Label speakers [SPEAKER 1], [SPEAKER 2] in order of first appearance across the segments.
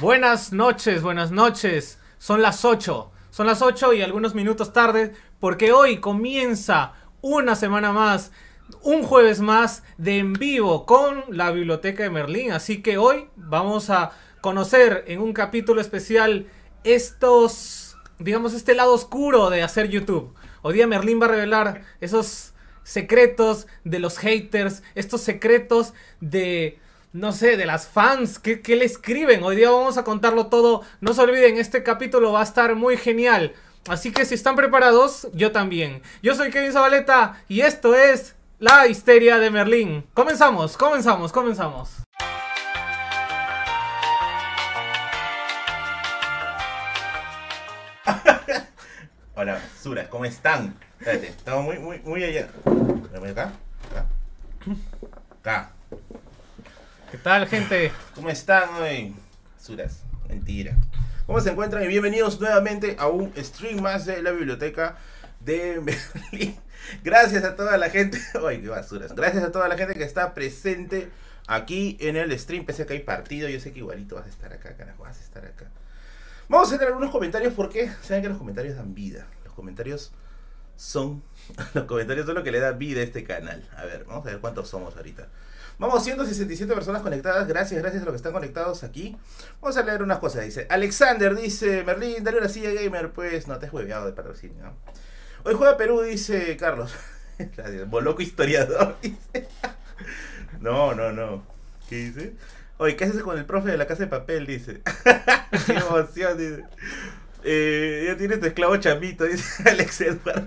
[SPEAKER 1] Buenas noches, buenas noches. Son las 8. Son las 8 y algunos minutos tarde porque hoy comienza una semana más, un jueves más de en vivo con la Biblioteca de Merlín. Así que hoy vamos a conocer en un capítulo especial estos, digamos, este lado oscuro de hacer YouTube. Hoy día Merlín va a revelar esos secretos de los haters, estos secretos de no sé, de las fans, ¿qué, le escriben? Hoy día vamos a contarlo todo. No se olviden, este capítulo va a estar muy genial. Así que si están preparados, yo también. Yo soy Kevin Zabaleta y esto es La Histeria de Merlín. Comenzamos, comenzamos, comenzamos.
[SPEAKER 2] Hola, Suras, ¿cómo están? Espérate, estamos muy, muy, muy allá. ¿Acá? ¿Acá? Acá.
[SPEAKER 1] ¿Qué tal, gente?
[SPEAKER 2] ¿Cómo están hoy? Suras, mentira. ¿Cómo se encuentran? Y bienvenidos nuevamente a un stream más de la biblioteca de Berlín. Gracias a toda la gente. Ay, qué basuras. Gracias a toda la gente que está presente aquí en el stream. Pese a que hay partido, yo sé que igualito vas a estar acá, carajo, vas a estar acá. Vamos a tener algunos comentarios porque saben que los comentarios dan vida. Los comentarios son. Los comentarios son lo que le da vida a este canal. A ver, vamos a ver cuántos somos ahorita. Vamos, 167 personas conectadas. Gracias, gracias a los que están conectados aquí. Vamos a leer unas cosas. Dice Alexander, dice Merlín, dale una silla gamer. Pues no te has hueveado de patrocinio. Hoy juega Perú, dice Carlos. Gracias. Boloco historiador, dice. No, no, no. ¿Qué dice? Oye, ¿qué haces con el profe de la casa de papel? Dice. Qué emoción, dice. Eh, ya tienes tu esclavo chamito, dice Alex Edward.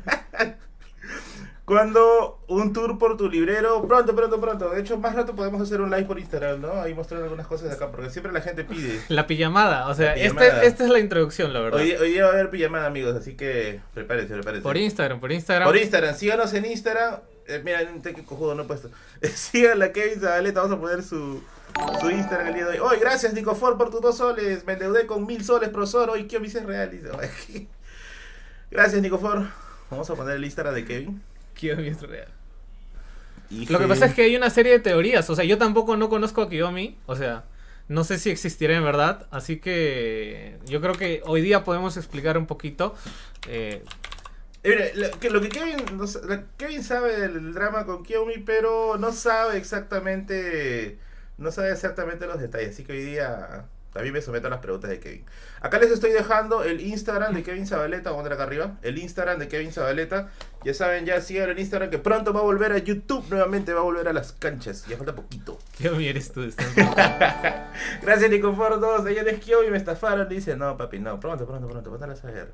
[SPEAKER 2] Cuando un tour por tu librero, pronto, pronto, pronto. De hecho, más rato podemos hacer un live por Instagram, ¿no? Ahí mostrar algunas cosas de acá, porque siempre la gente pide.
[SPEAKER 1] La pijamada, o sea, este, esta es la introducción, la verdad.
[SPEAKER 2] Hoy, hoy día va a haber pijamada, amigos, así que prepárense, prepárense.
[SPEAKER 1] Por Instagram, por Instagram.
[SPEAKER 2] Por Instagram, síganos en Instagram. Eh, mira, un que cojudo no he puesto. Síganla, Kevin Zabaleta, vamos a poner su, su Instagram el día de hoy. Hoy, gracias, Nico Ford, por tus dos soles. Me endeudé con mil soles, profesor. Hoy, ¿qué me hice real? gracias, Nico Ford. Vamos a poner el Instagram de Kevin.
[SPEAKER 1] Kiyomi es real. Lo que pasa es que hay una serie de teorías. O sea, yo tampoco no conozco a Kiyomi. O sea, no sé si existirá en verdad. Así que yo creo que hoy día podemos explicar un poquito.
[SPEAKER 2] Eh, lo que, lo que Kevin, Kevin sabe del drama con Kiyomi, pero no sabe exactamente. No sabe exactamente los detalles. Así que hoy día también me someto a las preguntas de Kevin. Acá les estoy dejando el Instagram de Kevin Zabaleta. Vamos a acá arriba. El Instagram de Kevin Zabaleta. Ya saben, ya sigan el Instagram que pronto va a volver a YouTube. Nuevamente va a volver a las canchas. Ya falta poquito.
[SPEAKER 1] Kiomi eres tú.
[SPEAKER 2] Gracias, Nico Fordos. Ella es Kiomi me estafaron. Dice, no, papi, no. Pronto, pronto, pronto. Van a saber.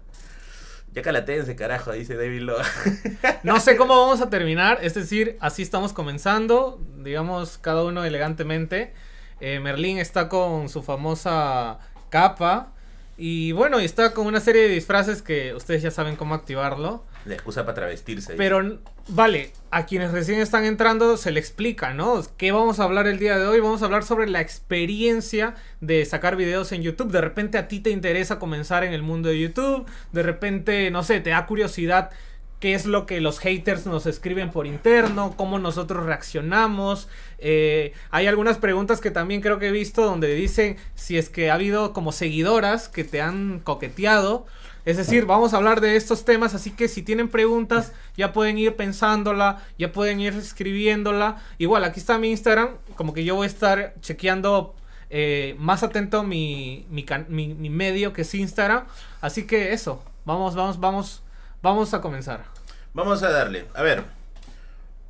[SPEAKER 2] Ya calatense, carajo, dice David Lowe.
[SPEAKER 1] no sé cómo vamos a terminar. Es decir, así estamos comenzando. Digamos, cada uno elegantemente. Eh, Merlín está con su famosa capa. Y bueno, y está con una serie de disfraces que ustedes ya saben cómo activarlo.
[SPEAKER 2] La excusa para travestirse.
[SPEAKER 1] Pero, vale, a quienes recién están entrando se le explica, ¿no? ¿Qué vamos a hablar el día de hoy? Vamos a hablar sobre la experiencia de sacar videos en YouTube. De repente a ti te interesa comenzar en el mundo de YouTube. De repente, no sé, te da curiosidad qué es lo que los haters nos escriben por interno, cómo nosotros reaccionamos. Eh, hay algunas preguntas que también creo que he visto donde dicen si es que ha habido como seguidoras que te han coqueteado. Es decir, vamos a hablar de estos temas, así que si tienen preguntas ya pueden ir pensándola, ya pueden ir escribiéndola. Igual, aquí está mi Instagram, como que yo voy a estar chequeando eh, más atento mi, mi, mi medio que es Instagram. Así que eso, vamos, vamos, vamos Vamos a comenzar.
[SPEAKER 2] Vamos a darle. A ver.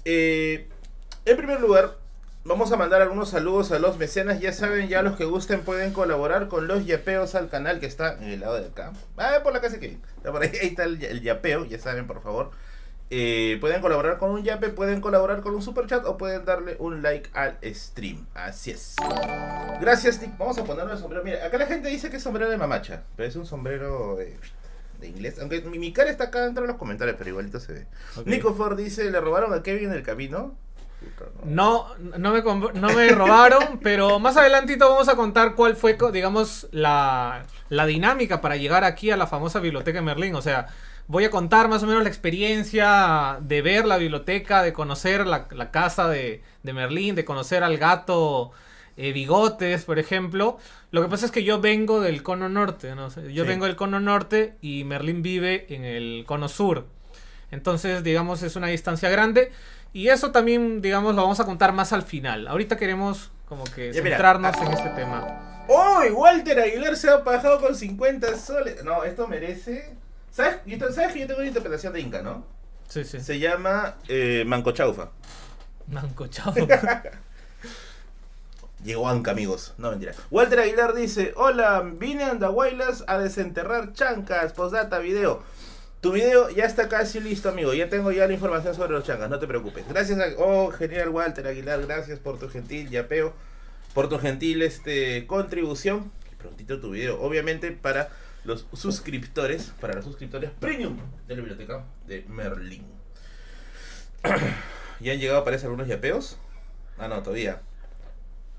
[SPEAKER 2] Eh, en primer lugar, vamos a mandar algunos saludos a los mecenas. Ya saben, ya los que gusten pueden colaborar con los yapeos al canal que está en el lado de acá. Ah, por la casa que por ahí, está el, yapeo, ya saben, por favor. Eh, pueden colaborar con un yape, pueden colaborar con un super chat o pueden darle un like al stream. Así es. Gracias, Nick. Vamos a ponerle el sombrero. Mira, acá la gente dice que es sombrero de mamacha, pero es un sombrero de inglés. Aunque mi, cara está acá dentro de los comentarios, pero igualito se ve. Nico Ford dice, ¿le robaron a Kevin el camino?
[SPEAKER 1] No, no me, no me robaron, pero más adelantito vamos a contar cuál fue, digamos, la, la dinámica para llegar aquí a la famosa biblioteca de Merlín. O sea, voy a contar más o menos la experiencia de ver la biblioteca, de conocer la, la casa de, de Merlín, de conocer al gato eh, bigotes, por ejemplo. Lo que pasa es que yo vengo del cono norte, ¿no? Yo
[SPEAKER 2] Sí.
[SPEAKER 1] vengo del cono norte y Merlín vive en el cono sur. Entonces, digamos, es una distancia grande. Y eso también, digamos, lo vamos a contar más al final. Ahorita queremos como que
[SPEAKER 2] Ya,
[SPEAKER 1] centrarnos en este tema.
[SPEAKER 2] ¡Oh! Walter Aguilar se ha pagado con 50 soles. No, esto merece. ¿Sabes? ¿Sabes que yo tengo una interpretación de Inca, no?
[SPEAKER 1] Sí, sí.
[SPEAKER 2] Se llama eh, Mancochaufa.
[SPEAKER 1] Manco, chao.
[SPEAKER 2] Llegó Anca, amigos. No, mentira. Walter Aguilar dice: Hola, vine a Andahuaylas a desenterrar chancas. Postdata, video. Tu video ya está casi listo, amigo. Ya tengo ya la información sobre los chancas, no te preocupes. Gracias a... Oh, genial, Walter Aguilar. Gracias por tu gentil yapeo. Por tu gentil este, contribución. Y prontito tu video. Obviamente para los suscriptores. Para los suscriptores premium de la biblioteca de Merlin. ¿Ya han llegado, parece, algunos yapeos? Ah, no, todavía.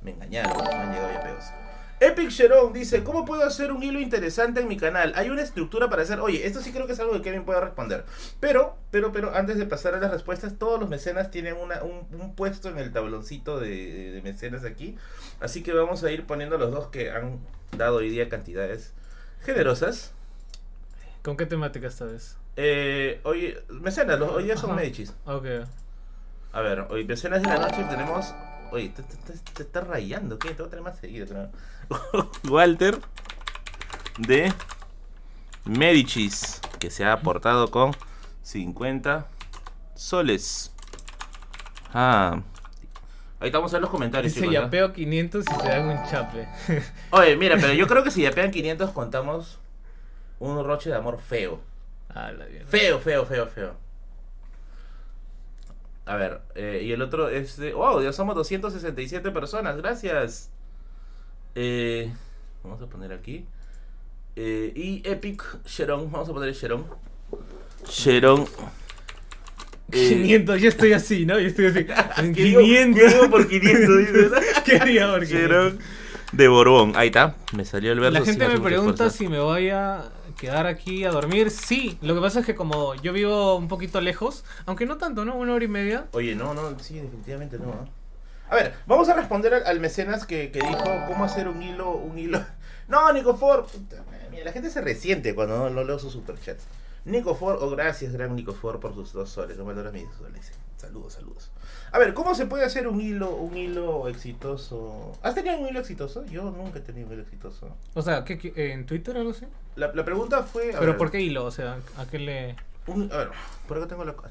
[SPEAKER 2] Me engañaron, no han llegado yapeos. Epic Sharon dice, ¿cómo puedo hacer un hilo interesante en mi canal? Hay una estructura para hacer... Oye, esto sí creo que es algo que Kevin puede responder. Pero, pero, pero, antes de pasar a las respuestas, todos los mecenas tienen una, un, un puesto en el tabloncito de, de mecenas aquí. Así que vamos a ir poniendo los dos que han dado hoy día cantidades generosas.
[SPEAKER 1] ¿Con qué temática esta vez?
[SPEAKER 2] Eh, hoy, mecenas, los, hoy día son
[SPEAKER 1] Ajá.
[SPEAKER 2] Medicis.
[SPEAKER 1] Ok.
[SPEAKER 2] A ver, hoy mecenas de la noche tenemos. Oye, te, te, te- te está rayando, ¿qué? Te voy a traer más seguido, creo. Walter de Medicis, que se ha aportado con 50 soles. Ah. Ahí estamos en los comentarios,
[SPEAKER 1] Dice
[SPEAKER 2] chicos. ¿ya?
[SPEAKER 1] yapeo 500 y te dan un chape.
[SPEAKER 2] Oye, mira, pero yo creo que si ya pegan 500 contamos un roche de amor feo.
[SPEAKER 1] Ah, la.
[SPEAKER 2] Feo, feo, feo, feo. A ver, eh, y el otro es de... ¡Wow! Ya somos 267 personas, gracias. Eh, vamos a poner aquí. Eh, y Epic Sharon, vamos a poner Sharon. Sharon. eh,
[SPEAKER 1] 500, yo estoy así, ¿no? Yo estoy así. En
[SPEAKER 2] ¿qué digo?
[SPEAKER 1] 500.
[SPEAKER 2] ¿Qué digo por 500? dices?
[SPEAKER 1] ¿Qué haría por 500?
[SPEAKER 2] Sharon de Borbón. Ahí está, me salió el verso.
[SPEAKER 1] La gente me pregunta si me voy a quedar aquí a dormir. Sí, lo que pasa es que como yo vivo un poquito lejos, aunque no tanto, ¿no? Una hora y media.
[SPEAKER 2] Oye, no, no, sí, definitivamente no. ¿ah? A ver, vamos a responder al, mecenas que, que dijo cómo hacer un hilo, un hilo. No, Nico Ford. puta Mira, la gente se resiente cuando no, no leo sus superchats. Nico Ford, o gracias, gran Nico Ford, por sus dos soles. No me mis soles. Saludos, saludos. A ver, ¿cómo se puede hacer un hilo, un hilo exitoso? ¿Has tenido un hilo exitoso? Yo nunca he tenido un hilo exitoso.
[SPEAKER 1] O sea, ¿qué, qué- en Twitter o algo así?
[SPEAKER 2] La, la pregunta fue.
[SPEAKER 1] ¿Pero
[SPEAKER 2] ver,
[SPEAKER 1] por qué hilo? O sea, ¿a qué le...?
[SPEAKER 2] un- a ver, por acá tengo la, por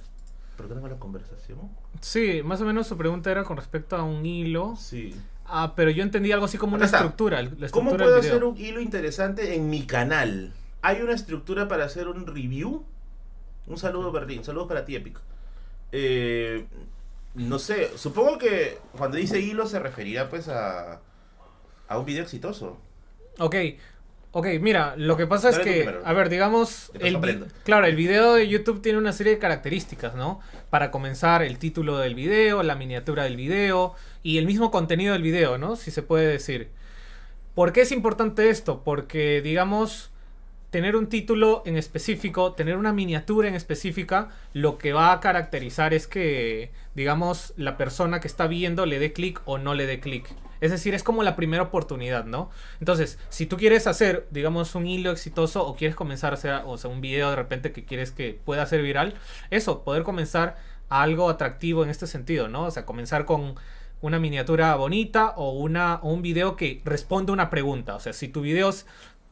[SPEAKER 2] acá tengo la conversación.
[SPEAKER 1] Sí, más o menos su pregunta era con respecto a un hilo.
[SPEAKER 2] Sí.
[SPEAKER 1] Ah, pero yo entendí algo así como una estructura. La estructura
[SPEAKER 2] ¿Cómo puedo hacer un hilo interesante en mi canal? ¿Hay una estructura para hacer un review? Un saludo, Berlín. Saludos para ti, Epic. Eh, no sé, supongo que cuando dice hilo se referirá pues a, a un video exitoso.
[SPEAKER 1] Ok, ok, mira, lo que pasa es
[SPEAKER 2] Dale
[SPEAKER 1] que,
[SPEAKER 2] primero.
[SPEAKER 1] a ver, digamos, el
[SPEAKER 2] aprendo.
[SPEAKER 1] claro, el video de YouTube tiene una serie de características, ¿no? Para comenzar, el título del video, la miniatura del video y el mismo contenido del video, ¿no? Si se puede decir. ¿Por qué es importante esto? Porque, digamos, tener un título en específico, tener una miniatura en específica, lo que va a caracterizar es que, digamos, la persona que está viendo le dé clic o no le dé clic. Es decir, es como la primera oportunidad, ¿no? Entonces, si tú quieres hacer, digamos, un hilo exitoso o quieres comenzar a hacer, o sea, un video de repente que quieres que pueda ser viral, eso, poder comenzar a algo atractivo en este sentido, ¿no? O sea, comenzar con una miniatura bonita o, una, un video que responde a una pregunta. O sea, si tu video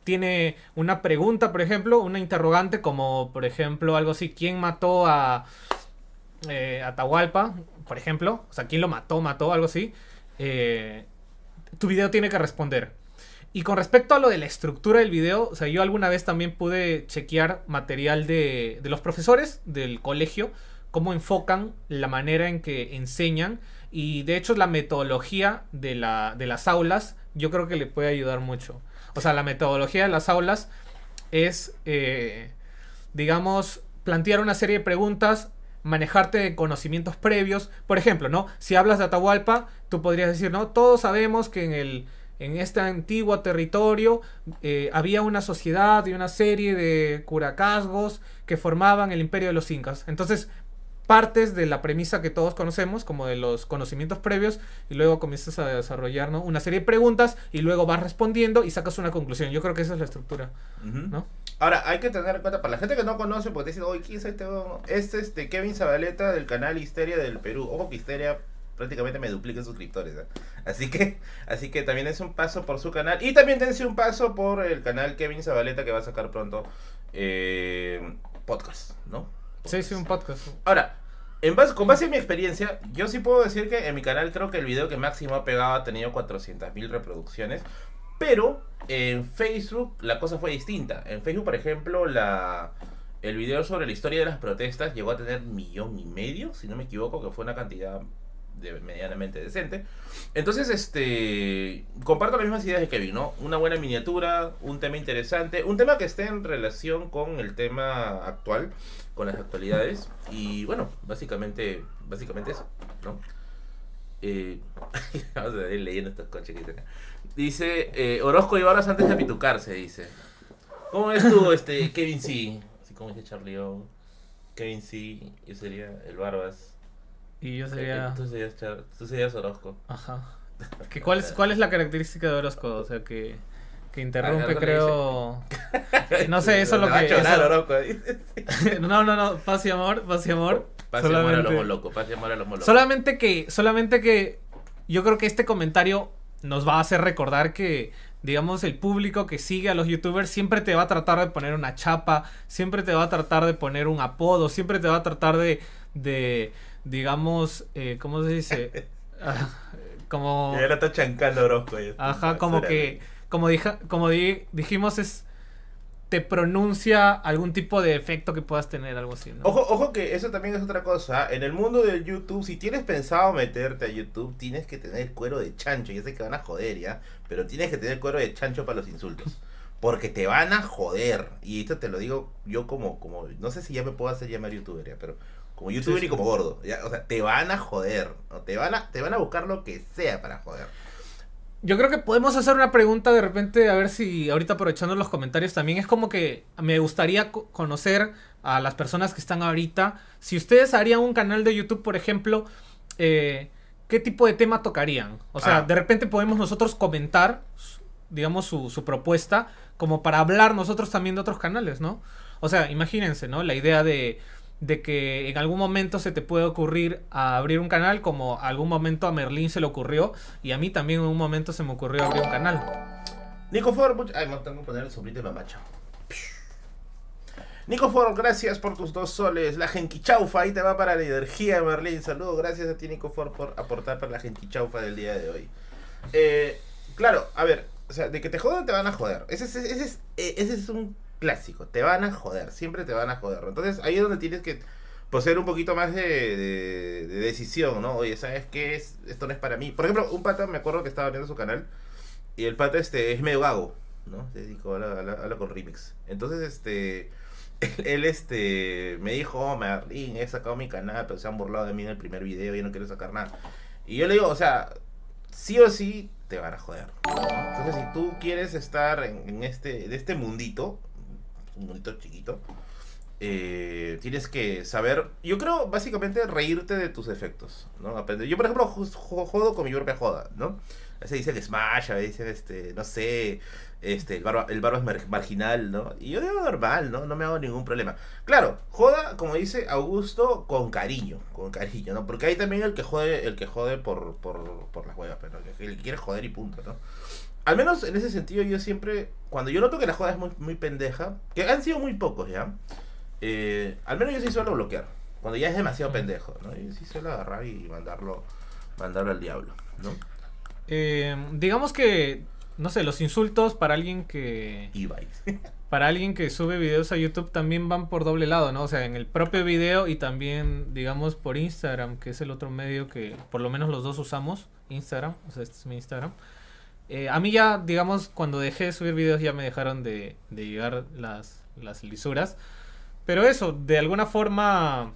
[SPEAKER 1] tiene una pregunta, por ejemplo, una interrogante como, por ejemplo, algo así, ¿quién mató a eh, Atahualpa? Por ejemplo, o sea, ¿quién lo mató, mató, algo así? Eh, tu video tiene que responder. Y con respecto a lo de la estructura del video, o sea, yo alguna vez también pude chequear material de, los profesores del colegio, cómo enfocan la manera en que enseñan. Y de hecho la metodología de, de las aulas yo creo que le puede ayudar mucho. O sea, la metodología de las aulas es, eh, digamos, plantear una serie de preguntas, manejarte de conocimientos previos. Por ejemplo, ¿no? Si hablas de Atahualpa, tú podrías decir, ¿no? Todos sabemos que en el en este antiguo territorio eh, había una sociedad y una serie de curacazgos que formaban el imperio de los incas. Entonces, partes de la premisa que todos conocemos, como de los conocimientos previos, y luego comienzas a desarrollar ¿no? una serie de preguntas y luego vas respondiendo y sacas una conclusión. Yo creo que esa es la estructura. ¿no?
[SPEAKER 2] Ahora, hay que tener en cuenta, para la gente que no conoce, porque te dicen, oye, ¿quién es este? huevón?". Es este Kevin Zabaleta del canal Histeria del Perú. Ojo que Histeria prácticamente me duplica suscriptores. ¿eh? Así que, así que también es un paso por su canal. Y también dense un paso por el canal Kevin Zabaleta que va a sacar pronto eh, podcast, ¿no?
[SPEAKER 1] Sí, sí, un podcast.
[SPEAKER 2] Ahora, en base, con base en mi experiencia, yo sí puedo decir que en mi canal creo que el video que máximo ha pegado ha tenido 400.000 reproducciones. Pero en Facebook la cosa fue distinta. En Facebook, por ejemplo, la, el video sobre la historia de las protestas llegó a tener millón y medio, si no me equivoco, que fue una cantidad de- medianamente decente. Entonces, este comparto las mismas ideas de Kevin, ¿no? Una buena miniatura, un tema interesante, un tema que esté en relación con el tema actual, con las actualidades. Y bueno, básicamente, básicamente eso, ¿no? Eh, vamos a ir leyendo estos coches que tengo. Dice eh, Orozco y Barras antes de pitucarse, dice. ¿Cómo ves tú, este, Kevin C? Así como dice Charlie O. Kevin C, yo sería el Barbas.
[SPEAKER 1] Y yo
[SPEAKER 2] Eh,
[SPEAKER 1] sería...
[SPEAKER 2] Tú serías, Char- tú serías Orozco.
[SPEAKER 1] Ajá. ¿Que cuál, es, ¿Cuál es la característica de Orozco? O sea, que, que interrumpe, creo... No sé, eso es lo que- eso- no, no, no, paz y amor, paz y amor.
[SPEAKER 2] Paz y amor a los molocos, paz y amor a los molocos.
[SPEAKER 1] Solamente que, solamente que yo creo que este comentario nos va a hacer recordar que, digamos, el público que sigue a los youtubers siempre te va a tratar de poner una chapa, siempre te va a tratar de poner un apodo, siempre te va a tratar de, de digamos, eh, ¿cómo se dice? Ah, como...
[SPEAKER 2] Y ahora está chancando Orozco. ya.
[SPEAKER 1] Ajá, como que, como, dija- como di- dijimos, es te pronuncia algún tipo de efecto que puedas tener, algo así, ¿no?
[SPEAKER 2] Ojo, ojo que eso también es otra cosa. En el mundo del YouTube, si tienes pensado meterte a YouTube, tienes que tener cuero de chancho. Ya sé que van a joder, ¿ya? Pero tienes que tener cuero de chancho para los insultos. Porque te van a joder. Y esto te lo digo yo como, como no sé si ya me puedo hacer llamar youtuber, ¿ya? Pero como youtuber
[SPEAKER 1] Sí,
[SPEAKER 2] y
[SPEAKER 1] sí.
[SPEAKER 2] como gordo. ¿ya? O sea, te van a joder. ¿no? Te, van a, te van a buscar lo que sea para joder.
[SPEAKER 1] Yo creo que podemos hacer una pregunta de repente, a ver si ahorita aprovechando los comentarios también, es como que me gustaría co- conocer a las personas que están ahorita, si ustedes harían un canal de YouTube, por ejemplo, eh, ¿qué tipo de tema tocarían? O sea,
[SPEAKER 2] Ah.
[SPEAKER 1] de repente podemos nosotros comentar, digamos, su, su propuesta, como para hablar nosotros también de otros canales, ¿no? O sea, imagínense, ¿no? La idea de, de que en algún momento se te puede ocurrir a abrir un canal, como algún momento a Merlín se le ocurrió, y a mí también en un momento se me ocurrió abrir un canal.
[SPEAKER 2] Nico Ford, ay, tengo que poner el sombrito de mamacho. Nico Ford, gracias por tus dos soles. La genquichaufa, ahí te va para la energía, Merlín. Saludos, gracias a ti, Nico Ford, por aportar para la genquichaufa del día de hoy. Eh, claro, a ver, o sea, de que te jodan, te van a joder. Ese, es- ese, es, eh, ese es un clásico, te van a joder, siempre te van a joder. Entonces, ahí es donde tienes que poseer un poquito más de, de- de decisión, ¿no? Oye, ¿sabes qué? Es, esto no es para mí. Por ejemplo, un pata, me acuerdo que estaba viendo su canal. Y el pata este es medio gago, ¿no? Se dedicó a habla, con remix. Entonces, este. Él, este me dijo, oh, Merlin, he sacado mi canal, pero se han burlado de mí en el primer video y no quiero sacar nada. Y yo le digo, o sea, sí o sí te van a joder. Entonces, si tú quieres estar en, en este, de este mundito, un mundito chiquito, eh, tienes que saber, yo creo, básicamente, reírte de tus efectos, ¿no? Aprender. Yo, por ejemplo, jo- jo- jodo con mi propia joda, ¿no? A veces dicen Smash, a veces, este, no sé, este, el barba, el barba es mar- marginal, ¿no? Y yo digo normal, ¿no? No me hago ningún problema. Claro, joda, como dice Augusto, con cariño, con cariño, ¿no? Porque hay también el que jode, el que jode por, por, por las huevas, pero el que quiere joder y punto, ¿no? Al menos en ese sentido yo siempre, cuando yo noto que la joda es muy, muy pendeja, que han sido muy pocos ya, eh, al menos yo sí suelo bloquear, cuando ya es demasiado pendejo, ¿no? Yo sí suelo agarrar y mandarlo, mandarlo al diablo, ¿no?
[SPEAKER 1] Eh, digamos que, no sé, los insultos para alguien que... Para alguien que sube videos a YouTube también van por doble lado, ¿no? O sea, en el propio video y también, digamos, por Instagram, que es el otro medio que por lo menos los dos usamos, Instagram, o sea, este es mi Instagram. Eh, a mí ya, digamos, cuando dejé de subir videos ya me dejaron de, de llegar las, las lisuras. Pero eso, de alguna forma,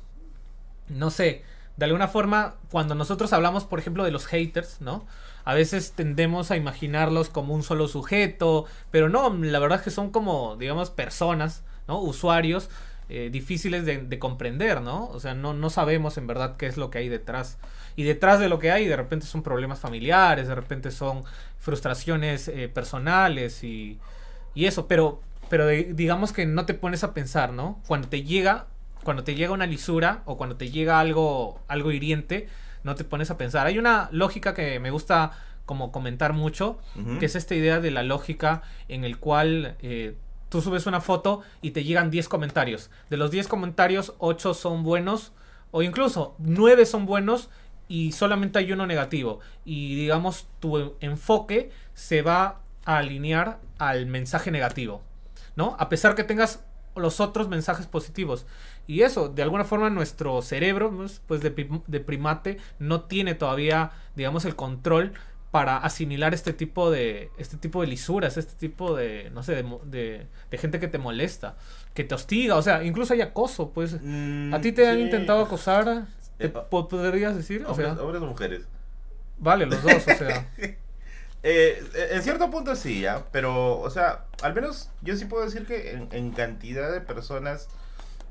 [SPEAKER 1] no sé, de alguna forma, cuando nosotros hablamos, por ejemplo, de los haters, ¿no? A veces tendemos a imaginarlos como un solo sujeto, pero no, la verdad es que son como, digamos, personas, ¿no? Usuarios eh, difíciles de, de comprender, ¿no? O sea, no, no sabemos en verdad qué es lo que hay detrás. Y detrás de lo que hay, de repente son problemas familiares, de repente son frustraciones eh, personales y, y eso, pero, pero de- digamos que no te pones a pensar, ¿no? Cuando te llega, cuando te llega una lisura o cuando te llega algo, algo hiriente, no te pones a pensar. Hay una lógica que me gusta como comentar mucho, que es esta idea de la lógica en el cual eh, tú subes una foto y te llegan 10 comentarios. De los 10 comentarios, 8 son buenos o incluso 9 son buenos y solamente hay uno negativo. Y digamos, tu enfoque se va a alinear al mensaje negativo, ¿no? A pesar que tengas los otros mensajes positivos. Y eso, de alguna forma, nuestro cerebro, pues, pues, de, de primate, no tiene todavía, digamos, el control para asimilar este tipo de este tipo de lisuras, este tipo de, no sé, de, de- de gente que te molesta, que te hostiga, o sea, incluso hay acoso, pues.
[SPEAKER 2] Mm,
[SPEAKER 1] ¿A ti te han intentado acosar? ¿Te
[SPEAKER 2] Epa.
[SPEAKER 1] po- podrías decir? O
[SPEAKER 2] Hombres,
[SPEAKER 1] sea,
[SPEAKER 2] hombres o mujeres.
[SPEAKER 1] vale, los dos, o sea.
[SPEAKER 2] Eh, en cierto punto sí, ¿ya? Pero, o sea, al menos yo sí puedo decir que en, en cantidad de personas,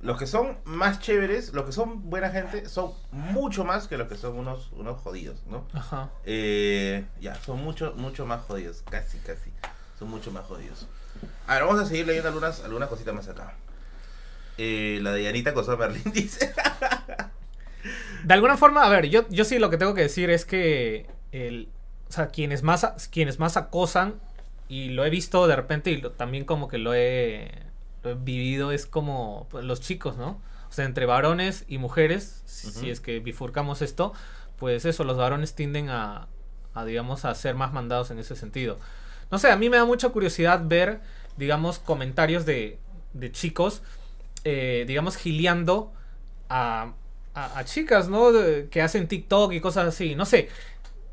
[SPEAKER 2] los que son más chéveres, los que son buena gente, son mucho más que los que son unos, unos jodidos, ¿no?
[SPEAKER 1] Ajá.
[SPEAKER 2] Eh, ya, son mucho, mucho más jodidos, casi, casi. Son mucho más jodidos. A ver, vamos a seguir leyendo algunas, algunas cositas más acá. Eh, la de Yanita Cosa Merlin dice.
[SPEAKER 1] De alguna forma, a ver, yo, yo sí lo que tengo que decir es que el, o sea, quienes más, quienes más acosan, y lo he visto de repente y lo- también como que lo he, lo he vivido, es como pues, los chicos, ¿no? O sea, entre varones y mujeres, si- es que bifurcamos esto, pues eso, los varones tienden a, a, digamos, a ser más mandados en ese sentido. No sé, a mí me da mucha curiosidad ver, digamos, comentarios de, de chicos, eh, digamos, gileando a, a, a chicas, ¿no? Que hacen TikTok y cosas así. No sé,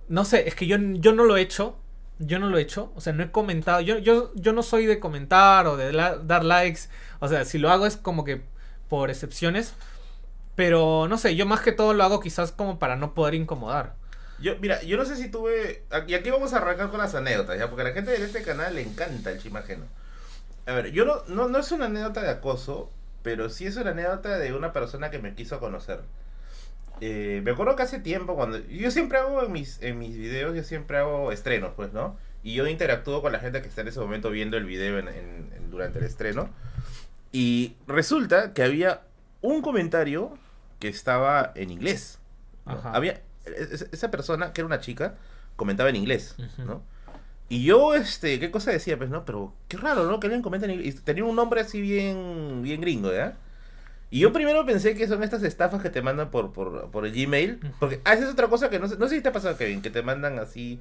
[SPEAKER 1] no sé, es que yo, yo no lo he hecho. Yo no lo he hecho, o sea, no he comentado. Yo, yo, yo no soy de comentar o de la- dar likes. O sea, si lo hago es como que por excepciones. Pero no sé, yo más que todo lo hago quizás como para no poder incomodar.
[SPEAKER 2] Yo, mira, yo no sé si tuve. Y aquí vamos a arrancar con las anécdotas, ¿ya? Porque a la gente de este canal le encanta el chimajeno. A ver, yo no, no, no es una anécdota de acoso, pero sí es una anécdota de una persona que me quiso conocer. Eh, me acuerdo que hace tiempo cuando. Yo siempre hago en mis, en mis videos, yo siempre hago estrenos, pues, ¿no? Y yo interactúo con la gente que está en ese momento viendo el video en- en- en- durante el estreno. Y resulta que había un comentario que estaba en inglés. ¿no?
[SPEAKER 1] Ajá.
[SPEAKER 2] Había es- esa persona, que era una chica, comentaba en inglés,
[SPEAKER 1] Ujú.
[SPEAKER 2] ¿no? Y yo, este, ¿qué cosa decía? Pues, ¿no? Pero qué raro, ¿no? Que alguien comenta. Y tenía un nombre así bien, bien gringo, ¿ya? Y yo primero pensé que son estas estafas que te mandan por, por, por el Gmail. Porque, ah, esa es otra cosa que no sé, no sé si te ha pasado, Kevin, que te mandan así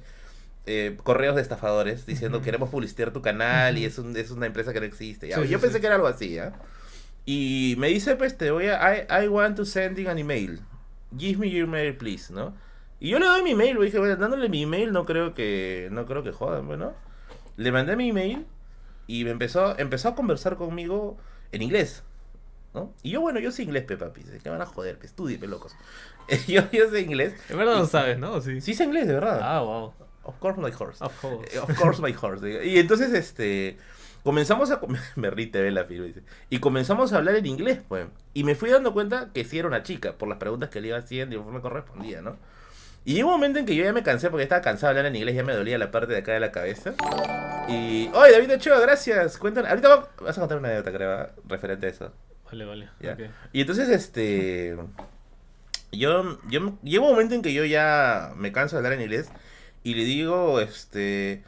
[SPEAKER 2] eh, correos de estafadores diciendo
[SPEAKER 1] Ujú.
[SPEAKER 2] queremos publicitar tu canal y
[SPEAKER 1] Ujú.
[SPEAKER 2] es, un- es una empresa que no existe. ¿ya?
[SPEAKER 1] Sí, sí,
[SPEAKER 2] yo pensé
[SPEAKER 1] sí.
[SPEAKER 2] que era algo así, ¿ya? Y me dice, pues, te voy a, I, I want to sending an email. Give me your email, please, ¿no? Y yo le doy mi email, dije, bueno, dándole mi email no creo que, no creo que jodan, bueno. Le mandé mi email y me empezó, empezó a conversar conmigo en inglés, ¿no? Y yo, bueno, yo sé inglés, pe, papi, ¿qué van a joder? Pe, estudie, pe, locos. yo, yo sé inglés.
[SPEAKER 1] En verdad
[SPEAKER 2] Y-
[SPEAKER 1] lo sabes, ¿no? Sí.
[SPEAKER 2] Sí sé inglés, de verdad.
[SPEAKER 1] Ah, wow.
[SPEAKER 2] Of course my horse.
[SPEAKER 1] Of course.
[SPEAKER 2] Eh, Of course my horse. Y entonces, este, comenzamos a... Me ríe ve la firma, dice. Y comenzamos a hablar en inglés, pues. Y me fui dando cuenta que sí era una chica, por las preguntas que le iba haciendo y me correspondía, ¿no? Y llegó un momento en que yo ya me cansé porque estaba cansado de hablar en inglés, ya me dolía la parte de acá de la cabeza. Y... ¡Oye, David Ochoa, gracias! Cuéntanos... Ahorita va- vas a contar una anécdota, creo, ¿ah? referente a eso.
[SPEAKER 1] Vale, vale.
[SPEAKER 2] Ya.
[SPEAKER 1] ok.
[SPEAKER 2] Y entonces, este. Yo, yo. Llega un momento en que yo ya me canso de hablar en inglés. Y le digo, este.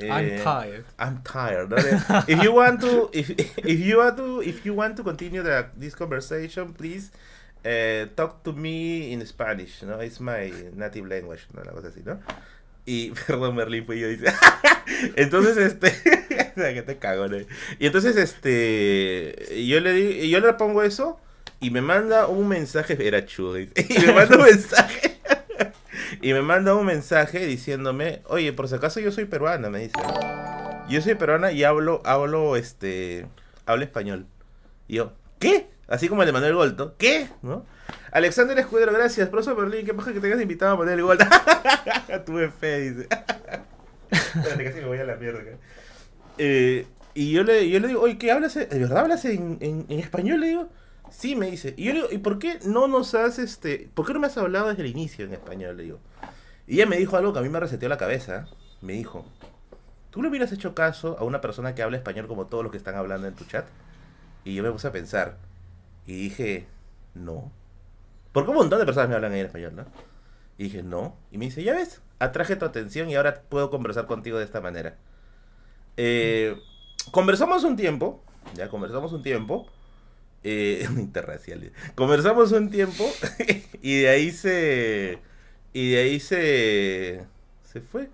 [SPEAKER 1] I'm
[SPEAKER 2] eh,
[SPEAKER 1] tired.
[SPEAKER 2] I'm tired. ¿no? De- If you want to, if, if you want to, if you want to continue the, this conversation, please eh, talk to me in Spanish, ¿no? It's my native language, ¿no? Una cosa así, ¿no? Y, perdón, Merlin fue yo, dice. entonces, este, que te cago, ¿no? Y entonces, este, yo le di, yo le pongo eso y me manda un mensaje, era chulo, y me manda un mensaje. Y me manda un mensaje diciéndome, oye, por si acaso yo soy peruana, me dice. Yo soy peruana y hablo, hablo, este, hablo español. Y yo, ¿qué? Así como le mandó el golto, ¿qué? ¿No? Alexander Escudero, gracias. Profesor Berlín, qué paja que tengas invitado a poner el golto. Tuve fe, dice. Espérate, casi me voy a la mierda. Eh, Y yo le, yo le digo, oye, ¿qué hablas? ¿De verdad hablas en, en, en español? Le digo, sí, me dice. Y yo le digo, ¿y por qué no nos has, este, por qué no me has hablado desde el inicio en español? Le digo. Y ella me dijo algo que a mí me reseteó la cabeza. Me dijo, ¿tú le hubieras hecho caso a una persona que habla español como todos los que están hablando en tu chat? Y yo me puse a pensar. Y dije, no. Porque un montón de personas me hablan en español, ¿no? Y dije, no. Y me dice, ya ves, atraje tu atención y ahora puedo conversar contigo de esta manera. Eh, conversamos un tiempo, ya conversamos un tiempo. Eh, interracial. Conversamos un tiempo y de ahí se. Y de ahí se. Se fue.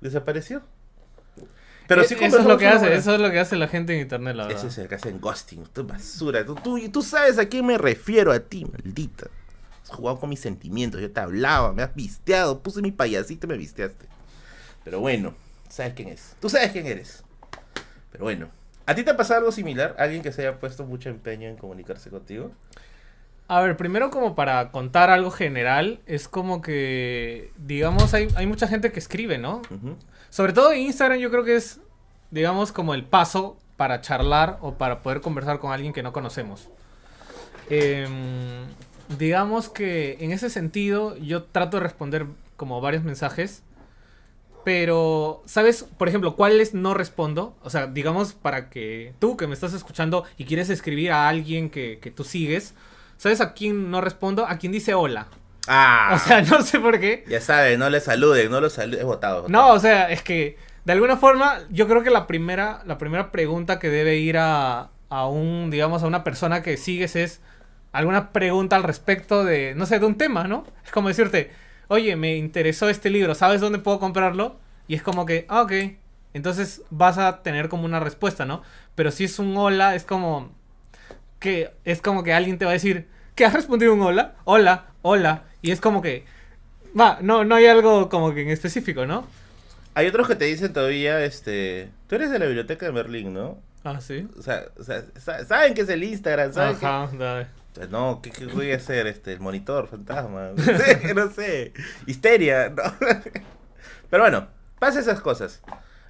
[SPEAKER 2] Desapareció.
[SPEAKER 1] Pero sí eso es lo que hace, eso es lo que hace la gente en internet, la verdad.
[SPEAKER 2] Eso es el que hacen ghosting, tú basura. Tú, tú, tú sabes a quién me refiero a ti, maldita. Has jugado con mis sentimientos, yo te hablaba, me has visteado, puse mi payasito y me visteaste. Pero bueno, sabes quién es. Tú sabes quién eres. Pero bueno, ¿a ti te ha pasado algo similar? ¿Alguien que se haya puesto mucho empeño en comunicarse contigo?
[SPEAKER 1] A ver, primero como para contar algo general, es como que, digamos, hay, hay mucha gente que escribe, ¿no?
[SPEAKER 2] Ujú.
[SPEAKER 1] Sobre todo Instagram yo creo que es, digamos, como el paso para charlar o para poder conversar con alguien que no conocemos. Em, digamos que en ese sentido yo trato de responder como varios mensajes. Pero, ¿sabes? Por ejemplo, ¿cuáles no respondo? O sea, digamos para que tú que me estás escuchando y quieres escribir a alguien que, que tú sigues, ¿sabes a quién no respondo? A quien dice hola.
[SPEAKER 2] Ah,
[SPEAKER 1] O sea, no sé por qué.
[SPEAKER 2] ya sabes, no le saluden, no lo saluden. Es votado.
[SPEAKER 1] No, o sea, es que de alguna forma yo creo que la primera, la primera pregunta que debe ir a, a un, digamos, a una persona que sigues es alguna pregunta al respecto de, no sé, de un tema, ¿no? Es como decirte, oye, me interesó este libro, ¿sabes dónde puedo comprarlo? Y es como que, ah, ok. Entonces vas a tener como una respuesta, ¿no? Pero si es un hola, es como que es como que alguien te va a decir, ¿qué has respondido un hola? Hola, hola. Y es como que, va, no, no hay algo como que en específico, ¿no?
[SPEAKER 2] Hay otros que te dicen todavía, este, tú eres de la biblioteca de Merlín, ¿no?
[SPEAKER 1] Ah, sí.
[SPEAKER 2] O sea, o sea, sa- saben que es el Instagram, saben que-
[SPEAKER 1] Ajá, dale.
[SPEAKER 2] Pues No, ¿qué, qué voy a hacer? Este, el monitor, fantasma. No sé, no sé. Histeria, no. Pero bueno, pasa esas cosas.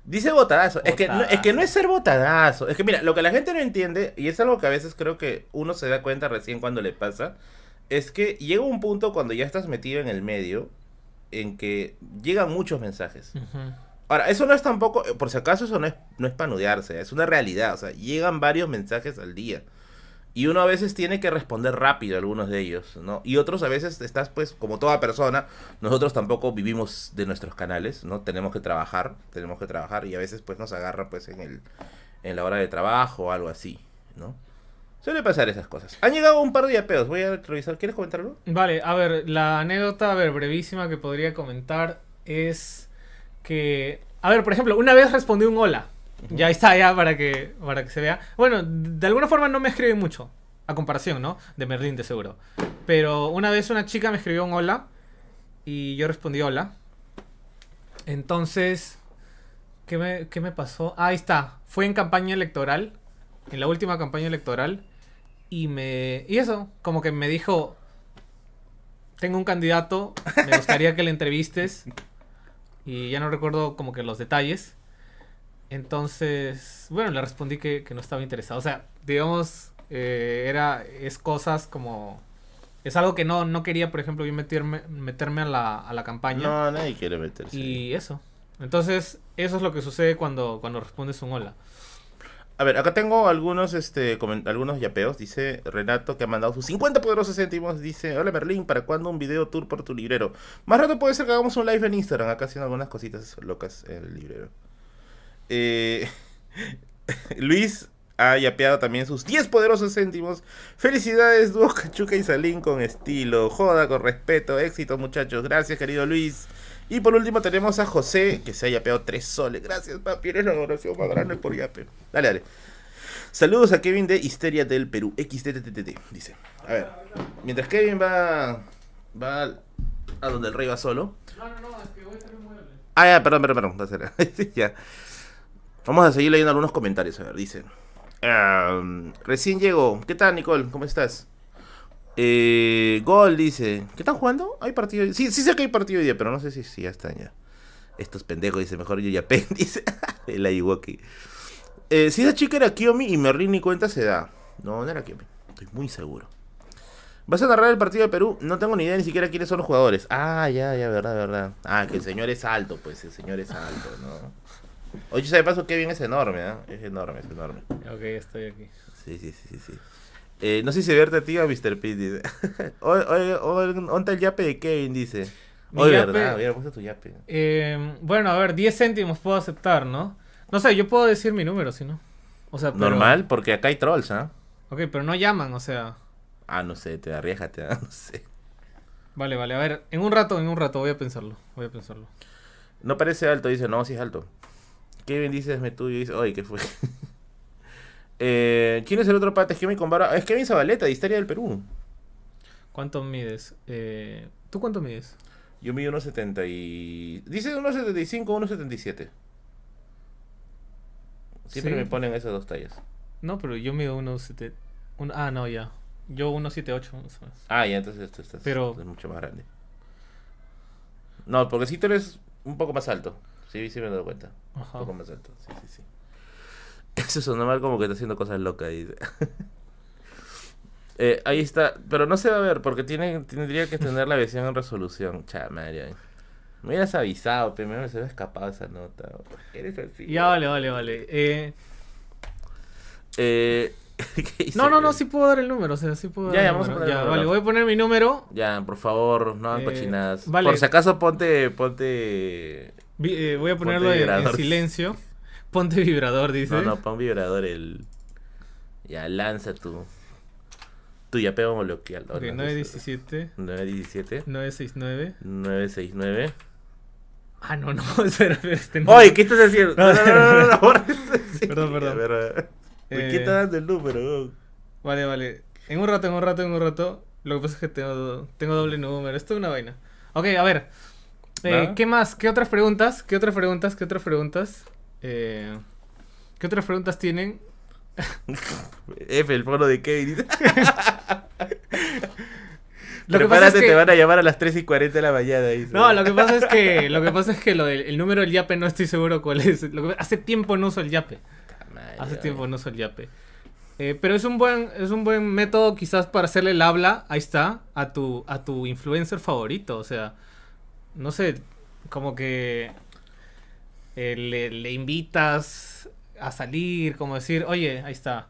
[SPEAKER 2] Dice botadazo. Es que, no, es que no es ser botadazo. Es que mira, lo que la gente no entiende, y es algo que a veces creo que uno se da cuenta recién cuando le pasa, es que llega un punto cuando ya estás metido en el medio en que llegan muchos mensajes. Ahora, eso no es tampoco, por si acaso eso no es, no es panudearse, es una realidad, o sea, llegan varios mensajes al día. Y uno a veces tiene que responder rápido a algunos de ellos, ¿no? Y otros a veces estás, pues, como toda persona, nosotros tampoco vivimos de nuestros canales, ¿no? Tenemos que trabajar, tenemos que trabajar y a veces, pues, nos agarra, pues, en el en la hora de trabajo o algo así, ¿no? Suele pasar esas cosas. Han llegado un par de yapeos, voy a revisar. ¿Quieres comentar algo?
[SPEAKER 1] Vale, a ver, la anécdota, a ver, brevísima que podría comentar es que, a ver, por ejemplo, una vez respondí un hola. Ya está, ya para que, para que se vea. Bueno, de alguna forma no me escribe mucho, a comparación, ¿no? De Merlín, de seguro. Pero una vez una chica me escribió un hola y yo respondí hola. Entonces, ¿qué me, qué me pasó? Ah, ahí está, fue en campaña electoral, en la última campaña electoral. Y me. Y eso, como que me dijo. Tengo un candidato, me gustaría que le entrevistes. Y ya no recuerdo como que los detalles. Entonces, bueno, le respondí que, que no estaba interesado. O sea, digamos, eh, era, es cosas como... Es algo que no, no quería, por ejemplo, yo meterme, meterme a la, a la campaña.
[SPEAKER 2] No, nadie quiere meterse.
[SPEAKER 1] y eso. Entonces, eso es lo que sucede cuando, cuando respondes un hola.
[SPEAKER 2] A ver, acá tengo algunos, este, algunos yapeos. Dice Renato que ha mandado sus 50 poderosos céntimos. Dice, hola Berlín, ¿para cuándo un video tour por tu librero? Más rato puede ser que hagamos un live en Instagram, acá haciendo algunas cositas locas en el librero. Eh, Luis ha yapeado también sus 10 poderosos céntimos. Felicidades, dúo Cachuca y Salín con estilo. Joda con respeto, éxito muchachos. Gracias querido Luis. Y por último tenemos a José, que se ha yapeado 3 soles. Gracias, papi, eres la donación más grande por yape. Dale, dale. Saludos a Kevin de Histeria del Perú. XTTTT, dice. A ver, mientras Kevin va, va a donde el rey va solo.
[SPEAKER 1] No, no, no, es que voy a tener muebles.
[SPEAKER 2] Ah, ya, perdón, perdón, perdón. Ya. Vamos a seguir leyendo algunos comentarios. A ver, dice. Recién llegó. ¿Qué tal, Nicole? ¿Cómo estás? Eh, Gol dice. ¿Qué están jugando? ¿Hay partido? Sí, sí sé que hay partido hoy día, pero no sé si, si ya están ya. Estos pendejos, dice. Mejor yo ya pen, dice. el Ayuwoki. Eh, si esa chica era Kiyomi y Merlin ni cuenta se da. No, no era Kiyomi. Estoy muy seguro. ¿Vas a narrar el partido de Perú? No tengo ni idea ni siquiera quiénes son los jugadores. Ah, ya, ya, verdad, verdad. Ah, que el señor es alto, pues el señor es alto, ¿no? Oye, ¿sabes de paso Kevin es enorme, ¿ah? Es enorme, es enorme.
[SPEAKER 1] Ok, estoy aquí.
[SPEAKER 2] Sí, sí, sí, sí. sí. Eh, no sé si se vierte a ti o a Mr. P, dice. Oye, oye, oye, ¿dónde está el yape de Kevin? Dice.
[SPEAKER 1] Yape-
[SPEAKER 2] verdad, hubiera puesto tu yape.
[SPEAKER 1] Eh, bueno, a ver, 10 céntimos puedo aceptar, ¿no? No sé, yo puedo decir mi número, si no. O sea, pero-
[SPEAKER 2] Normal, porque acá hay trolls, ¿ah?
[SPEAKER 1] Ok, pero no llaman, o sea.
[SPEAKER 2] Ah, no sé, te arriesgate, ¿ah? no sé.
[SPEAKER 1] Vale, vale, a ver, en un rato, en un rato, voy a pensarlo. Voy a pensarlo.
[SPEAKER 2] No parece alto, dice, no, sí es alto. Kevin dice, es tuyo, dice, oye, ¿qué fue? eh, ¿Quién es el otro pata? Es Kevin con barba. Es Kevin Zabaleta, de Historia del Perú.
[SPEAKER 1] ¿Cuánto mides? Eh, ¿Tú cuánto mides?
[SPEAKER 2] Yo mido 1.70 y... Dice 1.75, 1.77. Siempre
[SPEAKER 1] Sí.
[SPEAKER 2] me ponen esas dos tallas.
[SPEAKER 1] No, pero yo mido 1.7. Un, ah, no, ya. Yo 1.78 más o menos.
[SPEAKER 2] Ah, ya, entonces esto estás
[SPEAKER 1] Pero-
[SPEAKER 2] es mucho más grande. No, porque si tú eres un poco más alto. Sí, sí me he dado cuenta. Un poco más alto, sí, sí, sí. Eso sonó mal como que está haciendo cosas locas. Dice. Eh, ahí está, pero no se va a ver porque tiene, tendría que tener la versión en resolución. Chamaria. Me hubieras avisado, me se me escapado esa nota. Eres así.
[SPEAKER 1] Ya, vale, vale, vale. Eh,
[SPEAKER 2] Eh,
[SPEAKER 1] no, no, no, sí puedo dar el número, o sea, sí puedo
[SPEAKER 2] Ya,
[SPEAKER 1] dar
[SPEAKER 2] ya, vamos a poner el
[SPEAKER 1] Ya,
[SPEAKER 2] número.
[SPEAKER 1] vale, voy a poner mi número.
[SPEAKER 2] Ya, por favor, no hagan
[SPEAKER 1] Eh,
[SPEAKER 2] cochinadas.
[SPEAKER 1] vale.
[SPEAKER 2] Por si acaso ponte, ponte...
[SPEAKER 1] Vi- eh, voy a
[SPEAKER 2] Ponte
[SPEAKER 1] ponerlo en, en silencio. Ponte vibrador, dice.
[SPEAKER 2] No, no, pon vibrador el... Ya, lanza tu... Tu yapeo bloqueal.
[SPEAKER 1] Ok, 917,
[SPEAKER 2] 917
[SPEAKER 1] 969.
[SPEAKER 2] 969
[SPEAKER 1] Ah, no, no, espera, espera, este no.
[SPEAKER 2] Oye, ¿qué estás haciendo? No, no, no, no.
[SPEAKER 1] Perdón, perdón.
[SPEAKER 2] Ver. ¿Por
[SPEAKER 1] Eh,
[SPEAKER 2] qué está dando el número?
[SPEAKER 1] Vale, vale. En un rato, en un rato, en un rato. Lo que pasa es que tengo, tengo doble número. Esto es una vaina. Ok, a ver. Eh. ¿Qué más? ¿Qué otras preguntas? ¿Qué otras preguntas? ¿Qué otras preguntas? Eh, ¿Qué otras preguntas tienen?
[SPEAKER 2] F, el foro de Kevin.
[SPEAKER 1] Lo que pasa es que-
[SPEAKER 2] te van a llamar a las 3 y 40 de la mañana. dice.
[SPEAKER 1] No, lo que pasa es que lo que pasa es que lo del el número del yape no estoy seguro cuál es. Lo que- hace tiempo no uso el yape. Hace tiempo no uso el yape. Eh, pero es un buen es un buen método quizás para hacerle el habla, ahí está, a tu a tu influencer favorito, o sea, no sé, como que eh, le, le invitas a salir, como decir, "Oye, ahí está.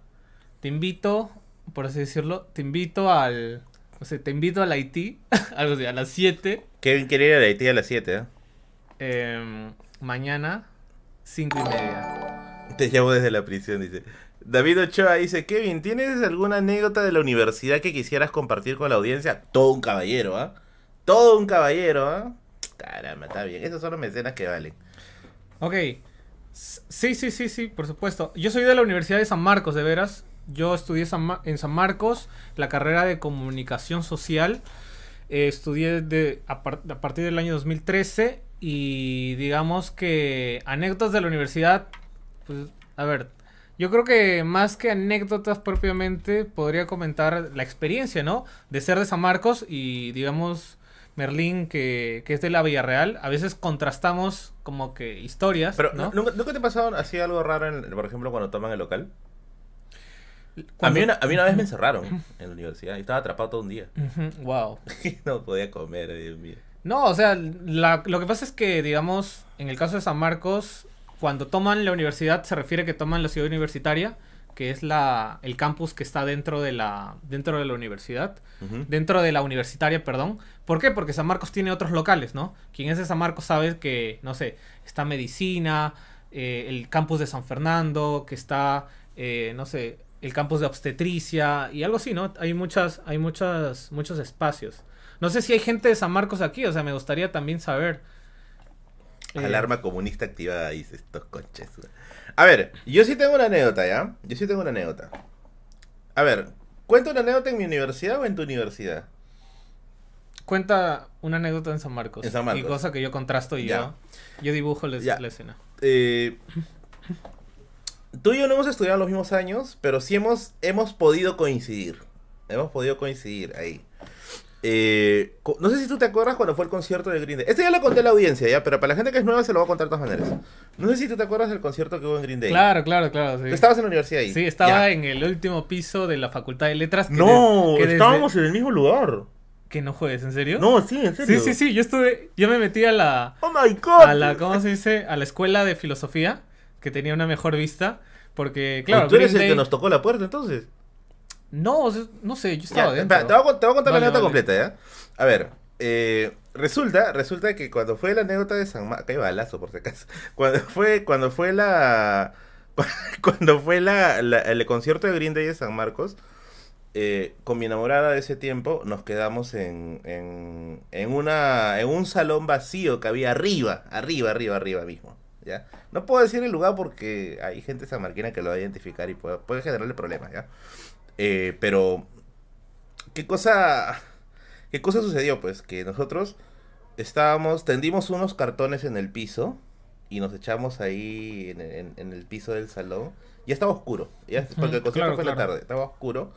[SPEAKER 1] Te invito, por así decirlo, te invito al no sé, te invito al Haití, algo así, a las 7
[SPEAKER 2] Kevin quiere ir a Haití a las 7, ¿eh?
[SPEAKER 1] em, mañana 5 y media.
[SPEAKER 2] Te llamo desde la prisión, dice. David Ochoa dice, Kevin, ¿tienes alguna anécdota de la universidad que quisieras compartir con la audiencia? Todo un caballero, ¿ah? Todo un caballero, ¿ah? Caramba, está bien. Esas son las mecenas que valen.
[SPEAKER 1] Ok. Sí, sí, sí, sí, por supuesto. Yo soy de la Universidad de San Marcos, de veras. Yo estudié San en San Marcos la carrera de comunicación social. Eh, estudié de, a, a partir del año 2013 y digamos que anécdotas de la universidad, pues, a ver, yo creo que más que anécdotas propiamente podría comentar la experiencia, ¿no? De ser de San Marcos y digamos Merlín que, que es de la Villarreal. A veces contrastamos como que historias,
[SPEAKER 2] Pero,
[SPEAKER 1] ¿no?
[SPEAKER 2] ¿nunca, nunca te ha pasado así algo raro, en- por ejemplo, cuando toman el local? A mí, una, a mí una vez me encerraron en la universidad y estaba atrapado todo un día.
[SPEAKER 1] Wow.
[SPEAKER 2] no podía comer, Dios mío.
[SPEAKER 1] No, o sea, la- lo que pasa es que, digamos, en el caso de San Marcos, cuando toman la universidad se refiere que toman la ciudad universitaria, que es la, el campus que está dentro de la, dentro de la universidad, dentro de la universitaria, perdón. ¿Por qué? Porque San Marcos tiene otros locales, ¿no? Quien es de San Marcos sabe que, no sé, está medicina, eh, el campus de San Fernando, que está, eh, no sé, el campus de obstetricia y algo así, ¿no? Hay muchas, hay muchas, muchos espacios. No sé si hay gente de San Marcos aquí, o sea, me gustaría también saber. Eh,
[SPEAKER 2] Alarma comunista activada, dice estos conches. A ver, yo sí tengo una anécdota, ¿ya? Yo sí tengo una anécdota. A ver, ¿cuento una anécdota en mi universidad o en tu universidad?
[SPEAKER 1] Cuenta una anécdota en San Marcos.
[SPEAKER 2] En San Marcos.
[SPEAKER 1] Y cosa que yo contrasto y
[SPEAKER 2] Ya.
[SPEAKER 1] yo, yo dibujo la,
[SPEAKER 2] Ya.
[SPEAKER 1] la escena.
[SPEAKER 2] Eh, tú y yo no hemos estudiado los mismos años, pero sí hemos, hemos podido coincidir. Hemos podido coincidir ahí. Eh, no sé si tú te acuerdas cuando fue el concierto de Green Day. Este ya lo conté a la audiencia, ¿ya? Pero para la gente que es nueva se lo voy a contar de todas maneras. No sé si tú te acuerdas del concierto que hubo en Green Day.
[SPEAKER 1] Claro, claro, claro. Sí,
[SPEAKER 2] Tú estabas en la universidad ahí.
[SPEAKER 1] Sí, estaba
[SPEAKER 2] Ya.
[SPEAKER 1] en el último piso de la Facultad de Letras. que
[SPEAKER 2] No,
[SPEAKER 1] de- que desde-
[SPEAKER 2] estábamos en el mismo lugar.
[SPEAKER 1] Que no juegues, ¿en serio?
[SPEAKER 2] No, sí, en
[SPEAKER 1] Sí,
[SPEAKER 2] serio.
[SPEAKER 1] sí, sí. Yo estuve. Yo me metí a la.
[SPEAKER 2] Oh my god.
[SPEAKER 1] A la ¿Cómo se dice? A la escuela de filosofía. Que tenía una mejor vista. Porque, claro.
[SPEAKER 2] tú eres el que nos tocó la puerta entonces.
[SPEAKER 1] No, no sé, yo
[SPEAKER 2] Ya,
[SPEAKER 1] estaba dentro.
[SPEAKER 2] espera, te, voy a, con- te voy a contar
[SPEAKER 1] Vale,
[SPEAKER 2] la anécdota
[SPEAKER 1] vale.
[SPEAKER 2] completa, ¿ya? A ver, eh, resulta, resulta que cuando fue la anécdota de San Marcos, acá hay balazo por si acaso, cuando fue, cuando fue la, cuando fue la, la- el concierto de Green Day de San Marcos, eh, con mi enamorada de ese tiempo nos quedamos en, en, en, una, en un salón vacío que había arriba, arriba, arriba, arriba mismo. ¿ya? No puedo decir el lugar porque hay gente sanmarquina que lo va a identificar y puede, puede generarle problemas. ¿ya? Eh, pero, ¿qué cosa, ¿qué cosa sucedió? Pues que nosotros estábamos, tendimos unos cartones en el piso y nos echamos ahí en, en- en el piso del salón. Ya estaba oscuro, ya, porque el concierto
[SPEAKER 1] claro,
[SPEAKER 2] fue en la tarde, estaba oscuro.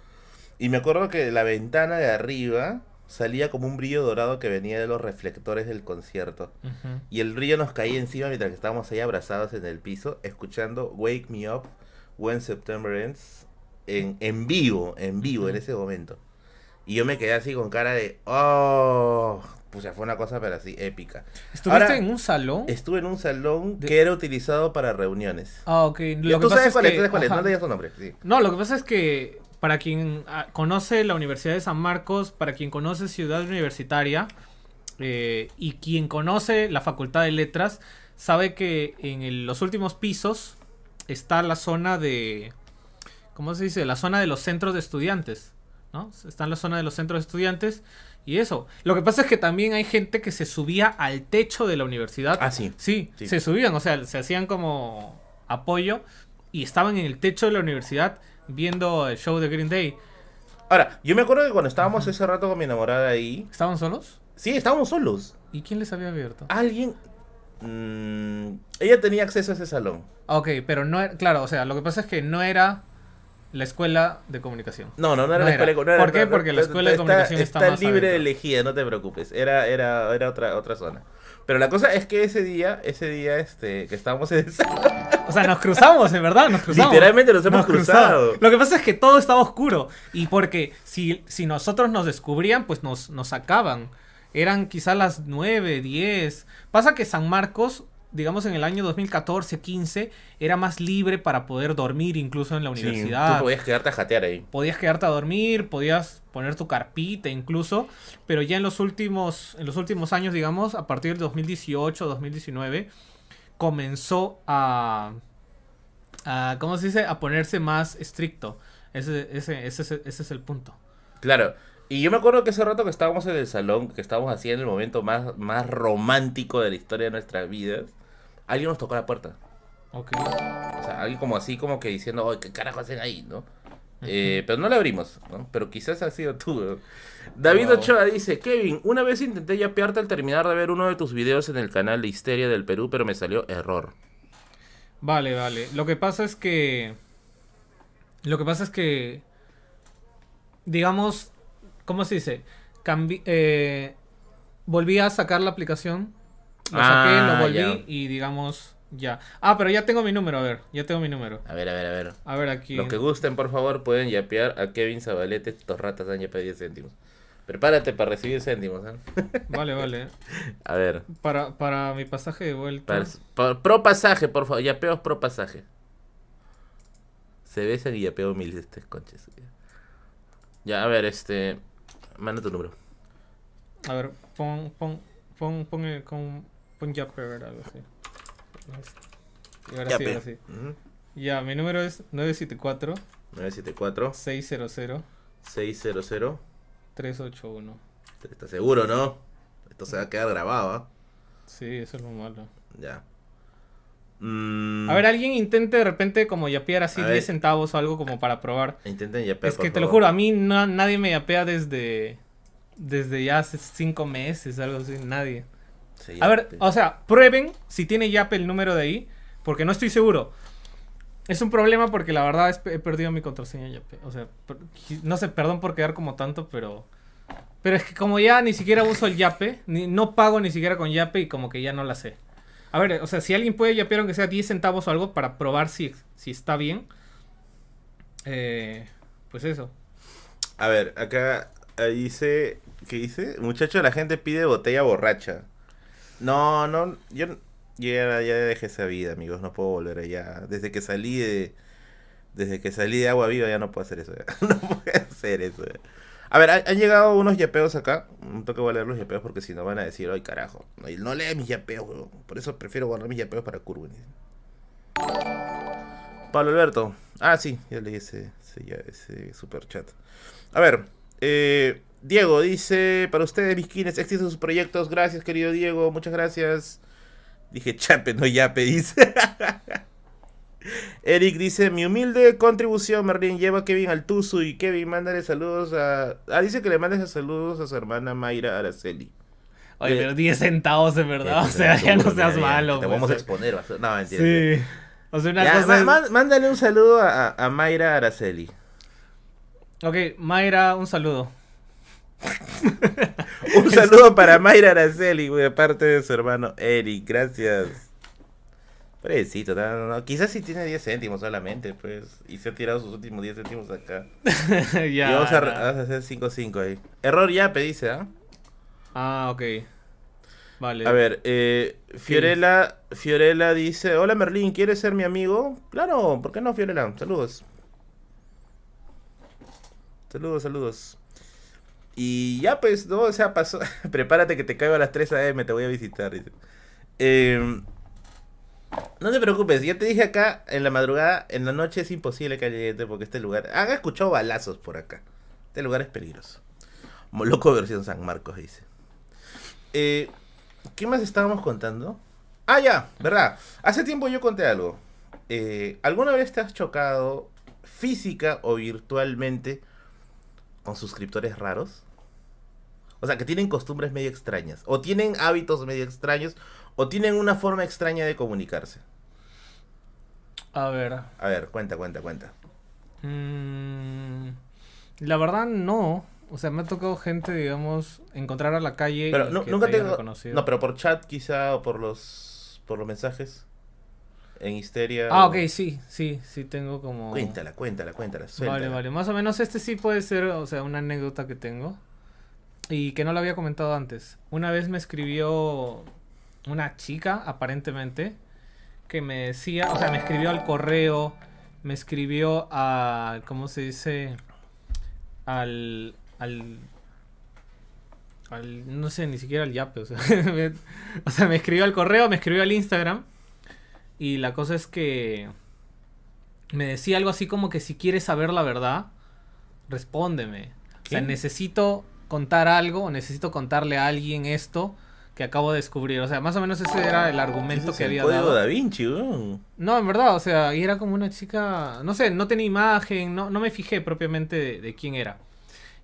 [SPEAKER 2] Y me acuerdo que la ventana de arriba salía como un brillo dorado que venía de los reflectores del concierto. Y el brillo nos caía encima mientras que estábamos ahí abrazados en el piso, escuchando Wake Me Up When September Ends en, en vivo, en vivo en ese momento. Y yo me quedé así con cara de, oh, pues ya fue una cosa pero así épica.
[SPEAKER 1] ¿Estuviste
[SPEAKER 2] Ahora,
[SPEAKER 1] en un salón?
[SPEAKER 2] Estuve en un salón
[SPEAKER 1] De-
[SPEAKER 2] que era utilizado para reuniones.
[SPEAKER 1] Ah, ok. Lo
[SPEAKER 2] Tú
[SPEAKER 1] que
[SPEAKER 2] sabes
[SPEAKER 1] es
[SPEAKER 2] cuál es,
[SPEAKER 1] que-
[SPEAKER 2] tú sabes cuál es,
[SPEAKER 1] ajá.
[SPEAKER 2] no le digas su nombre. Sí.
[SPEAKER 1] No, lo que pasa es que para quien ah, conoce la Universidad de San Marcos, para quien conoce Ciudad Universitaria eh, y quien conoce la Facultad de Letras, sabe que en el- los últimos pisos está la zona de... ¿Cómo se dice? La zona de los centros de estudiantes. ¿no? Está en la zona de los centros de estudiantes y eso. Lo que pasa es que también hay gente que se subía al techo de la universidad.
[SPEAKER 2] Ah, sí.
[SPEAKER 1] Sí,
[SPEAKER 2] Sí.
[SPEAKER 1] se subían, o sea, se hacían como apoyo y estaban en el techo de la universidad viendo el show de Green Day.
[SPEAKER 2] Ahora, yo me acuerdo que cuando estábamos ese rato con mi enamorada ahí,
[SPEAKER 1] ¿Estaban solos?
[SPEAKER 2] sí, estábamos solos.
[SPEAKER 1] ¿Y quién les había abierto?
[SPEAKER 2] Alguien... mm, ella tenía acceso a ese salón.
[SPEAKER 1] Ok, pero no era, claro, o sea, lo que pasa es que no era la escuela de comunicación.
[SPEAKER 2] No, no, no era
[SPEAKER 1] No
[SPEAKER 2] la escuela
[SPEAKER 1] era.
[SPEAKER 2] de era-
[SPEAKER 1] ¿Por qué? Porque la escuela de comunicación está más
[SPEAKER 2] libre de
[SPEAKER 1] adentro.
[SPEAKER 2] elegida, no te preocupes. Era, era, era otra, otra zona. Pero la cosa es que ese día, ese día, este, que estábamos en
[SPEAKER 1] O sea, nos cruzamos, en verdad, nos cruzamos.
[SPEAKER 2] Literalmente nos hemos
[SPEAKER 1] cruzamos.
[SPEAKER 2] cruzado.
[SPEAKER 1] Lo que pasa es que todo estaba oscuro. Y porque si, si nosotros nos descubrían, pues nos, nos sacaban. Eran quizás las 9, 10. Pasa que San Marcos, digamos en el año 2014, 15, era más libre para poder dormir incluso en la
[SPEAKER 2] Sí,
[SPEAKER 1] universidad.
[SPEAKER 2] tú podías quedarte a jatear ahí.
[SPEAKER 1] podías quedarte a dormir, podías poner tu carpita incluso, pero ya en los últimos, en los últimos años, digamos, a partir del 2018, 2019, comenzó a, a ¿cómo se dice? A ponerse más estricto. Ese, ese- ese es el punto.
[SPEAKER 2] Claro. Y yo me acuerdo que ese rato que estábamos en el salón, que estábamos así en el momento más, más romántico de la historia de nuestras vidas, alguien nos tocó la puerta.
[SPEAKER 1] Ok.
[SPEAKER 2] O sea, alguien como así, como que diciendo, oye, ¿qué carajo hacen ahí, no? Eh, pero no la abrimos, ¿no? Pero quizás ha sido tú. ¿no? David
[SPEAKER 1] Wow.
[SPEAKER 2] Ochoa dice, Kevin, una vez intenté yapearte al terminar de ver uno de tus videos en el canal de Histeria del Perú, pero me salió error.
[SPEAKER 1] Vale, vale. Lo que pasa es que. Lo que pasa es que. Digamos. ¿Cómo se dice? Cambi- eh, volví a sacar la aplicación. Lo saqué,
[SPEAKER 2] Ah,
[SPEAKER 1] lo volví
[SPEAKER 2] ya.
[SPEAKER 1] y digamos. Ya. Ah, pero ya tengo mi número, a ver. Ya tengo mi número.
[SPEAKER 2] A ver, a ver, a ver.
[SPEAKER 1] A ver aquí.
[SPEAKER 2] Los que gusten, por favor, pueden yapear a Kevin Zabalete. Estos ratas han yapeado 10 céntimos. Prepárate para recibir céntimos, ¿eh?
[SPEAKER 1] Vale, vale.
[SPEAKER 2] A ver.
[SPEAKER 1] Para, para mi pasaje de vuelta.
[SPEAKER 2] para- pa- pro pasaje, por favor. Yapeos pro pasaje. Se besan y yapeo mil este conches. Ya, a ver, este. Manda tu número.
[SPEAKER 1] A ver, pon, pon, pon, pon, el- con, pon ya, pero algo así. Y ahora sí,
[SPEAKER 2] Yape.
[SPEAKER 1] ahora sí.
[SPEAKER 2] Ujú.
[SPEAKER 1] Ya, mi número es 974
[SPEAKER 2] 974
[SPEAKER 1] 600
[SPEAKER 2] 600
[SPEAKER 1] 381.
[SPEAKER 2] ¿Estás seguro, no? Esto se va a quedar grabado, ¿ah?
[SPEAKER 1] Sí, eso es lo malo.
[SPEAKER 2] Ya. Mm,
[SPEAKER 1] A ver, alguien intente de repente como yapear así
[SPEAKER 2] A
[SPEAKER 1] 10
[SPEAKER 2] ver.
[SPEAKER 1] centavos o algo como para probar.
[SPEAKER 2] Intenten yapear.
[SPEAKER 1] es
[SPEAKER 2] por
[SPEAKER 1] que te lo juro, a mí no, nadie me yapea desde desde ya hace 5 meses, algo así, nadie.
[SPEAKER 2] Sí,
[SPEAKER 1] A ver, o sea, prueben si tiene Yape el número de ahí, porque no estoy seguro. Es un problema porque la verdad es- he perdido mi contraseña Yape. O sea, no sé, perdón por quedar como tanto, pero Pero es que como ya ni siquiera uso el yape, ni, no pago ni siquiera con yape y como que ya no la sé. A ver, o sea, si alguien puede yapear aunque sea 10 centavos o algo para probar si, si está bien, eh, pues eso.
[SPEAKER 2] A ver, acá dice. ¿Qué dice? Muchacho, la gente pide botella borracha. No, no, yo ya, ya dejé esa vida, amigos. No puedo volver allá. Desde que salí de. Desde que salí de agua viva ya no puedo hacer eso. ya. No puedo hacer eso. A ver, han, llegado unos yapeos acá. No tengo que leer los yapeos porque si no van a decir, ay carajo. No, no lee mis yapeos, weón. Por eso prefiero guardar mis yapeos para Curwen. Pablo Alberto. Ah, sí, ya leí ese, ese, ese super chat. A ver, eh, Diego dice, para ustedes, mis kines, existen sus proyectos. Gracias, querido Diego, muchas gracias. Dije chape, no yape, dice. Eric dice, mi humilde contribución, Merlin, lleva a Kevin al Tuzu y Kevin, mándale saludos a... Ah, dice que le mandes saludos a su hermana Mayra Araceli.
[SPEAKER 1] Oye,
[SPEAKER 2] Eh,
[SPEAKER 1] pero 10 centavos en verdad, o
[SPEAKER 2] Eh,
[SPEAKER 1] sea, ya no seas malo.
[SPEAKER 2] Te
[SPEAKER 1] pues.
[SPEAKER 2] vamos a exponer. vas a- No, mentira.
[SPEAKER 1] Sí. O sea, una
[SPEAKER 2] Ya,
[SPEAKER 1] cosa es-
[SPEAKER 2] mándale un saludo a, a- a Mayra Araceli.
[SPEAKER 1] Ok, Mayra, un saludo.
[SPEAKER 2] Un saludo para Mayra Araceli, güey, de parte de su hermano Eric. Gracias. Pobrecito, no, quizás sí tiene 10 céntimos solamente, pues. Y se ha tirado sus últimos 10 céntimos acá.
[SPEAKER 1] ya.
[SPEAKER 2] y a, vamos a hacer 5-5 ahí. Error ya, dice, ¿ah?
[SPEAKER 1] Ah, ok. Vale.
[SPEAKER 2] A ver, eh, Fiorella, Fiorella dice, hola Merlín, ¿quieres ser mi amigo? Claro, ¿por qué no, Fiorella? Saludos. Saludos, saludos. Y ya pues, no, o sea, pasó. Prepárate que te caigo a las 3 a.m., te voy a visitar. dice. Eh, no te preocupes, ya te dije acá, en la madrugada, en la noche es imposible que llegue porque este lugar... Han escuchado balazos por acá. Este lugar es peligroso. Moloco versión San Marcos, dice. Eh, ¿Qué más estábamos contando? Ah, ya, ¿verdad? Hace tiempo yo conté algo. Eh, ¿Alguna vez te has chocado física o virtualmente con suscriptores raros? O sea, que tienen costumbres medio extrañas, o tienen hábitos medio extraños, o tienen una forma extraña de comunicarse.
[SPEAKER 1] A ver.
[SPEAKER 2] A ver, cuenta, cuenta, cuenta.
[SPEAKER 1] mm, la verdad, no. O sea, me ha tocado gente, digamos, encontrar a la calle.
[SPEAKER 2] Pero
[SPEAKER 1] y
[SPEAKER 2] nu-
[SPEAKER 1] que
[SPEAKER 2] nunca
[SPEAKER 1] te
[SPEAKER 2] te...
[SPEAKER 1] haya reconocido.
[SPEAKER 2] No, pero por chat quizá, o por los, por los mensajes. En histeria.
[SPEAKER 1] Ah,
[SPEAKER 2] o-
[SPEAKER 1] ok, sí, sí, sí tengo como...
[SPEAKER 2] Cuéntala, cuéntala, cuéntala.
[SPEAKER 1] Vale, vale. Más o menos este sí puede ser, o sea, una anécdota que tengo. Y que no lo había comentado antes. Una vez me escribió una chica, aparentemente, que me decía, o sea, me escribió al correo, me escribió a, ¿cómo se dice? Al, al, al, no sé, ni siquiera al yape, o sea, me, o sea, me escribió al correo, me escribió al Instagram. Y la cosa es que me decía algo así como que si quieres saber la verdad, respóndeme. O sea,
[SPEAKER 2] ¿Qué?
[SPEAKER 1] necesito contar algo, o necesito contarle a alguien esto que acabo de descubrir. O sea, más o menos ese era el argumento
[SPEAKER 2] es
[SPEAKER 1] que había
[SPEAKER 2] código
[SPEAKER 1] dado.
[SPEAKER 2] Da Vinci.
[SPEAKER 1] No, en verdad, o sea, y era como una chica, no sé, no tenía imagen, no, no me fijé propiamente de, de quién era.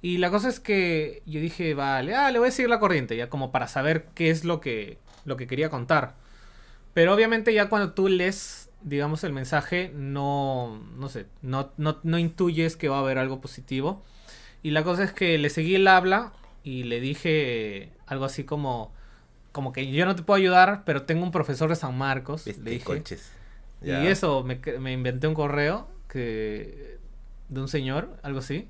[SPEAKER 1] Y la cosa es que yo dije, vale, ah, le voy a seguir la corriente, ya como para saber qué es lo que, lo que quería contar. Pero obviamente ya cuando tú lees, digamos, el mensaje, no, no sé, no, no, no intuyes que va a haber algo positivo. Y la cosa es que le seguí el habla y le dije algo así como, como que yo no te puedo ayudar, pero tengo un profesor de San Marcos. Le dije.
[SPEAKER 2] conches.
[SPEAKER 1] Y
[SPEAKER 2] Ya.
[SPEAKER 1] eso, me, me inventé un correo que de un señor, algo así.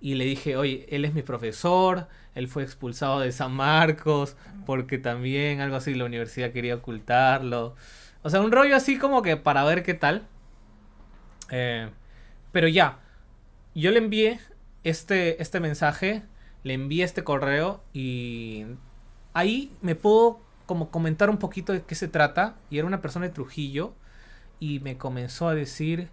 [SPEAKER 1] Y le dije, oye, él es mi profesor, él fue expulsado de San Marcos, porque también algo así la universidad quería ocultarlo. O sea, un rollo así como que para ver qué tal. Eh, pero ya, yo le envié este, este mensaje, le envié este correo y ahí me puedo como comentar un poquito de qué se trata. Y era una persona de Trujillo y me comenzó a decir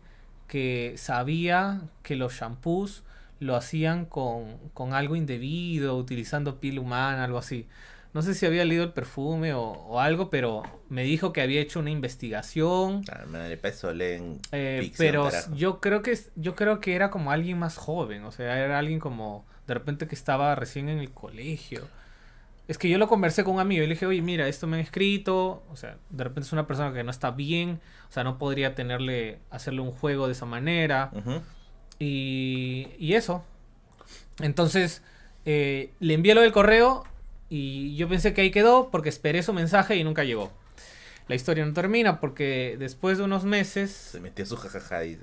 [SPEAKER 1] que sabía que los shampoos lo hacían con, con algo indebido, utilizando piel humana, algo así. No sé si había leído el perfume o, o algo, pero me dijo que había hecho una investigación.
[SPEAKER 2] Ah, madre, para eso leen
[SPEAKER 1] Eh,
[SPEAKER 2] ficción,
[SPEAKER 1] pero
[SPEAKER 2] carajo.
[SPEAKER 1] yo creo que yo creo que era como alguien más joven, o sea, era alguien como de repente que estaba recién en el colegio. Es que yo lo conversé con un amigo y le dije, oye, mira, esto me han escrito, o sea, de repente es una persona que no está bien, o sea, no podría tenerle, hacerle un juego de esa manera. Y, y eso. Entonces, eh, le envié lo del correo y yo pensé que ahí quedó porque esperé su mensaje y nunca llegó. La historia no termina porque después de unos meses...
[SPEAKER 2] Se metió su jajaja dice.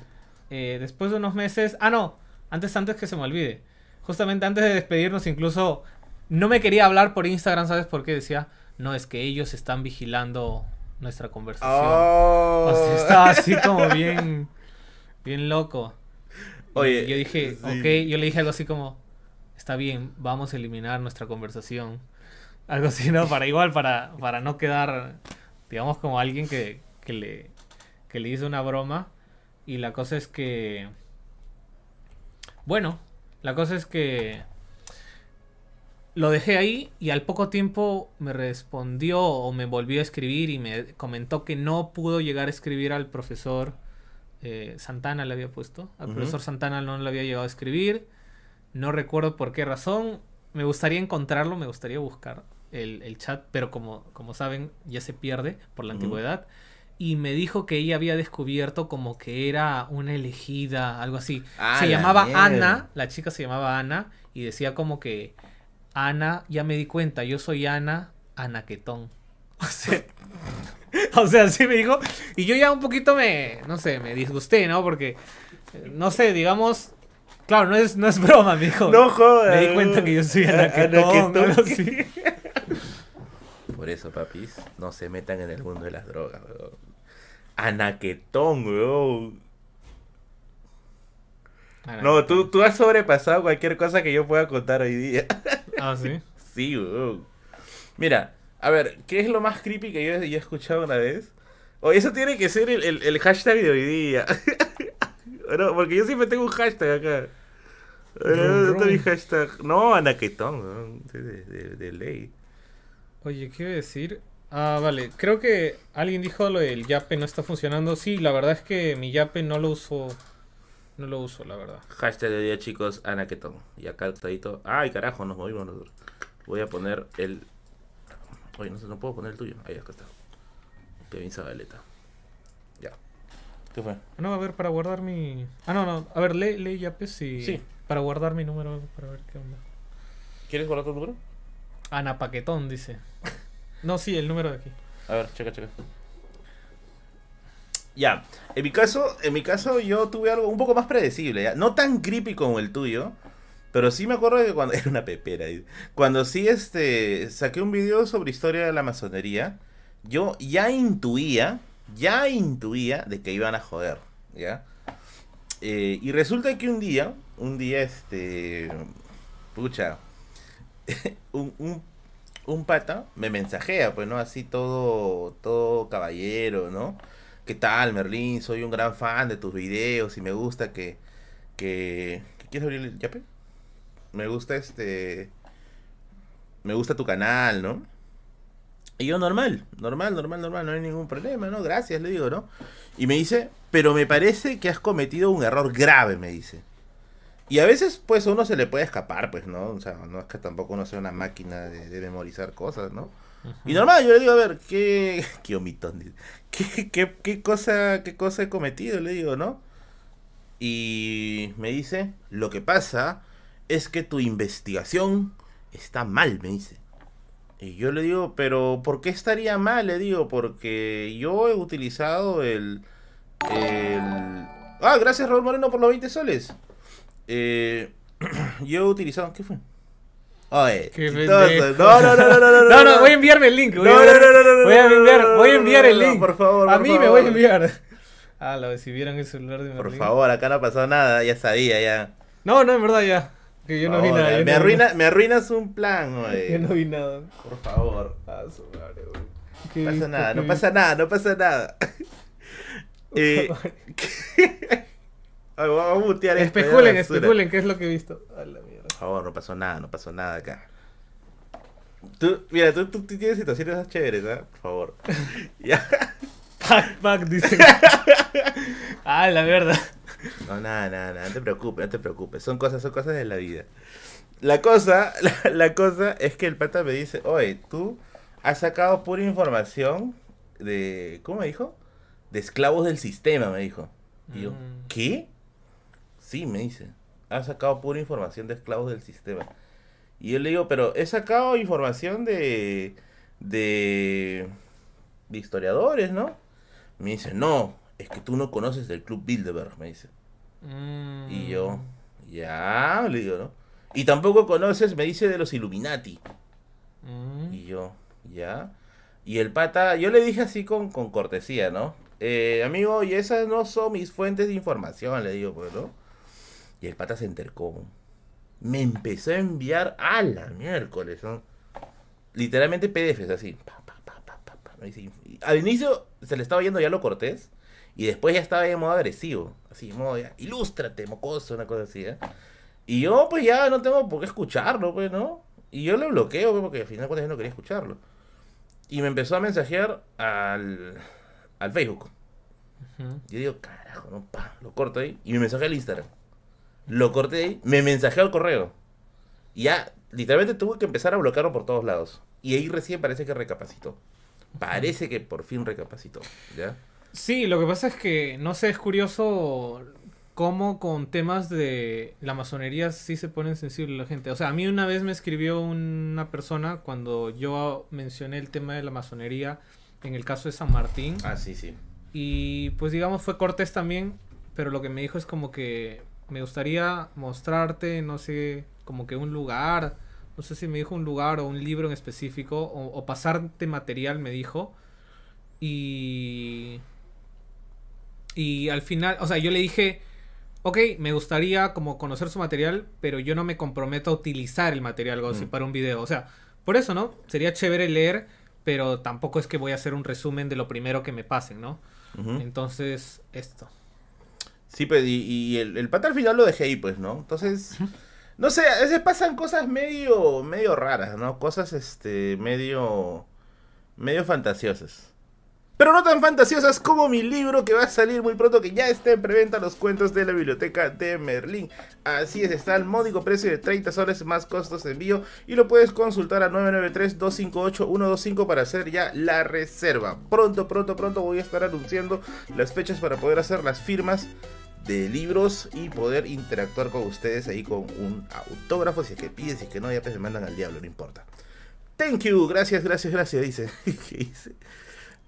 [SPEAKER 1] eh, después de unos meses... Ah, no. Antes, antes que se me olvide. Justamente antes de despedirnos incluso... No me quería hablar por Instagram, ¿sabes por qué? Decía, no, es que ellos están vigilando nuestra conversación.
[SPEAKER 2] Oh.
[SPEAKER 1] O sea, estaba así como bien... Bien loco. Y
[SPEAKER 2] Oye,
[SPEAKER 1] yo dije,
[SPEAKER 2] sí.
[SPEAKER 1] ok, yo le dije algo así como, está bien, vamos a eliminar nuestra conversación. Algo así, ¿no? Para igual, para, para no quedar, digamos, como alguien que, que le, que le hizo una broma. Y la cosa es que, bueno, la cosa es que lo dejé ahí y al poco tiempo me respondió o me volvió a escribir y me comentó que no pudo llegar a escribir al profesor eh, Santana, le había puesto. Al profesor Santana no le había llegado a escribir. No recuerdo por qué razón. Me gustaría encontrarlo, me gustaría buscar el, el chat, pero como, como saben, ya se pierde por la antigüedad. Y me dijo que ella había descubierto como que era una elegida, algo así.
[SPEAKER 2] Ah,
[SPEAKER 1] se
[SPEAKER 2] la
[SPEAKER 1] llamaba
[SPEAKER 2] mierda.
[SPEAKER 1] Ana, la chica se llamaba Ana, y decía como que Ana, ya me di cuenta, yo soy Ana Anaquetón. O sea, o sea, así me dijo. Y yo ya un poquito me, no sé, me disgusté, ¿no? Porque, eh, no sé, digamos, claro, no es, no es broma, me dijo.
[SPEAKER 2] No jodas.
[SPEAKER 1] Me di cuenta que yo soy Anaquetón. Así.
[SPEAKER 2] Por eso, papis, no se metan en el mundo de las drogas, weón. Anaquetón, weón. No, tú, tú has sobrepasado cualquier cosa que yo pueda contar hoy día.
[SPEAKER 1] Ah, sí.
[SPEAKER 2] Sí, weón. Mira, a ver, ¿qué es lo más creepy que yo, yo he escuchado una vez? O eso tiene que ser el, el- el hashtag de hoy día. No, porque yo siempre tengo un hashtag acá. ¿Dónde está mi hashtag? No, anaquetón, de- de ley.
[SPEAKER 1] Oye, ¿qué iba a decir? Ah, vale. Creo que alguien dijo lo del Yape no está funcionando. Sí, la verdad es que mi Yape no lo uso. No lo uso, la verdad.
[SPEAKER 2] Hashtag de día, chicos, anaquetón. Y acá el todito. Ay, carajo, nos movimos nosotros. Voy a poner el. Oye, no sé, no puedo poner el tuyo. Ahí, acá está. Kevin Zabaleta. Ya. ¿Qué fue?
[SPEAKER 1] Ah, No, a ver, para guardar mi. Ah, no, no. A ver, lee, lee Yape si.
[SPEAKER 2] Sí.
[SPEAKER 1] Para guardar mi número, para ver qué onda.
[SPEAKER 2] ¿Quieres guardar tu número?
[SPEAKER 1] Ana Paquetón, dice. No, sí, el número de aquí.
[SPEAKER 2] A ver, checa, checa. Ya, en mi caso, en mi caso yo tuve algo un poco más predecible, ¿ya? no tan creepy como el tuyo, pero sí me acuerdo que cuando era una pepera, cuando sí este saqué un video sobre historia de la masonería, yo ya intuía, ya intuía de que iban a joder, ¿ya? Eh, y resulta que un día, un día este pucha, un, un un pata me mensajea, pues, ¿no? Así todo, todo caballero, ¿no? ¿Qué tal, Merlín? Soy un gran fan de tus videos y me gusta que... que... ¿que ¿Quieres abrir el yape? Me gusta este... Me gusta tu canal, ¿no? Y yo normal, normal, normal, normal, no hay ningún problema, ¿no? Gracias, le digo, ¿no? Y me dice, pero me parece que has cometido un error grave, me dice. Y a veces, pues, a uno se le puede escapar, pues, ¿no? O sea, no es que tampoco uno sea una máquina de, de memorizar cosas, ¿no? Y normal, yo le digo, a ver, ¿qué... ¿Qué omitón? ¿Qué, qué, qué cosa, ¿Qué cosa he cometido? Le digo, ¿no? Y me dice, lo que pasa es que tu investigación está mal, me dice. Y yo le digo, pero ¿por qué estaría mal? Le digo, porque yo he utilizado el... el... Ah, gracias Raúl Moreno por los 20 soles. Eh, yo he utilizado... ¿Qué fue? Oye. No, no, no, no, no, no,
[SPEAKER 1] No, no, voy a enviarme el link. Voy a enviar,
[SPEAKER 2] no, no, no, no,
[SPEAKER 1] voy a enviar, voy a el link.
[SPEAKER 2] por favor,
[SPEAKER 1] A
[SPEAKER 2] por
[SPEAKER 1] mí me voy a enviar. Ah, lo si vieran el celular de
[SPEAKER 2] Por
[SPEAKER 1] Merlín.
[SPEAKER 2] favor, acá no ha pasado nada, ya sabía, ya.
[SPEAKER 1] No, no, en verdad ya. Que yo no vi
[SPEAKER 2] Por
[SPEAKER 1] nada.
[SPEAKER 2] me, arruina, me arruinas un plan, oye.
[SPEAKER 1] Yo no vi nada.
[SPEAKER 2] Por favor.
[SPEAKER 1] Ah, su madre.
[SPEAKER 2] No
[SPEAKER 1] ¿Qué
[SPEAKER 2] pasa nada,
[SPEAKER 1] ¿Qué
[SPEAKER 2] no pasa nada, no pasa nada. eh, a mutear esto,
[SPEAKER 1] Especulen,
[SPEAKER 2] basura.
[SPEAKER 1] especulen, ¿qué es lo que he visto? A la mierda.
[SPEAKER 2] Por favor, no pasó nada, no pasó nada acá. Tú, mira, tú, tú, tú tienes situaciones chéveres, ¿ah? Por favor. ya.
[SPEAKER 1] Pack, pack, dice. ah, la verdad.
[SPEAKER 2] No, nada, nada, nada, no te preocupes, no te preocupes. Son cosas, son cosas de la vida. La cosa, la, la cosa es que el pata me dice, oye, tú has sacado pura información de, ¿cómo me dijo? De esclavos del sistema, me dijo. Y yo,
[SPEAKER 1] Mm.
[SPEAKER 2] ¿qué? Sí, me dice. Has sacado pura información de esclavos del sistema. Y yo le digo, pero he sacado información de, de, de historiadores, ¿no? Me dice, no, es que tú no conoces el Club Bilderberg, me dice.
[SPEAKER 1] Mm.
[SPEAKER 2] Y yo, ya, le digo, ¿no? Y tampoco conoces, me dice, de los Illuminati.
[SPEAKER 1] Mm.
[SPEAKER 2] Y yo, ya. Y el pata, yo le dije así con, con cortesía, ¿no? Eh, amigo, y esas no son mis fuentes de información, le digo, pues, ¿no? Y el pata se entercó. Me empezó a enviar a la miércoles, ¿no? Literalmente PDFs así. Pa, pa, pa, pa, pa, pa, ¿no? Y y Al inicio se le estaba yendo ya lo cortés. Y después ya estaba en modo agresivo. Así, en modo ya, ilústrate, mocoso, una cosa así, ¿eh? Y yo, pues ya no tengo por qué escucharlo, pues, ¿no? Y yo lo bloqueo, pues, porque al final de cuentas yo no quería escucharlo. Y me empezó a mensajear al, al Facebook. Yo digo, carajo, no, pa, lo corto ahí. Y me mensajea al Instagram. Lo corté ahí, me mensajeó al correo. Y ya, literalmente tuve que empezar a bloquearlo por todos lados. Y ahí recién parece que recapacitó. Parece que por fin recapacitó, ¿ya?
[SPEAKER 1] Sí, lo que pasa es que, no sé, es curioso cómo con temas de la masonería sí se ponen sensibles la gente. O sea, a mí una vez me escribió una persona cuando yo mencioné el tema de la masonería en el caso de San Martín.
[SPEAKER 2] Ah, sí, sí.
[SPEAKER 1] Y pues digamos fue cortés también, pero lo que me dijo es como que me gustaría mostrarte, no sé, como que un lugar, no sé si me dijo un lugar o un libro en específico, o, o pasarte material, me dijo. Y... Y al final, o sea, yo le dije, ok, me gustaría como conocer su material, pero yo no me comprometo a utilizar el material así
[SPEAKER 2] Mm.
[SPEAKER 1] para un video. O sea, por eso, ¿no? Sería chévere leer, pero tampoco es que voy a hacer un resumen de lo primero que me pasen, ¿no? Entonces, esto.
[SPEAKER 2] Sí, pues, y, y el, el pata al final lo dejé ahí, pues, ¿no? Entonces, no sé, a veces pasan cosas medio, medio raras, ¿no? Cosas, este, medio, medio fantasiosas. Pero no tan fantasiosas como mi libro que va a salir muy pronto, que ya está en preventa los cuentos de la biblioteca de Merlín. Así es, está al módico precio de 30 soles más costos de envío y lo puedes consultar a 993-258-125 para hacer ya la reserva. Pronto, pronto, pronto voy a estar anunciando las fechas para poder hacer las firmas de libros y poder interactuar con ustedes ahí con un autógrafo. Si es que piden, si es que no, ya pues me mandan al diablo, no importa. Thank you, gracias, gracias, gracias, dice. ¿Qué dice?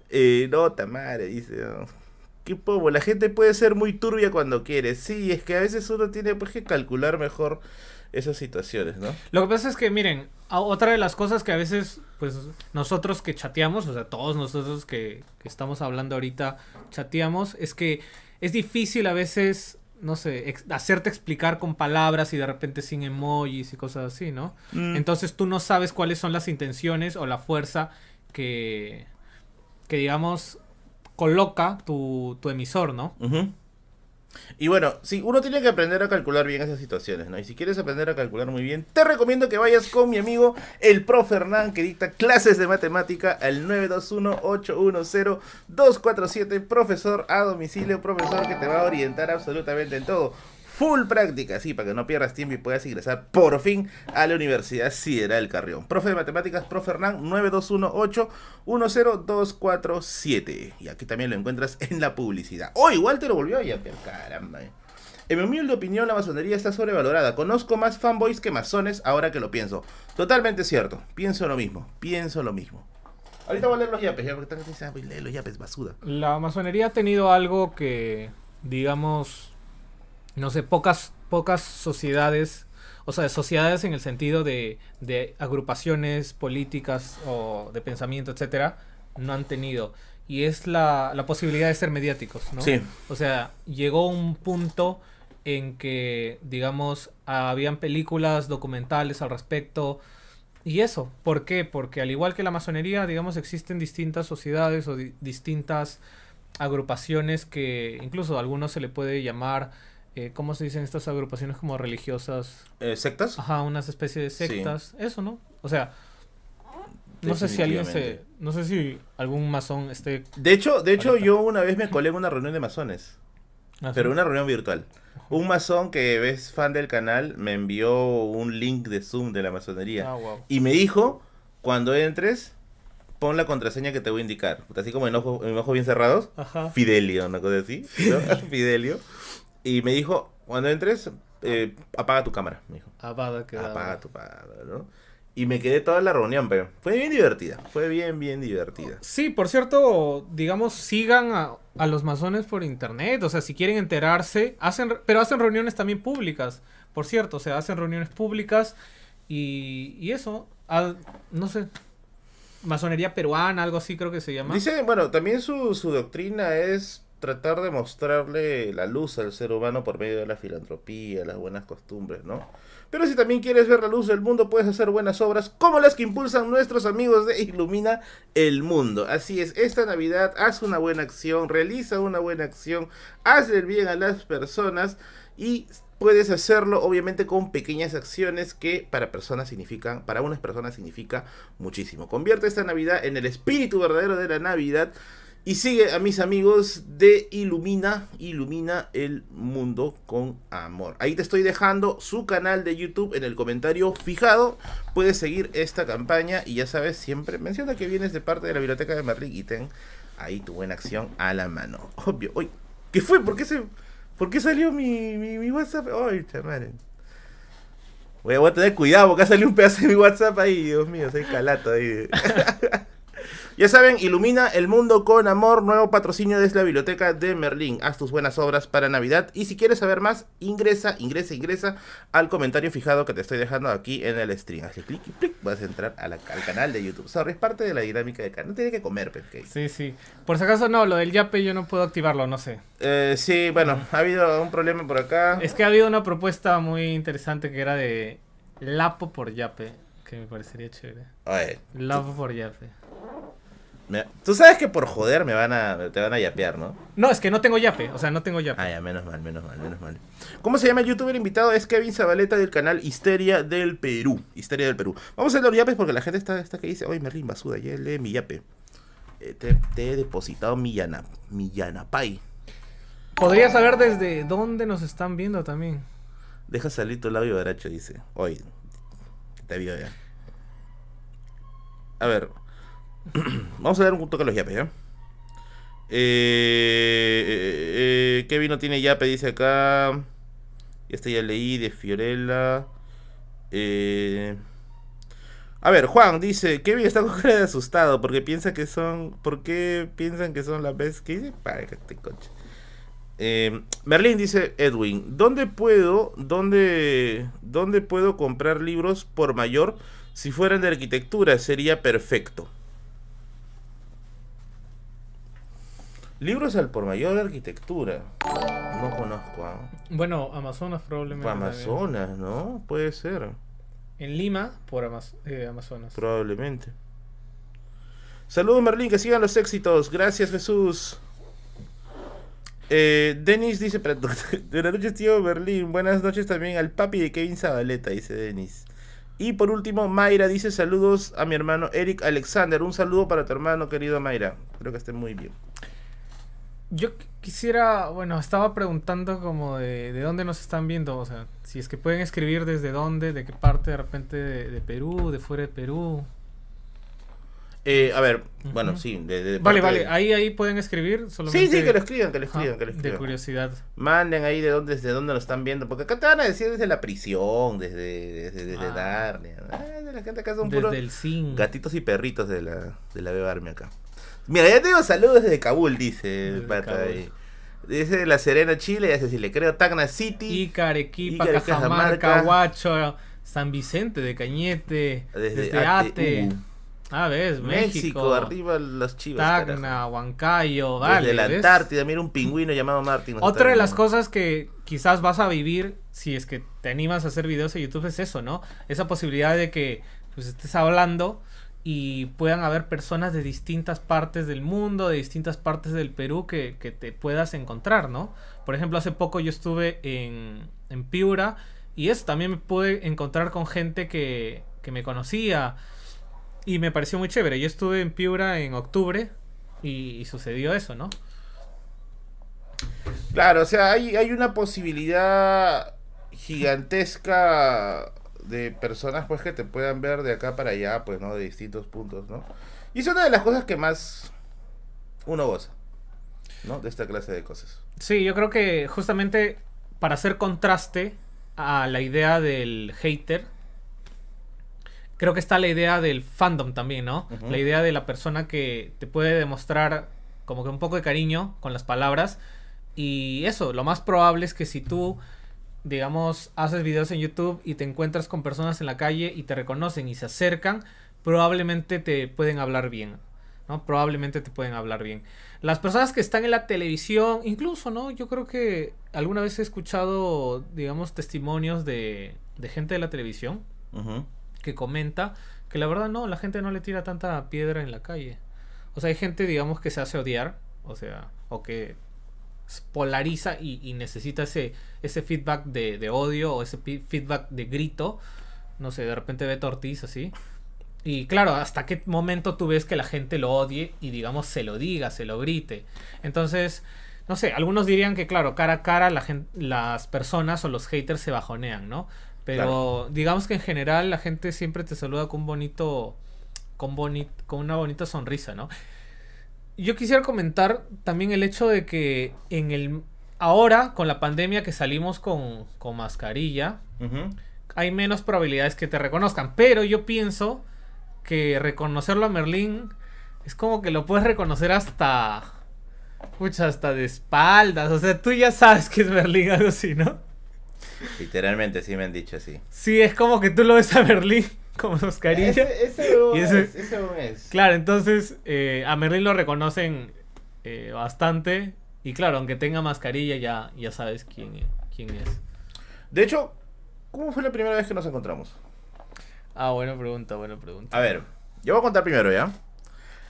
[SPEAKER 2] Eh, no, dice. no. Qué poco, la gente puede ser muy turbia cuando quiere. Sí, es que a veces uno tiene pues, que calcular mejor esas situaciones, ¿no?
[SPEAKER 1] Lo que pasa es que, miren, otra de las cosas que a veces, pues, nosotros que chateamos, o sea, todos nosotros que estamos hablando ahorita chateamos, es que es difícil a veces, no sé, ex- hacerte explicar con palabras y de repente sin emojis y cosas así, ¿no?
[SPEAKER 2] Mm.
[SPEAKER 1] Entonces tú no sabes cuáles son las intenciones o la fuerza que, que digamos, coloca tu, tu emisor, ¿no?
[SPEAKER 2] Y bueno, sí, uno tiene que aprender a calcular bien esas situaciones, ¿no? Y si quieres aprender a calcular muy bien, te recomiendo que vayas con mi amigo el profe Hernán, que dicta clases de matemática al 921-810-247, profesor a domicilio, profesor que te va a orientar absolutamente en todo. Full práctica, sí, para que no pierdas tiempo y puedas ingresar por fin a la Universidad Sideral Carrión. Profe de Matemáticas, profe Hernán, 921-810-247. Y aquí también lo encuentras en la publicidad. Oh, igual te lo volvió a llamar, caramba. En mi humilde opinión, la masonería está sobrevalorada. Conozco más fanboys que masones ahora que lo pienso. Totalmente cierto. Pienso lo mismo. Pienso lo mismo. Ahorita voy a leer los yapes, ya, porque dice, ah, los yapes, basura.
[SPEAKER 1] La masonería ha tenido algo que, digamos, no sé, pocas, pocas sociedades, o sea, sociedades en el sentido de, de agrupaciones políticas o de pensamiento, etcétera, no han tenido. Y es la, la posibilidad de ser mediáticos, ¿no?
[SPEAKER 2] Sí.
[SPEAKER 1] O sea, llegó un punto en que, digamos, habían películas, documentales al respecto. Y eso, ¿por qué? Porque al igual que la masonería, digamos, existen distintas sociedades o di- distintas agrupaciones que incluso a algunos se le puede llamar, eh, ¿cómo se dicen estas agrupaciones como religiosas?
[SPEAKER 2] Eh, ¿Sectas?
[SPEAKER 1] Ajá, unas especies de
[SPEAKER 2] Sí.
[SPEAKER 1] sectas, eso, ¿no? O sea, no sé si alguien se, no sé si algún masón esté...
[SPEAKER 2] De hecho, de hecho yo una vez me colé en una reunión de masones.
[SPEAKER 1] así.
[SPEAKER 2] Pero una reunión virtual. Un masón que es fan del canal me envió un link de Zoom de la masonería.
[SPEAKER 1] Ah, wow.
[SPEAKER 2] Y me dijo, cuando entres, pon la contraseña que te voy a indicar. Así como en ojos, en ojos bien cerrados.
[SPEAKER 1] Ajá.
[SPEAKER 2] Fidelio, una cosa así. ¿no? Fidelio. Y me dijo, cuando entres, eh, apaga tu cámara, me dijo.
[SPEAKER 1] Apaga, quedaba.
[SPEAKER 2] Apaga tu cámara, ¿no? Y me quedé toda la reunión, pero fue bien divertida. Fue bien, bien divertida.
[SPEAKER 1] Sí, por cierto, digamos, sigan a, a los masones por internet. O sea, si quieren enterarse, hacen, pero hacen reuniones también públicas. Por cierto, o sea, hacen reuniones públicas y, y eso, ah, no sé, masonería peruana, algo así creo que se llama.
[SPEAKER 2] Dice, bueno, también su, su doctrina es tratar de mostrarle la luz al ser humano por medio de la filantropía, las buenas costumbres, ¿no? Pero si también quieres ver la luz del mundo, puedes hacer buenas obras como las que impulsan nuestros amigos de Ilumina el Mundo. Así es, esta Navidad haz una buena acción, realiza una buena acción, hazle el bien a las personas y puedes hacerlo obviamente con pequeñas acciones que para personas significan, para unas personas significa muchísimo. Convierte esta Navidad en el espíritu verdadero de la Navidad y sigue a mis amigos de Ilumina, Ilumina el mundo con amor. Ahí te estoy dejando su canal de YouTube en el comentario fijado. Puedes seguir esta campaña y ya sabes, siempre menciona que vienes de parte de la biblioteca de Merlin y ten ahí tu buena acción a la mano. Obvio. Uy, ¿qué fue? ¿Por qué se por qué salió mi, mi, mi WhatsApp? Ay, chamare. Voy a, voy a tener cuidado porque ha salido un pedazo de mi WhatsApp ahí, Dios mío, soy calato ahí. Ya saben, ilumina el mundo con amor. Nuevo patrocinio desde la biblioteca de Merlín. Haz tus buenas obras para Navidad. Y si quieres saber más, ingresa, ingresa, ingresa al comentario fijado que te estoy dejando aquí en el stream. Así clic y clic, vas a entrar a la- al canal de YouTube. Sorry, es parte de la dinámica de canal. No tiene que comer, Pepe.
[SPEAKER 1] Sí, sí. Por si acaso no, lo del yape yo no puedo activarlo, no sé.
[SPEAKER 2] Eh, sí, bueno, ha habido un problema por acá.
[SPEAKER 1] Es que ha habido una propuesta muy interesante que era de Lapo por yape, que me parecería chévere.
[SPEAKER 2] Oye,
[SPEAKER 1] Lapo por yape.
[SPEAKER 2] Me- tú sabes que por joder me van a, te van a yapear, ¿no?
[SPEAKER 1] No, es que no tengo yape, o sea, no tengo yape.
[SPEAKER 2] Ah, ya, menos mal, menos mal, menos mal. ¿Cómo se llama el youtuber invitado? Es Kevin Zabaleta del canal Histeria del Perú. Histeria del Perú. Vamos a leer los yapes porque la gente está, está que dice, oye, Merlin, basuda, ya lee mi yape. Eh, te, te he depositado mi, yana, mi yanapay.
[SPEAKER 1] Podría saber desde dónde nos están viendo también.
[SPEAKER 2] Deja salir tu labio derecho, dice. Oye, te vio ya. A ver. Vamos a dar un toque a los yapes, ¿ya? Eh, eh, eh, Kevin no tiene yape, dice acá. Este ya leí de Fiorella. A ver, Juan dice, Kevin está con cara de asustado porque piensa que son... ¿Por qué piensan que son las veces que dice? Para que te coche. Merlin dice Edwin, ¿dónde puedo, dónde, dónde puedo comprar libros por mayor? Si fueran de arquitectura sería perfecto. Libros al por mayor de arquitectura. No conozco. ¿ah?
[SPEAKER 1] Bueno, Amazonas probablemente. También.
[SPEAKER 2] Amazonas, ¿no? Puede ser.
[SPEAKER 1] En Lima, por Amaz- eh, Amazonas.
[SPEAKER 2] Probablemente. Saludos Merlin, que sigan los éxitos. Gracias Jesús. Eh, Denis dice, buenas noches tío Merlin, buenas noches también al papi de Kevin Zabaleta, dice Denis. Y por último, Mayra dice saludos a mi hermano Eric Alexander. Un saludo para tu hermano querido Mayra. Espero que esté muy bien.
[SPEAKER 1] Yo qu- quisiera, bueno, estaba preguntando como de, de dónde nos están viendo, o sea, si es que pueden escribir desde dónde, de qué parte de repente de, de Perú, de fuera de Perú.
[SPEAKER 2] Eh, a ver, bueno, sí. de- de
[SPEAKER 1] Vale, vale,
[SPEAKER 2] de-
[SPEAKER 1] ahí, ahí pueden escribir. Solamente,
[SPEAKER 2] Sí, sí, que lo escriban, que lo escriban, que lo
[SPEAKER 1] De
[SPEAKER 2] escriban.
[SPEAKER 1] curiosidad.
[SPEAKER 2] Manden ahí de dónde, desde dónde nos están viendo. Porque acá te van a decir desde la prisión, desde, desde, desde
[SPEAKER 1] Ah.
[SPEAKER 2] Narnia. Ay, de la gente acá son
[SPEAKER 1] Desde
[SPEAKER 2] puros
[SPEAKER 1] el
[SPEAKER 2] gatitos y perritos de la, de la Beba Army acá. Mira, ya tengo saludos desde Kabul, dice el pata ahí. Dice La Serena, Chile, ya sé si le creo, Tacna City.
[SPEAKER 1] Ica, Arequipa,
[SPEAKER 2] Ica,
[SPEAKER 1] Cajamarca. Huacho, San Vicente de Cañete,
[SPEAKER 2] Desde
[SPEAKER 1] desde. Ate. Ah, ves,
[SPEAKER 2] México,
[SPEAKER 1] México,
[SPEAKER 2] arriba las chivas.
[SPEAKER 1] Tacna, Huancayo, vale.
[SPEAKER 2] Desde la
[SPEAKER 1] ¿ves?
[SPEAKER 2] Antártida, mira un pingüino llamado Martin. nos
[SPEAKER 1] Otra de las
[SPEAKER 2] viendo.
[SPEAKER 1] cosas que quizás vas a vivir si es que te animas a hacer videos en YouTube es eso, ¿no? Esa posibilidad de que pues estés hablando y puedan haber personas de distintas partes del mundo, de distintas partes del Perú que, que te puedas encontrar, ¿no? Por ejemplo, hace poco yo estuve en, en Piura y eso también me pude encontrar con gente que, que me conocía y me pareció muy chévere. Yo estuve en Piura en octubre y, sucedió eso, ¿no?
[SPEAKER 2] Claro, o sea, hay, hay una posibilidad gigantesca de personas pues que te puedan ver de acá para allá, pues, ¿no? De distintos puntos, ¿no? Y es una de las cosas que más uno goza, ¿no? De esta clase de cosas.
[SPEAKER 1] Sí, yo creo que justamente para hacer contraste a la idea del hater, creo que está la idea del fandom también, ¿no? La idea de la persona que te puede demostrar como que un poco de cariño con las palabras. Y eso, lo más probable es que si tú, digamos, haces videos en YouTube y te encuentras con personas en la calle y te reconocen y se acercan, probablemente te pueden hablar bien. ¿no? Probablemente te pueden hablar bien. Las personas que están en la televisión, incluso, ¿no? Yo creo que alguna vez he escuchado, digamos, testimonios de, de gente de la televisión que comenta que la verdad no, la gente no le tira tanta piedra en la calle. O sea, hay gente, digamos, que se hace odiar, o sea, o que polariza y, y necesita ese, ese feedback de, de odio o ese feedback de grito. No sé, de repente Beto Ortiz así. Y claro, hasta qué momento tú ves que la gente lo odie y digamos se lo diga, se lo grite. Entonces, no sé, algunos dirían que claro, cara a cara la las personas o los haters se bajonean, ¿no? Pero
[SPEAKER 2] Claro.
[SPEAKER 1] digamos que en general la gente siempre te saluda con un bonito, con boni- con una bonita sonrisa, ¿no? Yo quisiera comentar también el hecho de que en el ahora con la pandemia que salimos con, con mascarilla, hay menos probabilidades que te reconozcan. Pero yo pienso que reconocerlo a Merlín es como que lo puedes reconocer hasta. Pucha, hasta de espaldas. O sea, tú ya sabes que es Merlín, algo así, ¿no?
[SPEAKER 2] Literalmente, sí me han dicho así.
[SPEAKER 1] Sí, es como que tú lo ves a Merlín con mascarilla.
[SPEAKER 2] Ese, ese huevón
[SPEAKER 1] Y ese-
[SPEAKER 2] es, ese es.
[SPEAKER 1] Claro, entonces eh, a Merlín lo reconocen eh, bastante. Y claro, aunque tenga mascarilla, ya, ya sabes quién, quién es.
[SPEAKER 2] De hecho, ¿cómo fue la primera vez que nos encontramos?
[SPEAKER 1] Ah, buena pregunta, buena pregunta.
[SPEAKER 2] A ver, yo voy a contar primero, ¿ya?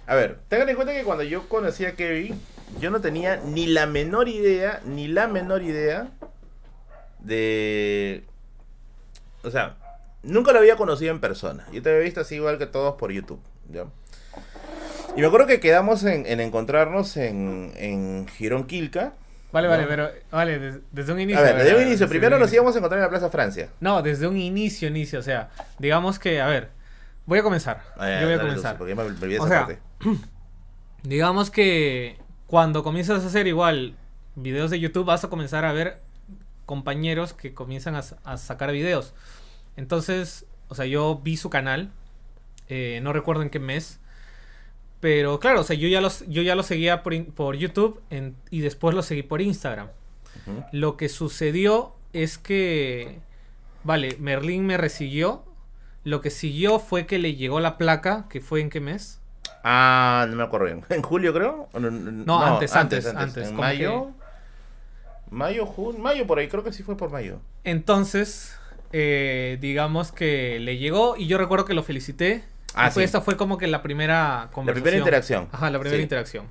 [SPEAKER 2] A ver, tengan en cuenta que cuando yo conocí a Kevin, yo no tenía ni la menor idea, ni la menor idea de... O sea, nunca lo había conocido en persona. Yo te había visto así igual que todos por YouTube, ¿ya? Y me acuerdo que quedamos en, en encontrarnos en, en Girón Quilca.
[SPEAKER 1] Vale, vale,
[SPEAKER 2] No.
[SPEAKER 1] pero vale, des- desde un inicio.
[SPEAKER 2] A ver, desde un inicio,
[SPEAKER 1] desde
[SPEAKER 2] primero nos íbamos a encontrar en la Plaza Francia.
[SPEAKER 1] No, desde un inicio, inicio, o sea, digamos que, a ver, voy a comenzar.
[SPEAKER 2] Ah, ya,
[SPEAKER 1] yo voy a comenzar.
[SPEAKER 2] Ya me, me
[SPEAKER 1] O sea. Digamos que cuando comienzas a hacer igual videos de YouTube vas a comenzar a ver compañeros que comienzan a sacar videos. Entonces, o sea, yo vi su canal, eh, no recuerdo en qué mes, pero claro, o sea, yo ya los, yo ya lo seguía por, por YouTube en- y después lo seguí por Instagram. Lo que sucedió es que, vale, Merlín me resiguió. Lo que siguió fue que le llegó la placa, que fue en qué mes.
[SPEAKER 2] Ah, no me acuerdo bien. ¿En julio creo? ¿O No,
[SPEAKER 1] No, antes, antes, antes,
[SPEAKER 2] En mayo. Mayo, junio. Mayo por ahí, creo que sí fue por mayo.
[SPEAKER 1] Entonces, eh, digamos que le llegó y yo recuerdo que lo felicité.
[SPEAKER 2] Ah, sí.
[SPEAKER 1] esta fue como que la primera
[SPEAKER 2] La
[SPEAKER 1] conversación.
[SPEAKER 2] primera interacción.
[SPEAKER 1] Ajá, la primera
[SPEAKER 2] Sí.
[SPEAKER 1] interacción.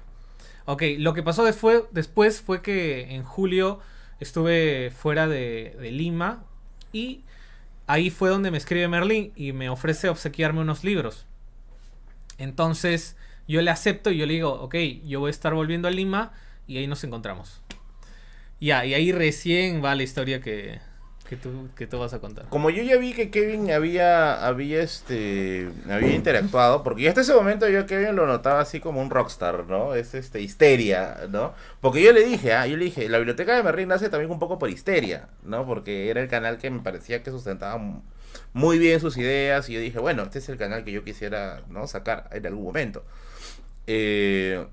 [SPEAKER 1] Ok, lo que pasó después, después fue que en julio estuve fuera de, de Lima y ahí fue donde me escribe Merlín y me ofrece obsequiarme unos libros. Entonces yo le acepto y yo le digo, ok, yo voy a estar volviendo a Lima y ahí nos encontramos. Ya, y ahí recién va la historia que, que, tú, vas a contar.
[SPEAKER 2] Como yo ya vi que Kevin había, había este, había interactuado, porque hasta ese momento yo a Kevin lo notaba así como un rockstar, ¿no? Es este, histeria, ¿no? Porque yo le dije, ah, yo le dije, la biblioteca de Merlín nace también un poco por histeria, ¿no? Porque era el canal que me parecía que sustentaba muy bien sus ideas, y yo dije, bueno, este es el canal que yo quisiera, ¿no? Sacar en algún momento. Eh,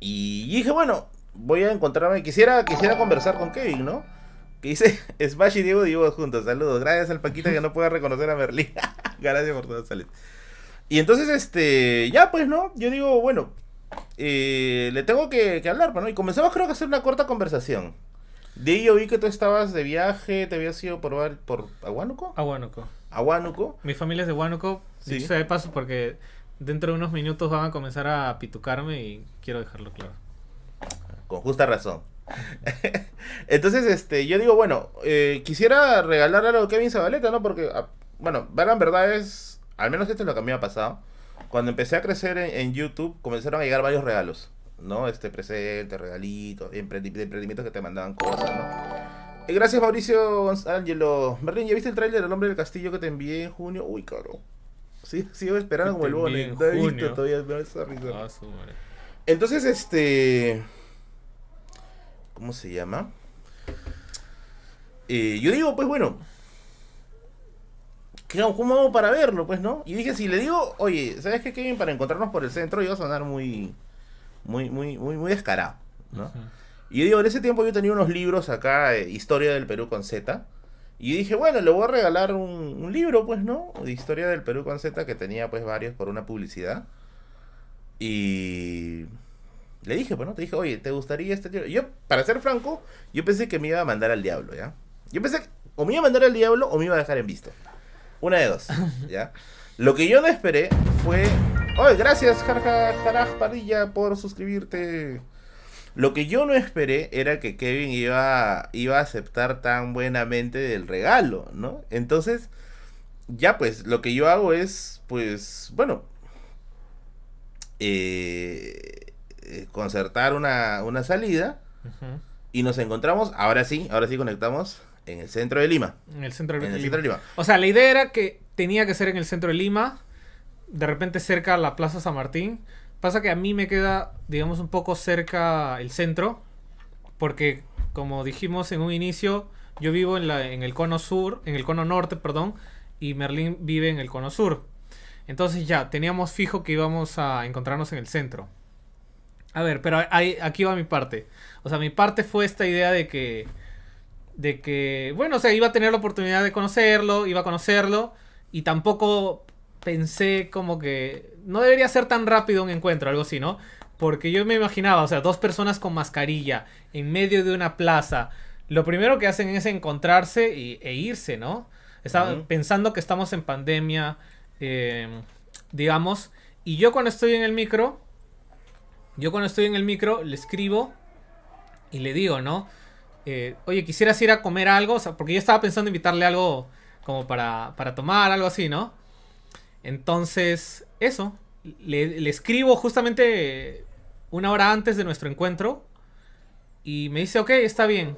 [SPEAKER 2] y dije, bueno, voy a encontrarme, quisiera, quisiera conversar con Kevin, ¿no? Que dice Smash y Diego Diego juntos. Saludos. Gracias al Paquita que no pueda reconocer a Merlín. Gracias por todo, Salet. Y entonces, este, ya pues, ¿no? Yo digo, bueno, eh, le tengo que, que hablar, pues, ¿no? Y comenzamos creo que a hacer una corta conversación. De ahí yo vi que tú estabas de viaje, te habías ido por, por a Huánuco.
[SPEAKER 1] A Huánuco.
[SPEAKER 2] A Huánuco.
[SPEAKER 1] Mi familia es de Huánuco.
[SPEAKER 2] Sí.
[SPEAKER 1] Sí. sea de paso porque dentro de unos minutos van a comenzar a pitucarme y quiero dejarlo claro.
[SPEAKER 2] Con justa razón. Entonces, este, yo digo, bueno, eh, quisiera regalar algo a Kevin Zabaleta, ¿no? Porque, ah, bueno, verán verdades, al menos esto es lo que a mí me ha pasado. Cuando empecé a crecer en, en YouTube, comenzaron a llegar varios regalos, ¿no? Este, presente, regalitos, emprendimientos que te mandaban cosas, ¿no? Y gracias, Mauricio Ángelo. Merlin, ¿ya viste el tráiler del Hombre del Castillo que te envié en junio? Uy, caro. Sí, sigo esperando como el bono.
[SPEAKER 1] en
[SPEAKER 2] No he visto todavía, esa risa.
[SPEAKER 1] Ah.
[SPEAKER 2] Entonces, este. ¿Cómo se llama? eh, yo digo, pues bueno, ¿qué hago- ¿cómo hago para verlo? Pues, ¿no? Y dije, si le digo, oye, ¿sabes qué, Kevin? Para encontrarnos por el centro iba a sonar muy, muy, muy, muy, muy descarado. Y yo digo, en ese tiempo yo tenía unos libros acá, eh, Historia del Perú con Z. Y dije, bueno, le voy a regalar un, un libro, pues, ¿no? De Historia del Perú con Z, que tenía, pues, varios por una publicidad. Y le dije, pues, ¿no? Te dije, oye, ¿te gustaría este libro? Yo, para ser franco, yo pensé que me iba a mandar al diablo, ¿ya? Yo pensé que o me iba a mandar al diablo o me iba a dejar en visto. Una de dos, ¿ya? Lo que yo no esperé fue... Oye, gracias, Jarja Jaraj por suscribirte. Lo que yo no esperé era que Kevin iba, iba a aceptar tan buenamente del regalo, ¿no? Entonces, ya pues, lo que yo hago es, pues, bueno, eh, eh, concertar una, una salida y nos encontramos, ahora sí, ahora sí conectamos, en el centro de Lima.
[SPEAKER 1] En el centro de
[SPEAKER 2] En el
[SPEAKER 1] Lima.
[SPEAKER 2] centro de Lima.
[SPEAKER 1] O sea, la idea era que tenía que ser en el centro de Lima, de repente cerca a la Plaza San Martín. Pasa que a mí me queda, digamos, un poco cerca el centro, porque como dijimos en un inicio, yo vivo en, la, en el cono sur, en el cono norte, perdón, y Merlín vive en el cono sur. Entonces ya, teníamos fijo que íbamos a encontrarnos en el centro. A ver, pero ahí, aquí va mi parte. O sea, mi parte fue esta idea de que de que, bueno, o sea, iba a tener la oportunidad de conocerlo, iba a conocerlo, y tampoco pensé como que no debería ser tan rápido un encuentro, algo así, ¿no? Porque yo me imaginaba, o sea, dos personas con mascarilla en medio de una plaza, lo primero que hacen es encontrarse y, e irse, ¿no?
[SPEAKER 2] Ujú.
[SPEAKER 1] pensando que estamos en pandemia, eh, digamos, y yo cuando estoy en el micro, yo cuando estoy en el micro le escribo y le digo, ¿no? Eh, Oye, quisieras ir a comer algo, porque yo estaba pensando invitarle algo como para, para tomar, algo así, ¿no? Entonces, eso, le, le escribo justamente una hora antes de nuestro encuentro y me dice, ok, está bien.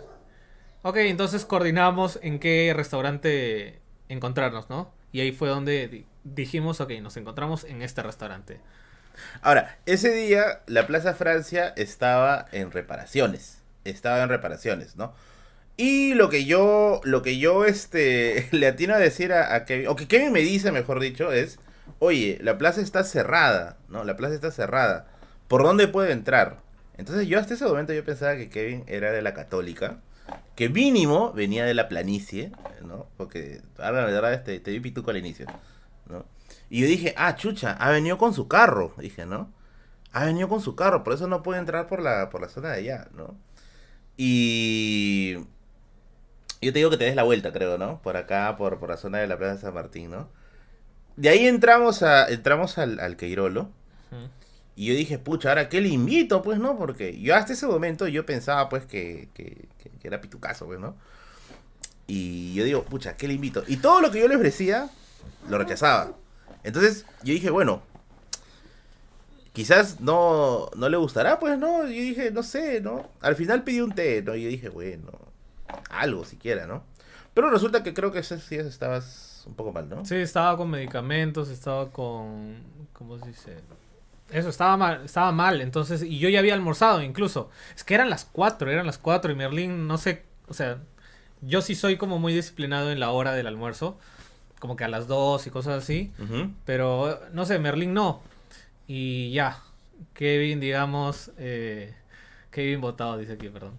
[SPEAKER 1] Ok, entonces coordinamos en qué restaurante encontrarnos, ¿no? Y ahí fue donde di- dijimos, ok, nos encontramos en este restaurante.
[SPEAKER 2] Ahora, ese día la Plaza Francia estaba en reparaciones. Estaba en reparaciones, ¿no? Y lo que yo, lo que yo este, le atino a decir a, a Kevin, o que Kevin me dice, mejor dicho, es, oye, la plaza está cerrada, ¿no? La plaza está cerrada. ¿Por dónde puedo entrar? Entonces yo hasta ese momento yo pensaba que Kevin era de la católica, que mínimo venía de la planicie, ¿no? Porque, ahora la verdad, este, te vi pituco al inicio. Y yo dije, ah, chucha, ha venido con su carro, dije, ¿no? Ha venido con su carro, por eso no puede entrar por la, por la zona de allá, ¿no? Y yo te digo que te des la vuelta, creo, ¿no? Por acá, por, por la zona de la Plaza San Martín, ¿no? De ahí entramos a entramos al, al Queirolo. Y yo dije, pucha, ahora qué le invito, pues, ¿no? Porque yo hasta ese momento yo pensaba, pues, que, que, que- que era pitucazo, pues, ¿no? Y yo digo, pucha, ¿qué le invito? Y todo lo que yo le ofrecía, lo rechazaba. Entonces, yo dije, bueno, quizás no, no le gustará, pues, ¿no? Yo dije, no sé, ¿no? Al final pedí un té, ¿no? Yo dije, bueno, algo siquiera, ¿no? Pero resulta que creo que esos días estabas un poco mal, ¿no?
[SPEAKER 1] Sí, estaba con medicamentos, estaba con... ¿Cómo se dice? Eso, estaba mal, estaba mal. Entonces, y yo ya había almorzado incluso. Es que eran las 4, eran las 4 y Merlín, no sé, o sea, yo sí soy como muy disciplinado en la hora del almuerzo. Como que a las 2 y cosas así. Pero, no sé, Merlín no. Y ya, Kevin, digamos, eh, Kevin votado, dice aquí, perdón.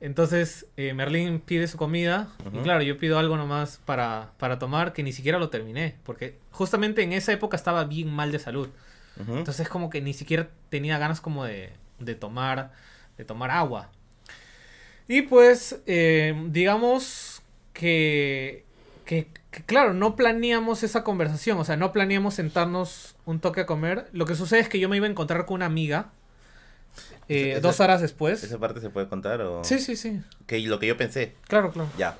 [SPEAKER 1] Entonces, eh, Merlín pide su comida. Y claro, yo pido algo nomás para, para tomar que ni siquiera lo terminé. Porque justamente en esa época estaba bien mal de salud.
[SPEAKER 2] Ujú.
[SPEAKER 1] Entonces como que ni siquiera tenía ganas como de, de tomar de tomar agua. Y pues eh, digamos que, que, que, claro, no planeamos esa conversación, o sea, no planeamos sentarnos un toque a comer. Lo que sucede es que yo me iba a encontrar con una amiga eh,
[SPEAKER 2] Esa-
[SPEAKER 1] dos horas después.
[SPEAKER 2] ¿Esa parte se puede contar o...?
[SPEAKER 1] Sí, sí, sí.
[SPEAKER 2] Que lo que yo pensé.
[SPEAKER 1] Claro, claro.
[SPEAKER 2] Ya.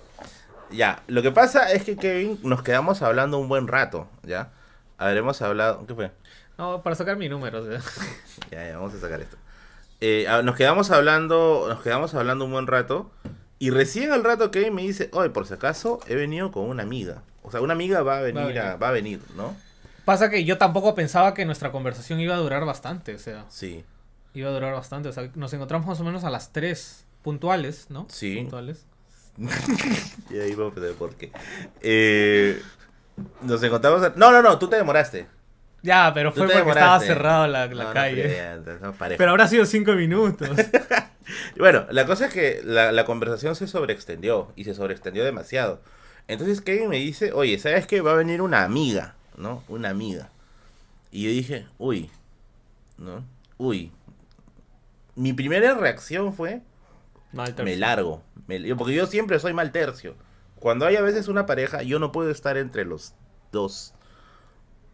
[SPEAKER 2] Ya. Lo que pasa es que Kevin nos quedamos hablando un buen rato, ¿ya? Habremos hablado... ¿Qué fue?
[SPEAKER 1] No, para sacar mi número. o sea.
[SPEAKER 2] Ya, ya, vamos a sacar esto. Eh, ah, nos quedamos hablando, nos quedamos hablando un buen rato. Y recién al rato Kevin me dice, oye, por si acaso, he venido con una amiga. O sea, una amiga va a venir,
[SPEAKER 1] venir.
[SPEAKER 2] a- va a venir, ¿no?
[SPEAKER 1] Pasa que yo tampoco pensaba que nuestra conversación iba a durar bastante, o sea,
[SPEAKER 2] Sí.
[SPEAKER 1] iba a durar bastante. O sea, nos encontramos más o menos a las 3 puntuales, ¿no?
[SPEAKER 2] Sí.
[SPEAKER 1] Puntuales.
[SPEAKER 2] y ahí vamos a ver por qué. Eh, nos encontramos. a- No, no, no, tú te demoraste.
[SPEAKER 1] Ya, pero fue porque estaba cerrado la, la
[SPEAKER 2] No, no,
[SPEAKER 1] calle.
[SPEAKER 2] no,
[SPEAKER 1] pero habrá sido cinco minutos.
[SPEAKER 2] Bueno, la cosa es que la, la conversación se sobreextendió y se sobreextendió demasiado. Entonces Kevin me dice, oye, ¿sabes qué? Va a venir una amiga, ¿no? Una amiga. Y yo dije, uy, ¿no? Uy. Mi primera reacción fue,
[SPEAKER 1] Mal
[SPEAKER 2] me largo. me- porque yo siempre soy mal tercio. Cuando hay a veces una pareja, yo no puedo estar entre los dos.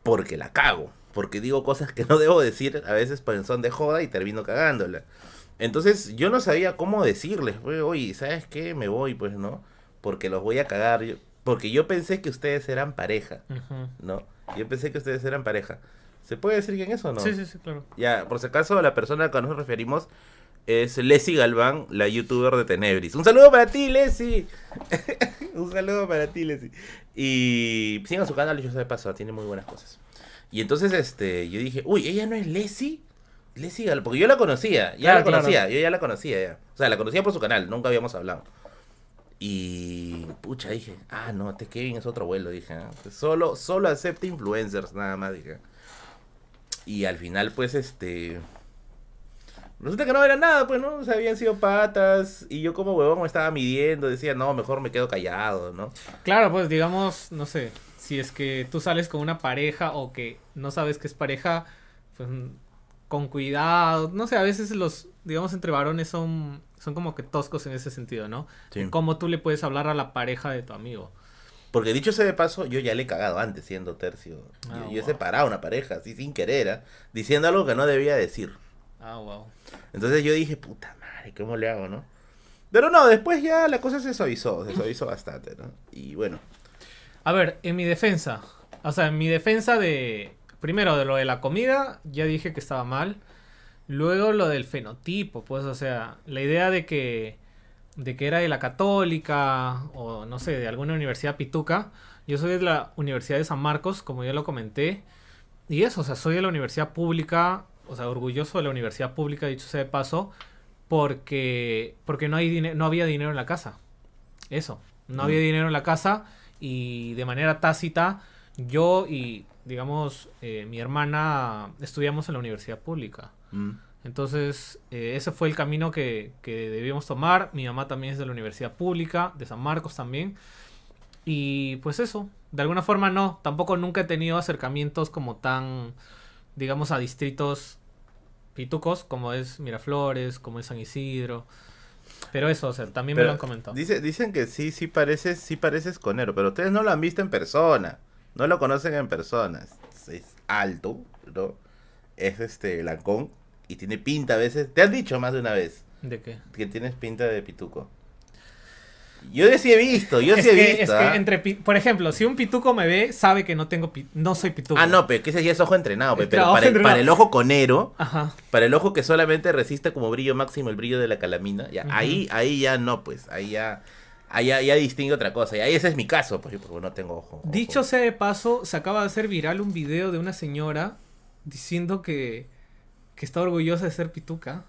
[SPEAKER 2] Porque la cago. Porque digo cosas que no debo decir a veces por son de joda y termino cagándola. Entonces yo no sabía cómo decirles. pues, Oye, ¿sabes qué? Me voy, pues, ¿no? Porque los voy a cagar. yo- porque yo pensé que ustedes eran pareja. ¿no? Yo pensé que ustedes eran pareja. ¿Se puede decir quién es o no?
[SPEAKER 1] Sí, sí, sí, claro.
[SPEAKER 2] Ya, por si acaso, la persona a la que nos referimos es Leslie Galván, la youtuber de Tenebris. Un saludo para ti, Leslie. Un saludo para ti, Leslie. Y sigan su canal, yo sé de paso, tiene muy buenas cosas. Y entonces, este, yo dije, uy, ella no es Leslie. Leslie porque yo la conocía, ya
[SPEAKER 1] Claro,
[SPEAKER 2] la conocía,
[SPEAKER 1] claro.
[SPEAKER 2] yo ya la conocía ya. O sea, la conocía por su canal, nunca habíamos hablado. Y pucha, dije, ah, no, este Kevin es otro abuelo, dije. ¿ah? Solo, solo acepta influencers, nada más, dije. Y al final, pues, este... Resulta que no era nada, pues, ¿no? O sea, habían sido patas y yo como huevón me estaba midiendo, decía, no, mejor me quedo callado, ¿no?
[SPEAKER 1] Claro, pues digamos, no sé, si es que tú sales con una pareja o que no sabes que es pareja, pues con cuidado, no sé, a veces los, digamos, entre varones son, son como que toscos en ese sentido, ¿no?
[SPEAKER 2] Sí.
[SPEAKER 1] ¿Cómo tú le puedes hablar a la pareja de tu amigo?
[SPEAKER 2] Porque dicho sea de paso, yo ya le he cagado antes siendo tercio.
[SPEAKER 1] Ah,
[SPEAKER 2] yo, yo he separado una pareja, así sin querer, ¿ah? diciendo algo que no debía decir.
[SPEAKER 1] Ah, wow.
[SPEAKER 2] Entonces yo dije, puta madre, ¿cómo le hago, no? Pero no, después ya la cosa se suavizó, se suavizó bastante, ¿no? Y bueno,
[SPEAKER 1] A ver, en mi defensa, o sea, en mi defensa de, primero de lo de la comida, ya dije que estaba mal. Luego lo del fenotipo, pues, o sea, la idea de que, de que era de la católica o no sé, de alguna universidad pituca. Yo soy de la Universidad de San Marcos, como ya lo comenté. Y eso, o sea, soy de la universidad pública, o sea, orgulloso de la universidad pública, dicho sea de paso, porque, porque no, hay no había dinero en la casa. Eso, no
[SPEAKER 2] Mm.
[SPEAKER 1] había dinero en la casa y de manera tácita yo y, digamos, eh, mi hermana estudiamos en la universidad pública.
[SPEAKER 2] mm,
[SPEAKER 1] Entonces, eh, ese fue el camino que, que debíamos tomar. Mi mamá también es de la universidad pública, de San Marcos también. Y pues eso, de alguna forma no, tampoco nunca he tenido acercamientos como tan, digamos, a distritos pitucos, como es Miraflores, como es San Isidro. Pero eso, o sea, también me lo han comentado.
[SPEAKER 2] Dice, dicen que sí, sí pareces, sí pareces conero, pero ustedes no lo han visto en persona. No lo conocen en persona. Es, es alto, ¿no? Es este blancón y tiene pinta a veces. Te han dicho más de una vez
[SPEAKER 1] ¿De qué?
[SPEAKER 2] que tienes pinta de pituco. Yo sí he visto, yo
[SPEAKER 1] es
[SPEAKER 2] sí he
[SPEAKER 1] que,
[SPEAKER 2] visto.
[SPEAKER 1] es que
[SPEAKER 2] ¿ah?
[SPEAKER 1] entre, por ejemplo, si un pituco me ve, sabe que no tengo no soy pituco.
[SPEAKER 2] Ah, no, pero que ese ya es ojo entrenado, pe, pero para el,
[SPEAKER 1] entrenado.
[SPEAKER 2] para el ojo conero,
[SPEAKER 1] Ajá.
[SPEAKER 2] para el ojo que solamente resiste como brillo máximo el brillo de la calamina, ya, ahí, ahí ya no, pues, ahí ya, ahí ya, ya distingue otra cosa, y ahí ese es mi caso, pues, porque no tengo ojo. ojo.
[SPEAKER 1] Dicho sea de paso, se acaba de hacer viral un video de una señora diciendo que, que está orgullosa de ser pituca.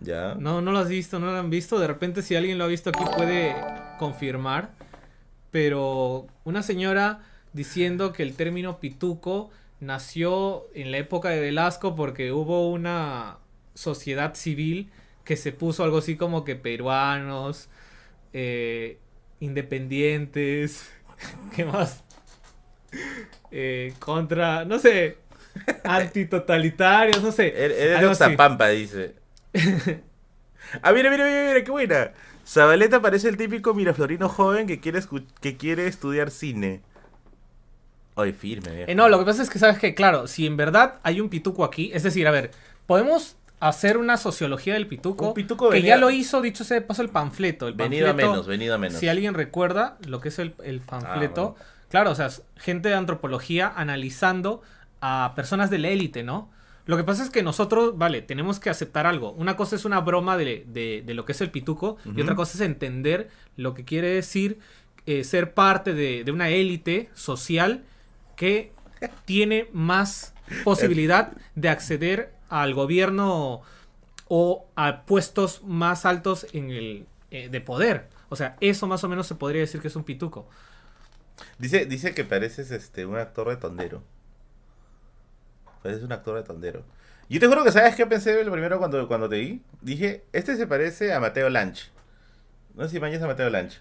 [SPEAKER 2] Ya.
[SPEAKER 1] No, no lo has visto, no lo han visto. De repente, si alguien lo ha visto aquí, puede confirmar. Pero una señora diciendo que el término pituco nació en la época de Velasco porque hubo una sociedad civil que se puso algo así como que peruanos, eh, independientes, ¿qué más? Eh, contra, no sé, antitotalitarios, no sé.
[SPEAKER 2] Eres de. Oxapampa, dice. ah, mira, mira, mira, mira, qué buena. Zabaleta parece el típico miraflorino joven que quiere, que quiere estudiar cine. Ay, firme.
[SPEAKER 1] Eh, no, lo que pasa es que sabes que, claro, si en verdad hay un pituco aquí, es decir, a ver, podemos hacer una sociología del pituco,
[SPEAKER 2] Un pituco
[SPEAKER 1] que
[SPEAKER 2] venía-
[SPEAKER 1] ya lo hizo, dicho sea de paso, el panfleto. El
[SPEAKER 2] Venido a menos, venido a menos.
[SPEAKER 1] Si alguien recuerda lo que es el, el panfleto,
[SPEAKER 2] bueno.
[SPEAKER 1] claro, o sea, gente de antropología analizando a personas de la élite, ¿no? Lo que pasa es que nosotros, vale, tenemos que aceptar algo. Una cosa es una broma de, de- de lo que es el pituco y otra cosa es entender lo que quiere decir eh, ser parte de, de una élite social que tiene más posibilidad de acceder al gobierno o a puestos más altos en el, eh, de poder. O sea, eso más o menos se podría decir que es un pituco.
[SPEAKER 2] Dice, dice que pareces este, un actor de tondero. Pareces un actor de tondero. Yo te juro que sabes qué pensé lo primero cuando, cuando te vi. Dije, este se parece a Mateo Lanch. No sé si mañana a Mateo Lanch.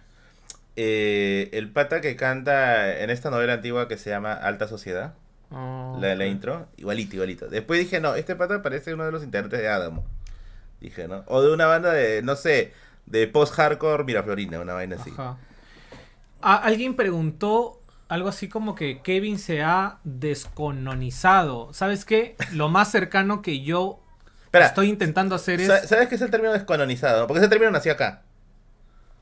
[SPEAKER 2] Eh, el pata que canta en esta novela antigua que se llama Alta Sociedad.
[SPEAKER 1] Oh,
[SPEAKER 2] La, la intro, igualito, igualito. Después dije, no, este pata parece uno de los integrantes de Adamo. Dije, ¿no? O de una banda de, no sé, de post-hardcore Miraflorina, una vaina así.
[SPEAKER 1] Ajá. Alguien preguntó algo así como que Kevin se ha descononizado. ¿Sabes qué? Lo más cercano que yo
[SPEAKER 2] Espera,
[SPEAKER 1] estoy intentando hacer es...
[SPEAKER 2] sa- ¿sabes qué es el término descolonizado? Porque ese término nació acá.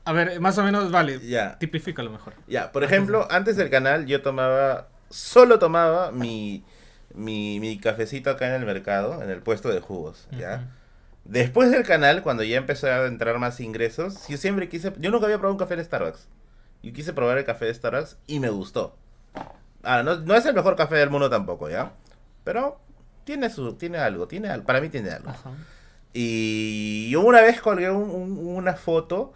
[SPEAKER 1] A ver, más o menos, vale.
[SPEAKER 2] Ya.
[SPEAKER 1] Tipifícalo mejor.
[SPEAKER 2] Ya, por ejemplo, antes del canal yo tomaba, solo tomaba mi, mi, mi cafecito acá en el mercado, en el puesto de jugos, ¿ya? Después del canal, cuando ya empezó a entrar más ingresos, yo siempre quise, yo nunca había probado un café de Starbucks. Yo quise probar el café de Starbucks y me gustó. Ahora, no, no es el mejor café del mundo tampoco, ¿ya? Pero tiene su, tiene algo, tiene algo, para mí tiene algo.
[SPEAKER 1] Ajá.
[SPEAKER 2] Y yo una vez colgué un- un- una foto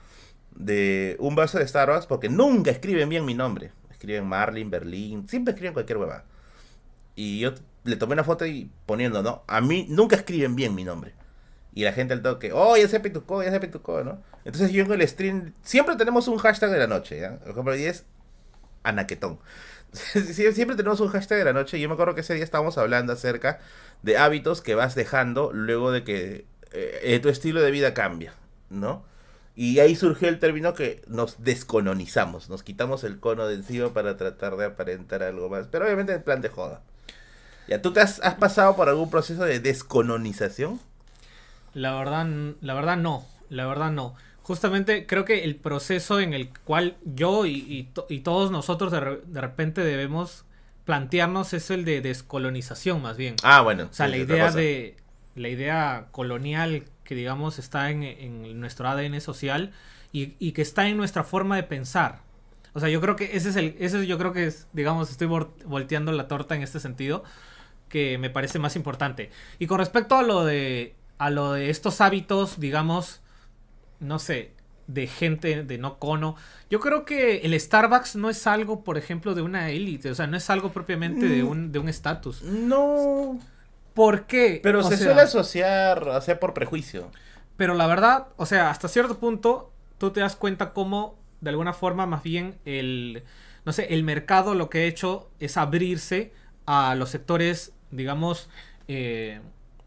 [SPEAKER 2] de un vaso de Starbucks porque nunca escriben bien mi nombre. Escriben Marlin, Berlín, siempre escriben cualquier hueva. Y yo le tomé una foto y poniendo, ¿no? A mí nunca escriben bien mi nombre. Y la gente al toque, oh, ya se pitucó, ya se pitucó, ¿no? Entonces yo en el stream, siempre tenemos un hashtag de la noche, ¿ya? Por ejemplo, hoy es anaquetón. Sie- Siempre tenemos un hashtag de la noche yo me acuerdo que ese día estábamos hablando acerca de hábitos que vas dejando luego de que eh, eh, tu estilo de vida cambia, ¿no? Y ahí surgió el término que nos descolonizamos, nos quitamos el cono de encima para tratar de aparentar algo más, pero obviamente en plan de joda. ¿Ya tú te has, has pasado por algún proceso de descolonización?
[SPEAKER 1] La verdad, la verdad no. La verdad no. Justamente creo que el proceso en el cual yo y, y to- y todos nosotros de, re- de repente debemos plantearnos es el de descolonización más bien.
[SPEAKER 2] Ah, bueno.
[SPEAKER 1] O sea,
[SPEAKER 2] sí,
[SPEAKER 1] la idea de la idea colonial que digamos está en, en nuestro ADN social y, y que está en nuestra forma de pensar. O sea, yo creo que ese es el, ese yo creo que es, digamos, estoy vol- volteando la torta en este sentido, que me parece más importante. Y con respecto a lo de, a lo de estos hábitos, digamos, no sé, de gente de no cono, yo creo que el Starbucks no es algo, por ejemplo, de una élite, o sea, no es algo propiamente de
[SPEAKER 2] Mm.
[SPEAKER 1] un, de un estatus.
[SPEAKER 2] No,
[SPEAKER 1] ¿Por qué?
[SPEAKER 2] pero
[SPEAKER 1] O
[SPEAKER 2] se
[SPEAKER 1] sea,
[SPEAKER 2] suele asociar, o sea, por prejuicio.
[SPEAKER 1] Pero la verdad, o sea, hasta cierto punto, tú te das cuenta cómo, de alguna forma, más bien, el, no sé, el mercado lo que ha hecho es abrirse a los sectores, digamos, eh,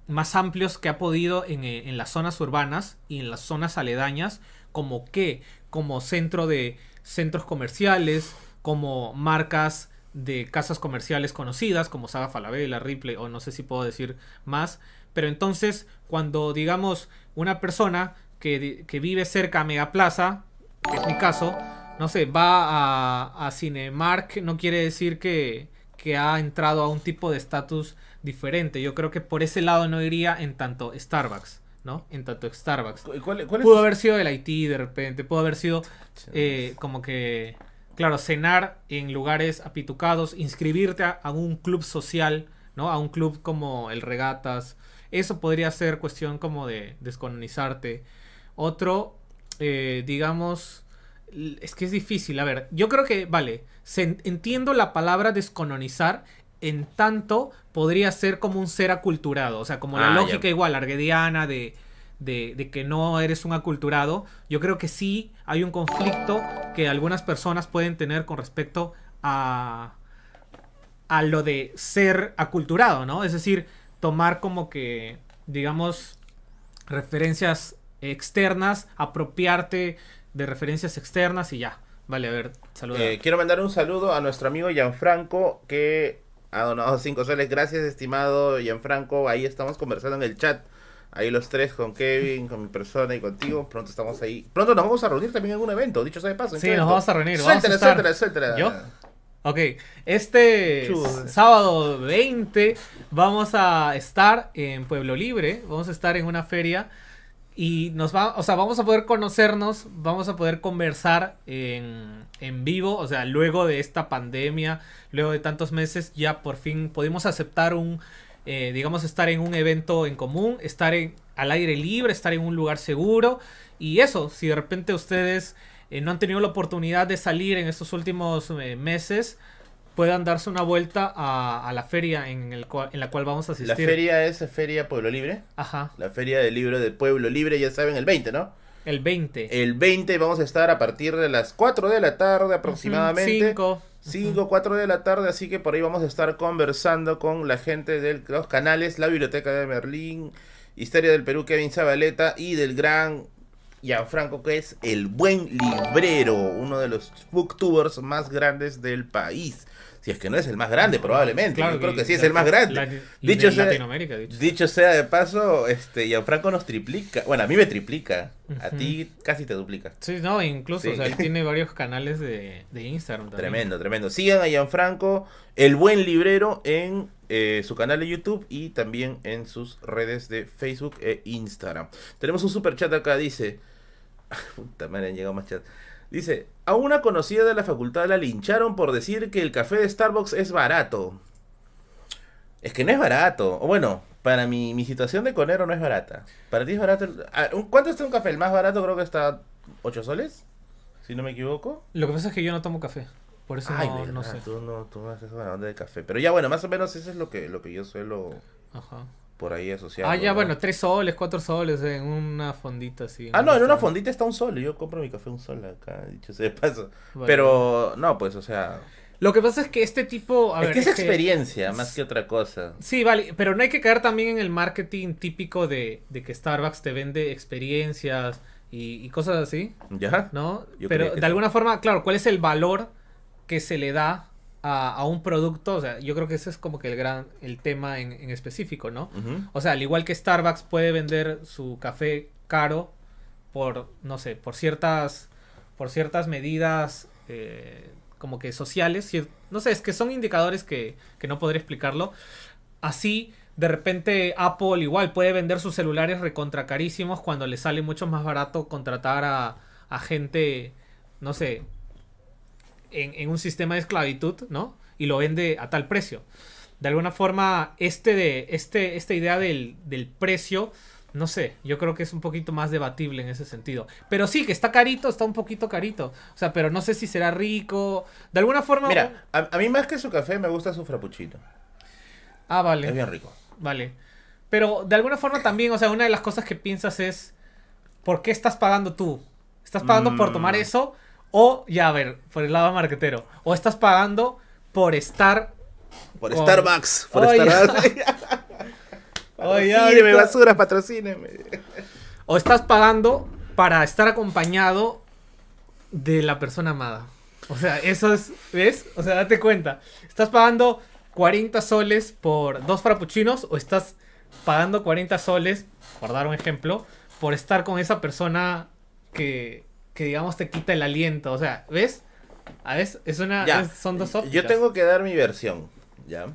[SPEAKER 1] más amplios que ha podido en, eh, en las zonas urbanas y en las zonas aledañas, como que, como centro de centros comerciales, como marcas de casas comerciales conocidas, como Saga Falabella, Ripley, o no sé si puedo decir más. Pero entonces, cuando digamos una persona que, que vive cerca a Megaplaza, que es mi caso, no sé, va a, a Cinemark, no quiere decir que, que ha entrado a un tipo de estatus diferente. Yo creo que por ese lado no iría en tanto Starbucks, ¿no? En tanto Starbucks.
[SPEAKER 2] ¿Cu- ¿Cuál, cuál es
[SPEAKER 1] Pudo haber sido el Haití de repente, pudo haber sido eh, como que, claro, cenar en lugares apitucados, inscribirte a, a un club social, ¿no? A un club como el Regatas. Eso podría ser cuestión como de descolonizarte. Otro, eh, digamos, es que es difícil. A ver, yo creo que, vale, se entiendo la palabra descolonizar. En tanto, podría ser como un ser aculturado. O sea, como la
[SPEAKER 2] Ah, ya.
[SPEAKER 1] lógica igual, arguediana de, de, de que no eres un aculturado, yo creo que sí hay un conflicto que algunas personas pueden tener con respecto a, a lo de ser aculturado, ¿no? Es decir, tomar como que, digamos, referencias externas, apropiarte de referencias externas y ya. Vale, a ver, saluda.
[SPEAKER 2] Eh, quiero mandar un saludo a nuestro amigo Gianfranco que ha donado 5 soles. Gracias, estimado Gianfranco. Ahí estamos conversando en el chat. Ahí los tres con Kevin, con mi persona y contigo. Pronto estamos ahí. Pronto nos vamos a reunir también en un evento. Dicho sea de paso. ¿en
[SPEAKER 1] Sí, nos
[SPEAKER 2] evento?
[SPEAKER 1] vamos a reunir, vamos a
[SPEAKER 2] suéltala, suéltala.
[SPEAKER 1] ¿Yo? Ok, este sábado 20 vamos a estar en Pueblo Libre, vamos a estar en una feria y nos va, o sea, vamos a poder conocernos, vamos a poder conversar en, en vivo, o sea, luego de esta pandemia, luego de tantos meses, ya por fin pudimos aceptar un, eh, digamos, estar en un evento en común, estar en, al aire libre, estar en un lugar seguro y eso, si de repente ustedes eh, no han tenido la oportunidad de salir en estos últimos eh, meses puedan darse una vuelta a, a la feria en, el cual- en la cual vamos a asistir.
[SPEAKER 2] La feria es Feria Pueblo Libre.
[SPEAKER 1] Ajá,
[SPEAKER 2] La Feria del Libro de Pueblo Libre, ya saben, el 20, ¿no?
[SPEAKER 1] El 20.
[SPEAKER 2] El 20 vamos a estar a partir de las 4 de la tarde aproximadamente.
[SPEAKER 1] 5.
[SPEAKER 2] 5, 4 de la tarde, así que por ahí vamos a estar conversando con la gente de los canales, la Biblioteca de Merlín, Historia del Perú, Kevin Zabaleta y del gran Gianfranco, que es el buen librero, uno de los booktubers más grandes del país. Si es que no es el más grande, probablemente. Yo creo que sí es el más grande. Dicho
[SPEAKER 1] de
[SPEAKER 2] sea-
[SPEAKER 1] Latinoamérica, dicho.
[SPEAKER 2] Dicho sea de paso, este Gianfranco nos triplica. Bueno, a mí me triplica. A ti casi te duplica.
[SPEAKER 1] Sí, no, incluso,
[SPEAKER 2] Sí.
[SPEAKER 1] o sea, él tiene varios canales de, de Instagram también.
[SPEAKER 2] Tremendo, tremendo. Sigan a Gianfranco, el buen librero, en eh, su canal de YouTube y también en sus redes de Facebook e Instagram. Tenemos un super chat acá, dice. Puta madre, han llegado más chat. Dice, a una conocida de la facultad la lincharon por decir que el café de Starbucks es barato. Es que no es barato. O bueno, para mi, mi situación de conero no es barata. Para ti es barato. el- ah, ¿Cuánto está un café? El más barato creo que está 8 soles, si no me equivoco.
[SPEAKER 1] Lo que pasa es que yo no tomo café. Por eso
[SPEAKER 2] Ay,
[SPEAKER 1] no,
[SPEAKER 2] verdad,
[SPEAKER 1] no sé.
[SPEAKER 2] Tú no, tú no haces buena onda de café. Pero ya bueno, más o menos eso es lo que, lo que yo suelo
[SPEAKER 1] Ajá.
[SPEAKER 2] Por ahí asociar.
[SPEAKER 1] Ah, ya,
[SPEAKER 2] ¿no?
[SPEAKER 1] bueno, tres soles, cuatro soles en una fondita así.
[SPEAKER 2] Ah, no, en una fondita está un sol. Yo compro mi café un sol acá, dicho sea de paso.
[SPEAKER 1] Vale.
[SPEAKER 2] Pero, no, pues, o sea.
[SPEAKER 1] Lo que pasa es que este tipo. A
[SPEAKER 2] es
[SPEAKER 1] ver,
[SPEAKER 2] que es experiencia más que otra cosa.
[SPEAKER 1] Sí, vale, pero no hay que caer también en el marketing típico de, de que Starbucks te vende experiencias y, y cosas así,
[SPEAKER 2] ¿Ya?
[SPEAKER 1] ¿no?
[SPEAKER 2] Yo
[SPEAKER 1] pero de alguna forma, claro, ¿cuál es el valor que se le da a, a un producto? O sea, yo creo que ese es como que el gran, el tema en, en específico, ¿no? O sea, al igual que Starbucks puede vender su café caro por, no sé, por ciertas, por ciertas medidas eh, como que sociales, no sé, es que son indicadores que, que no podría explicarlo. Así, de repente Apple igual puede vender sus celulares recontra carísimos cuando le sale mucho más barato contratar a, a gente, no sé, en, en un sistema de esclavitud, ¿no? Y lo vende a tal precio. De alguna forma, este de, este, esta idea del, del precio, no sé, yo creo que es un poquito más debatible en ese sentido. Pero sí, que está carito, está un poquito carito. O sea, pero no sé si será rico. De alguna forma...
[SPEAKER 2] Mira, a, a mí más que su café me gusta su frappuccino.
[SPEAKER 1] Ah, vale.
[SPEAKER 2] Es bien rico.
[SPEAKER 1] Vale. Pero de alguna forma también, o sea, una de las cosas que piensas es, ¿por qué estás pagando tú? ¿Estás pagando por tomar
[SPEAKER 2] Mm.
[SPEAKER 1] eso? O, ya a ver, por el lado marquetero. O estás pagando por estar...
[SPEAKER 2] Por
[SPEAKER 1] Con-
[SPEAKER 2] Starbucks. Por. Starbucks.
[SPEAKER 1] Oye,
[SPEAKER 2] patrocíneme, basura, patrocíneme.
[SPEAKER 1] O estás pagando para estar acompañado de la persona amada. O sea, eso es, ¿ves? O sea, date cuenta. ¿Estás pagando 40 soles por dos frappuccinos o estás pagando 40 soles, por dar un ejemplo, por estar con esa persona que, que digamos, te quita el aliento? O sea, ¿ves? A ver, es una,
[SPEAKER 2] Ya.
[SPEAKER 1] es- son dos ópticas.
[SPEAKER 2] Yo tengo que dar mi versión, ¿ya?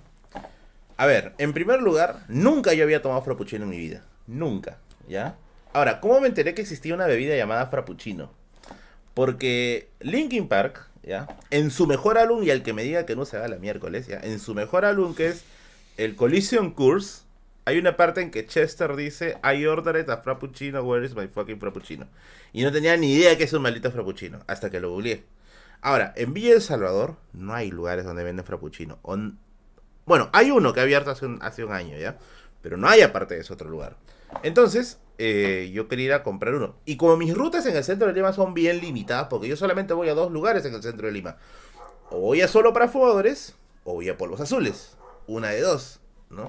[SPEAKER 2] A ver, en primer lugar, nunca yo había tomado frappuccino en mi vida. Nunca, ¿ya? Ahora, ¿cómo me enteré que existía una bebida llamada frappuccino? Porque Linkin Park, ¿ya? En su mejor álbum, y al que me diga que no se haga la miércoles, ¿ya? En su mejor álbum, que es el Collision Course, hay una parte en que Chester dice, I ordered a frappuccino, where is my fucking frappuccino? Y no tenía ni idea que es un maldito frappuccino, hasta que lo googleé. Ahora, en Villa El Salvador no hay lugares donde venden frappuccino. Bueno, hay uno que ha abierto hace un, hace un año, ¿ya? Pero no hay aparte de ese otro lugar. Entonces, eh, yo quería ir a comprar uno. Y como mis rutas en el centro de Lima son bien limitadas, porque yo solamente voy a dos lugares en el centro de Lima. O voy a solo para fumadores, o voy a polvos azules. Una de dos, ¿no?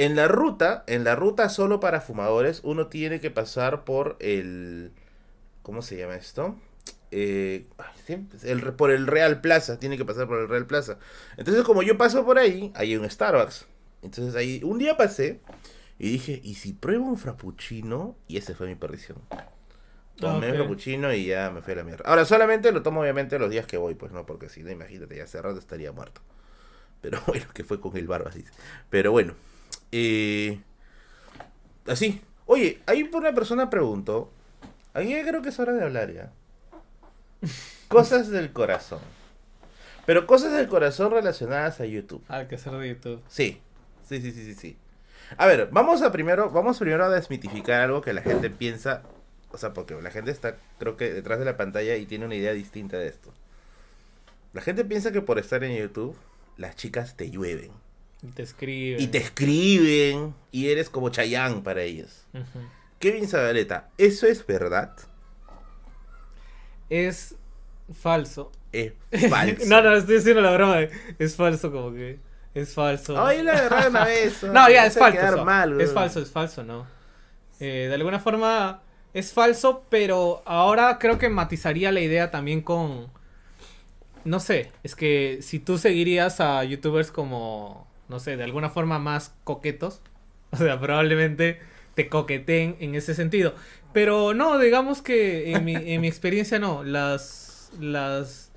[SPEAKER 2] En la ruta, en la ruta solo para fumadores, uno tiene que pasar por el... ¿Cómo se llama esto? Eh, siempre- el, por el Real Plaza, tiene que pasar por el Real Plaza. Entonces, como yo paso por ahí, hay un Starbucks. Entonces ahí, un día pasé y dije, ¿y si pruebo un frappuccino? Y ese fue mi perdición. Tomé
[SPEAKER 1] Ok.
[SPEAKER 2] un frappuccino y ya me fui a la mierda. Ahora, solamente lo tomo obviamente los días que voy, pues no, porque si no, imagínate, ya cerrado estaría muerto. Pero bueno, que fue con el barba así. Pero bueno, eh, así. Oye, ahí por una persona preguntó, ya creo que es hora de hablar ya. Cosas del corazón. Pero cosas del corazón relacionadas a YouTube.
[SPEAKER 1] Ah, que hacer de YouTube.
[SPEAKER 2] Sí, sí, sí, sí, sí, sí. A ver, vamos a primero, vamos primero a desmitificar algo que la gente piensa o sea, porque la gente está, creo que detrás de la pantalla y tiene una idea distinta de esto. La gente piensa que por estar en YouTube, las chicas te llueven.
[SPEAKER 1] Y te escriben.
[SPEAKER 2] Y te escriben y eres como Chayán para ellos. Kevin Zabaleta, ¿eso es verdad?
[SPEAKER 1] Es falso.
[SPEAKER 2] Es falso.
[SPEAKER 1] no, no, estoy haciendo la broma. de- Es falso, como que. Es falso.
[SPEAKER 2] Ay, la verdad una vez.
[SPEAKER 1] No, ya, es falso.
[SPEAKER 2] mal,
[SPEAKER 1] es falso, es falso, ¿no? Eh, de alguna forma es falso, pero ahora creo que matizaría la idea también con... No sé, es que si tú seguirías a youtubers como, no sé, de alguna forma más coquetos, o sea, probablemente te coqueteen en ese sentido. Pero no, digamos que en mi, en mi experiencia no, las, las,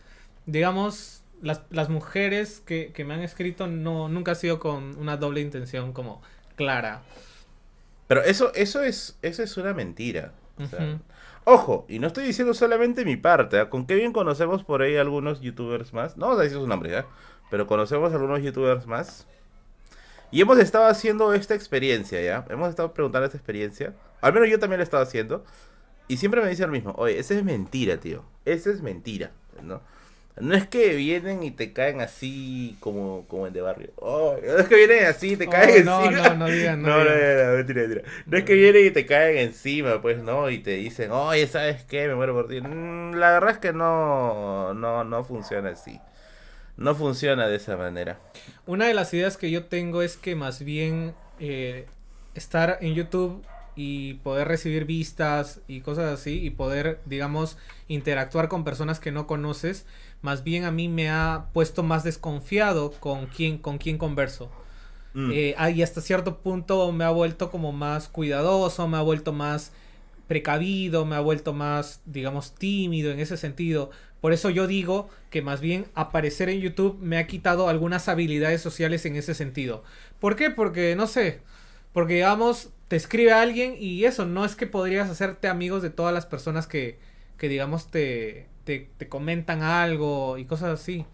[SPEAKER 1] digamos, las, las mujeres que, que me han escrito no, nunca ha sido con una doble intención como clara.
[SPEAKER 2] Pero eso, eso es, eso es una mentira. O sea,
[SPEAKER 1] Ujú.
[SPEAKER 2] Ojo, y no estoy diciendo solamente mi parte, ¿ah? con Kevin conocemos por ahí algunos youtubers más, no vamos a decir su nombre, ¿ya? Pero conocemos algunos youtubers más. Y hemos estado haciendo esta experiencia, ¿ya? Hemos estado preguntando esta experiencia. Al menos yo también lo he estado haciendo. Y siempre me dicen lo mismo, oye, esa es mentira, tío. Esa es mentira, ¿no? No es que vienen y te caen así como, como en de barrio. Oh, no es que vienen así y te
[SPEAKER 1] Oh,
[SPEAKER 2] caen
[SPEAKER 1] no,
[SPEAKER 2] encima.
[SPEAKER 1] no, no digan, no
[SPEAKER 2] No, no,
[SPEAKER 1] digan.
[SPEAKER 2] no, no, mentira, mentira. No es que vienen y te caen encima, pues, ¿no? Y te dicen, oye, ¿sabes qué? Me muero por ti. Mm, La verdad es que no, no, no funciona así. No funciona de esa manera.
[SPEAKER 1] Una de las ideas que yo tengo es que más bien eh, estar en YouTube y poder recibir vistas y cosas así y poder, digamos, interactuar con personas que no conoces, más bien a mí me ha puesto más desconfiado con quién, con quién converso.
[SPEAKER 2] Mm.
[SPEAKER 1] Eh, ah, y hasta cierto punto me ha vuelto como más cuidadoso, me ha vuelto más precavido, me ha vuelto más, digamos, tímido en ese sentido. Por eso yo digo que más bien aparecer en YouTube me ha quitado algunas habilidades sociales en ese sentido. ¿Por qué? Porque, no sé, porque digamos, te escribe alguien y eso, no es que podrías hacerte amigos de todas las personas que, que digamos, te, te, te comentan algo y cosas así.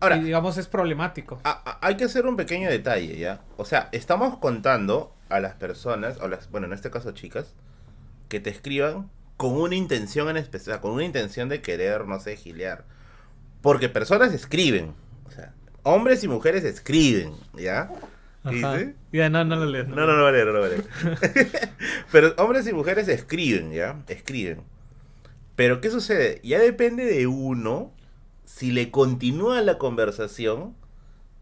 [SPEAKER 2] Ahora,
[SPEAKER 1] y digamos, es problemático.
[SPEAKER 2] a- a- hay que hacer un pequeño detalle, ¿ya? O sea, estamos contando a las personas, o las, bueno, en este caso chicas, que te escriban con una intención en especial, con una intención de querer, no sé, gilear. Porque personas escriben, o sea, hombres y mujeres escriben, ¿ya?
[SPEAKER 1] Ya, no, no lo lees.
[SPEAKER 2] No, no, no vale, no vale. Pero hombres y mujeres escriben, ¿ya? Escriben. Pero ¿qué sucede? Ya depende de uno si le continúa la conversación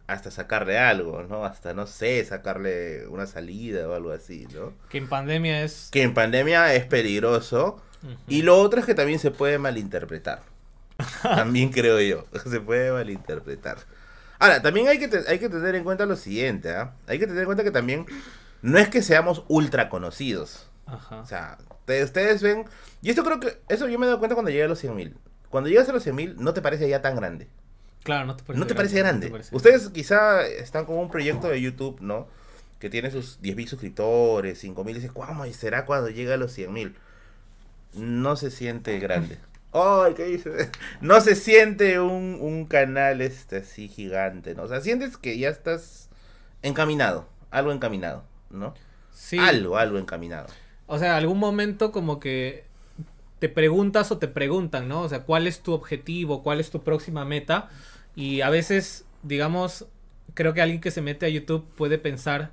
[SPEAKER 2] hasta sacarle algo, ¿no? Hasta, no sé, sacarle una salida o algo así, ¿no?
[SPEAKER 1] Que en pandemia es...
[SPEAKER 2] Que en pandemia es peligroso. Y lo otro es que también se puede malinterpretar. También creo yo. Se puede malinterpretar. Ahora, también hay que, te- hay que tener en cuenta lo siguiente, ¿ah? Hay que tener en cuenta que también no es que seamos ultra conocidos.
[SPEAKER 1] Ajá.
[SPEAKER 2] O sea, te- ustedes ven... Y esto creo que... Eso yo me he dado cuenta cuando llegué a los 100.000. Cuando llegas a los 100.000 no te parece ya tan grande.
[SPEAKER 1] Claro, no te parece
[SPEAKER 2] no te parece grande.
[SPEAKER 1] no te parece
[SPEAKER 2] Ustedes quizá están con un proyecto de YouTube, ¿no? Que tiene sus 10.000 suscriptores, 5.000, y dices, ¿cómo será cuando llegue a los 100.000? No se siente grande. ¡Ay, qué dices! No se siente un, un canal este así gigante, ¿no? O sea, sientes que ya estás encaminado, algo encaminado, ¿no?
[SPEAKER 1] Sí.
[SPEAKER 2] Algo, algo encaminado.
[SPEAKER 1] O sea, algún momento como que te preguntas o te preguntan, ¿no? O sea, ¿cuál es tu objetivo? ¿Cuál es tu próxima meta? Y a veces, digamos, creo que alguien que se mete a YouTube puede pensar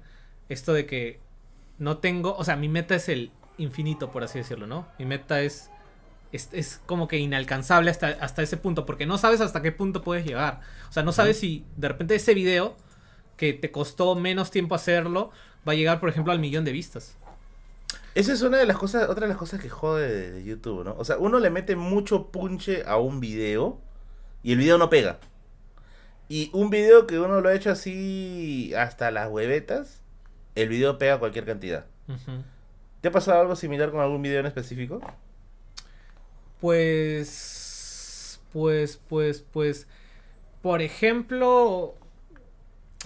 [SPEAKER 1] esto de que no tengo, o sea, mi meta es el infinito, por así decirlo, ¿no? Mi meta es, es, es como que inalcanzable hasta, hasta ese punto, porque no sabes hasta qué punto puedes llegar. O sea, no sabes si de repente ese video que te costó menos tiempo hacerlo va a llegar, por ejemplo, al millón de vistas.
[SPEAKER 2] Esa es una de las cosas, otra de las cosas que jode de, de YouTube, ¿no? O sea, uno le mete mucho punche a un video y el video no pega. Y un video que uno lo ha hecho así hasta las huevetas, el video pega cualquier cantidad. ¿Te ha pasado algo similar con algún video en específico?
[SPEAKER 1] Pues, pues, pues, pues, por ejemplo,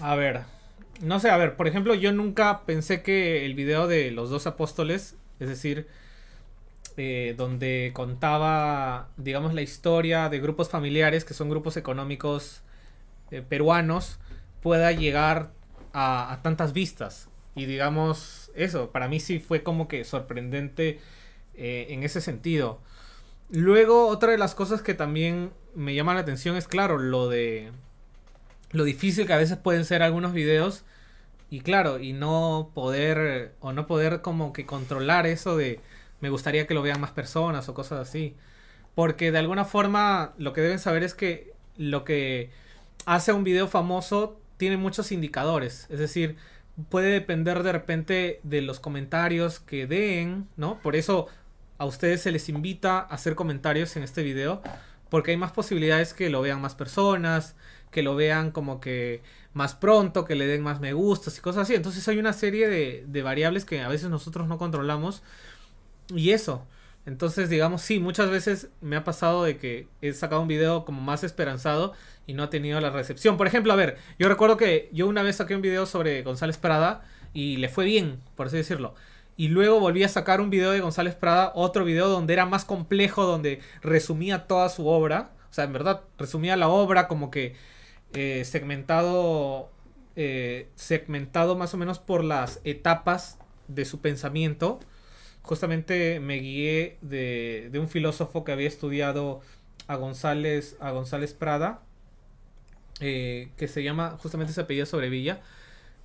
[SPEAKER 1] a ver, no sé, a ver, por ejemplo, yo nunca pensé que el video de los dos apóstoles, es decir, eh, donde contaba, digamos, la historia de grupos familiares, que son grupos económicos eh, peruanos, pueda llegar a, a tantas vistas. Y digamos, eso, para mí sí fue como que sorprendente eh, en ese sentido. Luego, otra de las cosas que también me llama la atención es, claro, lo de lo difícil que a veces pueden ser algunos videos y claro, y no poder o no poder como que controlar eso de me gustaría que lo vean más personas o cosas así. Porque de alguna forma lo que deben saber es que lo que hace un video famoso tiene muchos indicadores. Es decir, puede depender de repente de los comentarios que den, ¿no? Por eso a ustedes se les invita a hacer comentarios en este video. Porque hay más posibilidades que lo vean más personas, que lo vean como que más pronto, que le den más me gustas y cosas así. Entonces hay una serie de, de variables que a veces nosotros no controlamos. Y eso. Entonces, digamos, sí, muchas veces me ha pasado de que he sacado un video como más esperanzado y no ha tenido la recepción. Por ejemplo, a ver, yo recuerdo que yo una vez saqué un video sobre González Prada y le fue bien, por así decirlo. Y luego volví a sacar un video de González Prada, otro video donde era más complejo, donde resumía toda su obra. O sea, en verdad, resumía la obra como que eh, segmentado, eh, segmentado más o menos por las etapas de su pensamiento. Justamente me guié de, de un filósofo que había estudiado a González, a González Prada, eh, que se llama, justamente se apellida Sobrevilla.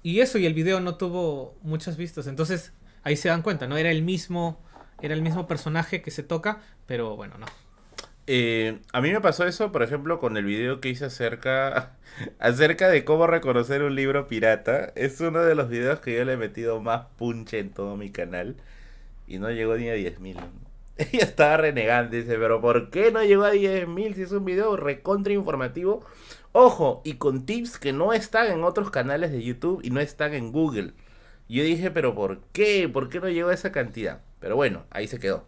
[SPEAKER 1] Y eso, y el video no tuvo muchas vistas. Entonces, ahí se dan cuenta, ¿no? Era el mismo, era el mismo personaje que se toca, pero bueno, no.
[SPEAKER 2] Eh, a mí me pasó eso, por ejemplo, con el video que hice acerca, acerca de cómo reconocer un libro pirata. Es uno de los videos que yo le he metido más punche en todo mi canal. Y no llegó ni a 10.000. Ella estaba renegando, dice, pero ¿por qué no llegó a 10.000 si es un video recontra informativo? Ojo, y con tips que no están en otros canales de YouTube y no están en Google. Yo dije, pero ¿por qué? ¿Por qué no llegó a esa cantidad? Pero bueno, ahí se quedó.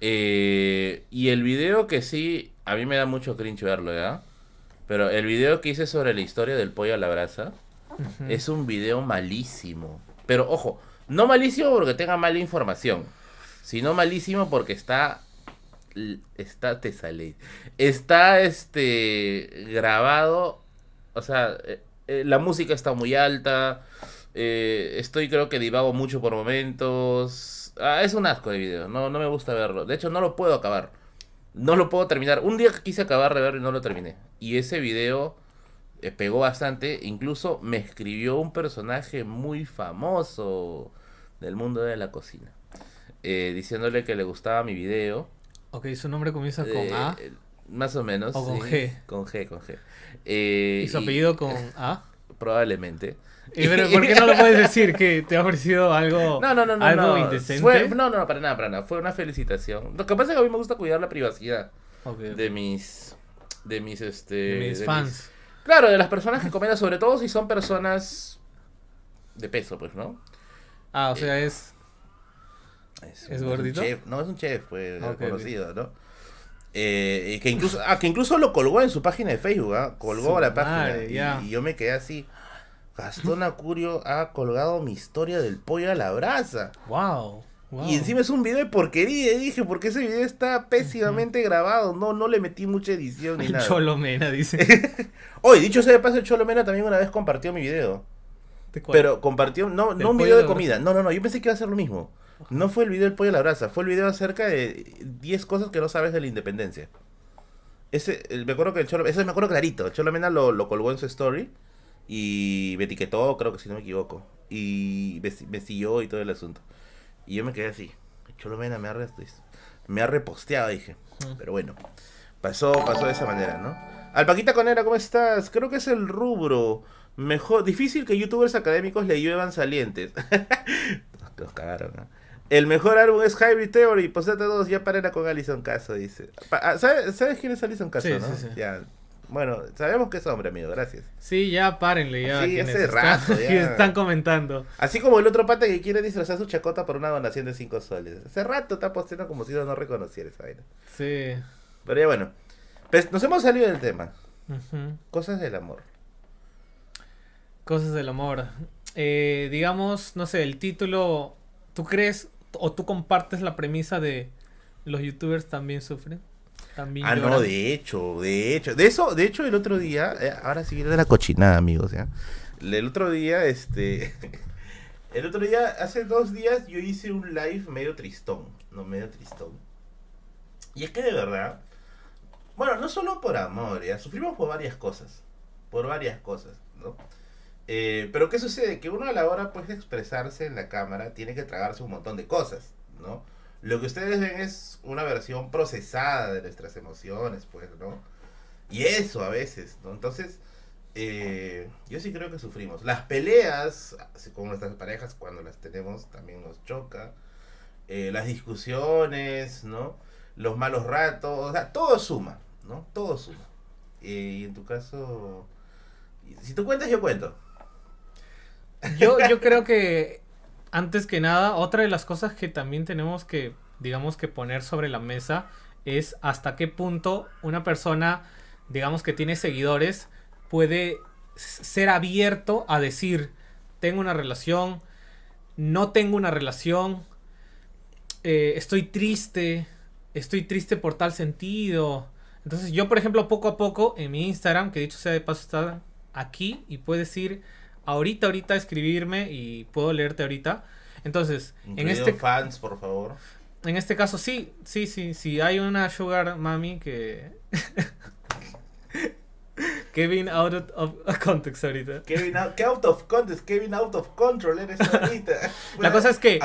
[SPEAKER 2] Eh, y el video que sí, a mí me da mucho cringe verlo, ¿ya? Pero el video que hice sobre la historia del pollo a la brasa es un video malísimo. Pero ojo, no malísimo porque tenga mala información, sino malísimo porque está está te sale. Está este grabado o sea eh, eh, la música está muy alta eh, estoy creo que divago mucho por momentos. Ah, es un asco de video no no me gusta verlo. De hecho no lo puedo acabar. No lo puedo terminar. Un día quise acabar de verlo y no lo terminé. Y ese video pegó bastante. Incluso me escribió un personaje muy famoso del mundo de la cocina diciéndole que le gustaba mi video
[SPEAKER 1] Ok, su nombre comienza con A.
[SPEAKER 2] Eh, más o menos.
[SPEAKER 1] O con G.
[SPEAKER 2] Con G, con G. Eh,
[SPEAKER 1] ¿Y su apellido con A?
[SPEAKER 2] Probablemente.
[SPEAKER 1] ¿Y pero por qué no lo puedes decir que te ha ofrecido algo,
[SPEAKER 2] no, no, no, no,
[SPEAKER 1] algo
[SPEAKER 2] no.
[SPEAKER 1] indecente?
[SPEAKER 2] Fue, no, no, para nada, para nada. Fue una felicitación. Lo que pasa es que a mí me gusta cuidar la privacidad
[SPEAKER 1] Okay,
[SPEAKER 2] de mis. De mis, este.
[SPEAKER 1] de mis
[SPEAKER 2] de
[SPEAKER 1] fans.
[SPEAKER 2] claro, de las personas que comentan, sobre todo si son personas de peso, pues, ¿no?
[SPEAKER 1] Ah, o sea, es... ¿Es
[SPEAKER 2] un-
[SPEAKER 1] gordito?
[SPEAKER 2] Chef. No, es un chef, pues,
[SPEAKER 1] Ok, ok.
[SPEAKER 2] conocido, ¿no? Eh, que incluso, ah, que incluso lo colgó en su página de Facebook, ¿ah? Colgó
[SPEAKER 1] Su
[SPEAKER 2] la página.
[SPEAKER 1] madre,
[SPEAKER 2] y, y yo me quedé así. Gastón Acurio ha colgado mi historia del pollo a la brasa.
[SPEAKER 1] Wow. wow.
[SPEAKER 2] Y encima es un video de porquería. Y dije, porque ese video está pésimamente grabado. No, no le metí mucha edición ni nada.
[SPEAKER 1] Cholomena, dice.
[SPEAKER 2] Oye, dicho sea de paso, el Cholo Mena también una vez compartió mi video. Pero compartió, no,
[SPEAKER 1] ¿Del
[SPEAKER 2] no un video de comida. No, no, no, yo pensé que iba a ser lo mismo. No fue el video del pollo a la brasa, fue el video acerca de 10 cosas que no sabes de la independencia. Ese, el- me acuerdo que el Cholo, eso me acuerdo clarito. El Cholo Mena lo, lo colgó en su story y me etiquetó, creo que si no me equivoco. Y me, me siguió y todo el asunto. Y yo me quedé así. El Cholo Mena me ha, re- me ha reposteado, dije. Pero bueno, pasó, pasó de esa manera, ¿no? Alpaquita Conera, ¿cómo estás? Creo que es el rubro. Mejor, difícil que youtubers académicos le lluevan salientes. Nos cagaron, ¿no? El mejor álbum es Hybrid Theory, Posate 2, ya parera con Alison Caso, dice. Ah, ¿sabes, ¿Sabes quién es Alison Caso,
[SPEAKER 1] Sí,
[SPEAKER 2] no?
[SPEAKER 1] sí, sí.
[SPEAKER 2] Ya. Bueno, sabemos que es hombre, amigo, gracias.
[SPEAKER 1] Sí, ya párenle, ya.
[SPEAKER 2] Sí,
[SPEAKER 1] quienes
[SPEAKER 2] hace
[SPEAKER 1] están,
[SPEAKER 2] rato, ya.
[SPEAKER 1] están comentando.
[SPEAKER 2] Así como el otro pata que quiere disfrazar su chacota por una donación de 5 soles. Hace rato está posteando como si no reconociera esa vaina.
[SPEAKER 1] Sí.
[SPEAKER 2] Pero ya bueno. Pues nos hemos salido del tema. Cosas del amor.
[SPEAKER 1] Cosas del amor. Eh, digamos, no sé, el título, ¿tú crees o tú compartes la premisa de los youtubers también sufren? También
[SPEAKER 2] Ah, no, de hecho, de hecho. De eso, de hecho, el otro día, eh, ahora sí de la cochinada, amigos, ¿ya? El otro día, este, El otro día, hace dos días, yo hice un live medio tristón, no medio tristón. Y es que de verdad, bueno, no solo por amor, ya sufrimos por varias cosas, por varias cosas, ¿no? Eh, pero ¿qué sucede? Que uno a la hora pues, de expresarse en la cámara tiene que tragarse un montón de cosas, ¿no? Lo que ustedes ven es una versión procesada de nuestras emociones, pues, ¿no? Y eso a veces, ¿no? Entonces, eh, yo sí creo que sufrimos. Las peleas con nuestras parejas cuando las tenemos también nos choca. Eh, las discusiones, ¿no? Los malos ratos, todo suma, ¿no? Todo suma. Eh, y en tu caso, si tú cuentas, yo cuento.
[SPEAKER 1] Yo, yo creo que, antes que nada, otra de las cosas que también tenemos que, digamos, que poner sobre la mesa es hasta qué punto una persona, digamos, que tiene seguidores, puede ser abierto a decir, tengo una relación, no tengo una relación, eh, estoy triste, estoy triste por tal sentido. Entonces yo, por ejemplo, poco a poco en mi Instagram, que dicho sea de paso está aquí y puedes ir ahorita, ahorita escribirme y puedo leerte ahorita. Entonces,
[SPEAKER 2] en este fans, por favor.
[SPEAKER 1] En este caso sí, sí, sí, sí hay una sugar mami que Kevin out of, context ahorita.
[SPEAKER 2] Kevin out, out of context, Kevin out of control eres ahorita.
[SPEAKER 1] la cosa es que.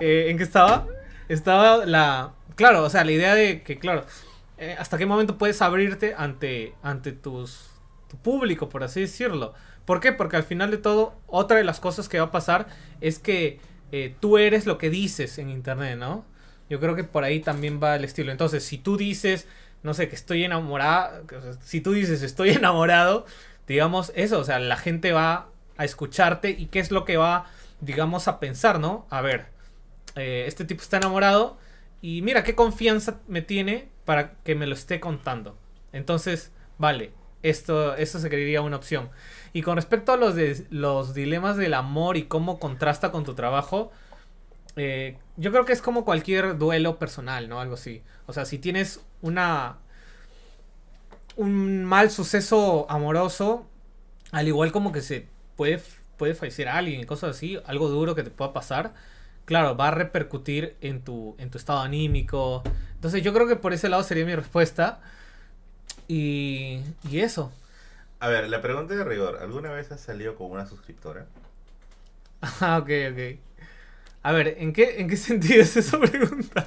[SPEAKER 1] Eh, ¿En qué estaba? Estaba la. Claro, o sea, la idea de que, claro, eh, hasta qué momento puedes abrirte ante, ante tus, tu público, por así decirlo. ¿Por qué? Porque al final de todo, otra de las cosas que va a pasar es que eh, tú eres lo que dices en internet, ¿no? Yo creo que por ahí también va el estilo. Entonces, si tú dices no sé, que estoy enamorada, si tú dices estoy enamorado, digamos eso, o sea, la gente va a escucharte y qué es lo que va, digamos, a pensar, ¿no? A ver, eh, este tipo está enamorado y mira qué confianza me tiene para que me lo esté contando. Entonces, vale, esto, esto se creería una opción. Y con respecto a los, de, los dilemas del amor y cómo contrasta con tu trabajo, eh, yo creo que es como cualquier duelo personal, ¿no? Algo así. O sea, si tienes una. un mal suceso amoroso, al igual como que se puede, puede fallecer alguien y cosas así, algo duro que te pueda pasar, claro, va a repercutir en tu, en tu estado anímico. Entonces, yo creo que por ese lado sería mi respuesta. Y, y eso.
[SPEAKER 2] A ver, la pregunta de rigor: ¿alguna vez has salido con una suscriptora?
[SPEAKER 1] Ah, ok, ok. A ver, ¿en qué, ¿en qué sentido es esa pregunta?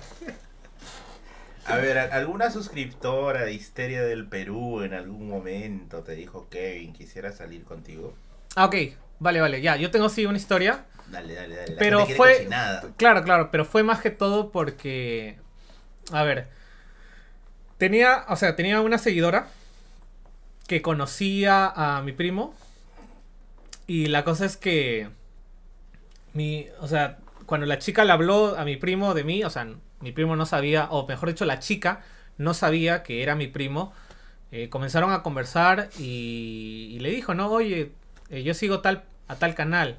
[SPEAKER 2] A ver, ¿alguna suscriptora de Histeria del Perú en algún momento te dijo, Kevin, quisiera salir contigo?
[SPEAKER 1] Ah, ok, vale, vale, ya, yo tengo sí una historia.
[SPEAKER 2] Dale, dale, dale.
[SPEAKER 1] pero fue... Claro, claro, pero fue más que todo porque... A ver, tenía, o sea, tenía una seguidora que conocía a mi primo. Y la cosa es que... Mi, o sea, cuando la chica le habló a mi primo de mí, o sea, mi primo no sabía, o mejor dicho, la chica no sabía que era mi primo. Eh, comenzaron a conversar y, le dijo, no, oye, eh, yo sigo tal, a tal canal.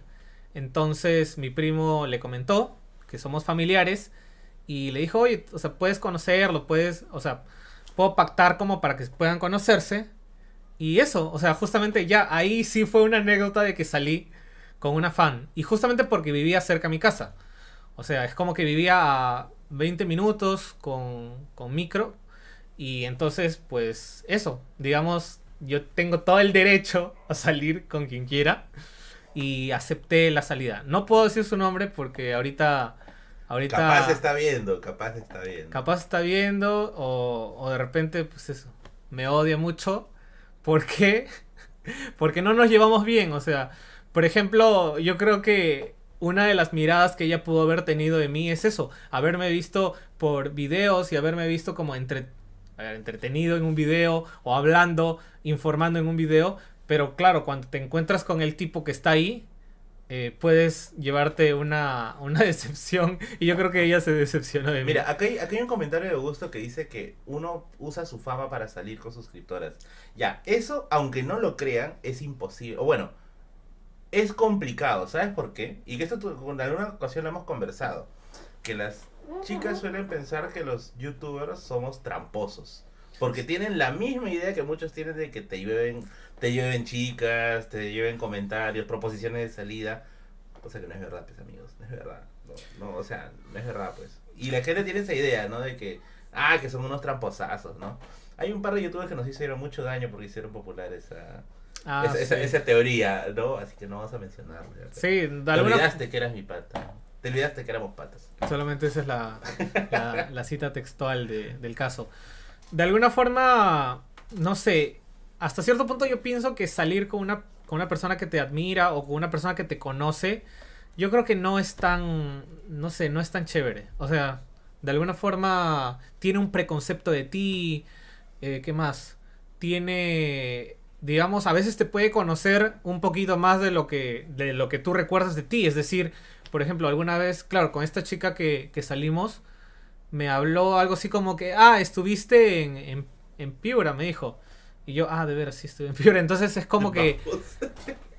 [SPEAKER 1] Entonces mi primo le comentó que somos familiares y le dijo, oye, o sea, puedes conocerlo, puedes, o sea, puedo pactar como para que puedan conocerse. Y eso, o sea, justamente ya ahí sí fue una anécdota de que salí con una fan. Y justamente porque vivía cerca a mi casa. O sea, es como que vivía a 20 minutos con, con micro. Y entonces, pues eso, digamos, yo tengo todo el derecho a salir con quien quiera. Y acepté la salida. No puedo decir su nombre porque ahorita... ahorita
[SPEAKER 2] capaz está viendo, capaz está viendo.
[SPEAKER 1] Capaz está viendo o, o de repente, pues eso, me odia mucho. ¿Por qué? Porque no nos llevamos bien, o sea, por ejemplo, yo creo que una de las miradas que ella pudo haber tenido de mí es eso, haberme visto por videos y haberme visto como entre, entretenido en un video o hablando, informando en un video, pero claro, cuando te encuentras con el tipo que está ahí, eh, puedes llevarte una, una, decepción y yo creo que ella se decepcionó de mí.
[SPEAKER 2] Mira, aquí hay, hay un comentario de Augusto que dice que uno usa su fama para salir con suscriptoras. Ya, eso, aunque no lo crean, es imposible. O bueno, es complicado, ¿sabes por qué? Y que esto en alguna ocasión lo hemos conversado. Que las chicas suelen pensar que los youtubers somos tramposos. Porque tienen la misma idea que muchos tienen de que te lleven, te lleven chicas, te lleven comentarios, proposiciones de salida. Cosa que no es verdad, pues amigos, no es verdad. No, no, o sea, no es verdad, pues. Y la gente tiene esa idea, ¿no? De que, ah, que son unos tramposazos, ¿no? Hay un par de youtubers que nos hicieron mucho daño porque hicieron popular esa,
[SPEAKER 1] Ah,
[SPEAKER 2] esa, esa,
[SPEAKER 1] sí.
[SPEAKER 2] esa teoría, ¿no? Así que no vamos a mencionar.
[SPEAKER 1] Sí,
[SPEAKER 2] Te
[SPEAKER 1] alguna
[SPEAKER 2] olvidaste que eras mi pata. Te olvidaste que éramos patas.
[SPEAKER 1] Solamente esa es la, la- la cita textual de- del caso. De alguna forma, no sé, hasta cierto punto yo pienso que salir con una, con una persona que te admira o con una persona que te conoce, yo creo que no es tan, no sé, no es tan chévere. O sea, de alguna forma tiene un preconcepto de ti, eh, ¿qué más? Tiene, digamos, a veces te puede conocer un poquito más de lo que, de lo que tú recuerdas de ti. Es decir, por ejemplo, alguna vez, claro, con esta chica que, que salimos, me habló algo así como que, ah, estuviste en, en, en Piura, me dijo. Y yo, ah, de veras, sí estuve en Piura. Entonces es como que,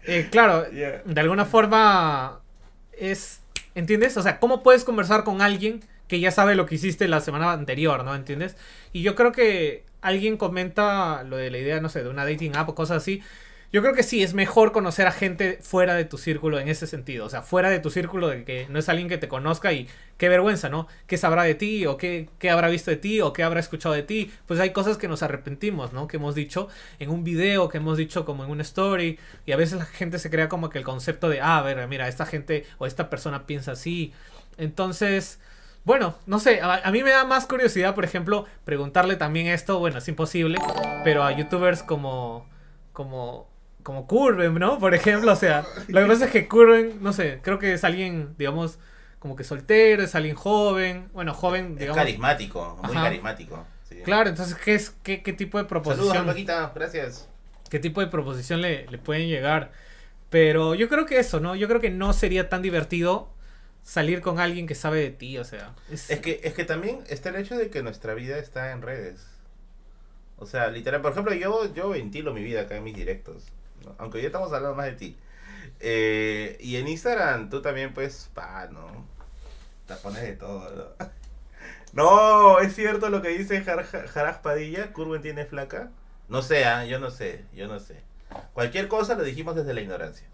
[SPEAKER 1] eh, claro, de alguna forma es, ¿entiendes? O sea, ¿cómo puedes conversar con alguien que ya sabe lo que hiciste la semana anterior, ¿no? ¿Entiendes? Y yo creo que alguien comenta lo de la idea, no sé, de una dating app o cosas así. Yo creo que sí, es mejor conocer a gente fuera de tu círculo en ese sentido. O sea, fuera de tu círculo de que no es alguien que te conozca y qué vergüenza, ¿no? ¿Qué sabrá de ti? ¿O qué, qué habrá visto de ti? ¿O qué habrá escuchado de ti? Pues hay cosas que nos arrepentimos, ¿no? Que hemos dicho en un video, que hemos dicho como en una story. Y a veces la gente se crea como que el concepto de, ah, a ver, mira, esta gente o esta persona piensa así. Entonces, bueno, no sé, a, a mí me da más curiosidad, por ejemplo, preguntarle también esto, bueno, es imposible, pero a youtubers como, como, como Curven, ¿no? Por ejemplo, o sea, lo que pasa es que Curven, no sé, creo que es alguien, digamos, como que soltero, es alguien joven, bueno, joven,
[SPEAKER 2] Es
[SPEAKER 1] digamos.
[SPEAKER 2] carismático, muy
[SPEAKER 1] Ajá.
[SPEAKER 2] carismático. sí.
[SPEAKER 1] Claro, entonces, ¿qué, es, qué, qué tipo de
[SPEAKER 2] Saludos,
[SPEAKER 1] proposición?
[SPEAKER 2] Paquita, gracias.
[SPEAKER 1] qué tipo de proposición le, le pueden llegar. Pero yo creo que eso, ¿no? Yo creo que no sería tan divertido salir con alguien que sabe de ti, o sea. Es,
[SPEAKER 2] Es que, es que también está el hecho de que nuestra vida está en redes. O sea, literal, por ejemplo, yo, yo ventilo mi vida acá en mis directos. Aunque ya estamos hablando más de ti. Eh, y en Instagram tú también, pues, pa, ¿no? Te pones de todo, ¿no? No, es cierto lo que dice Jar- Jar- Jaraj Padilla, Curwen tiene flaca. No sé, ah, yo no sé, yo no sé. Cualquier cosa lo dijimos desde la ignorancia.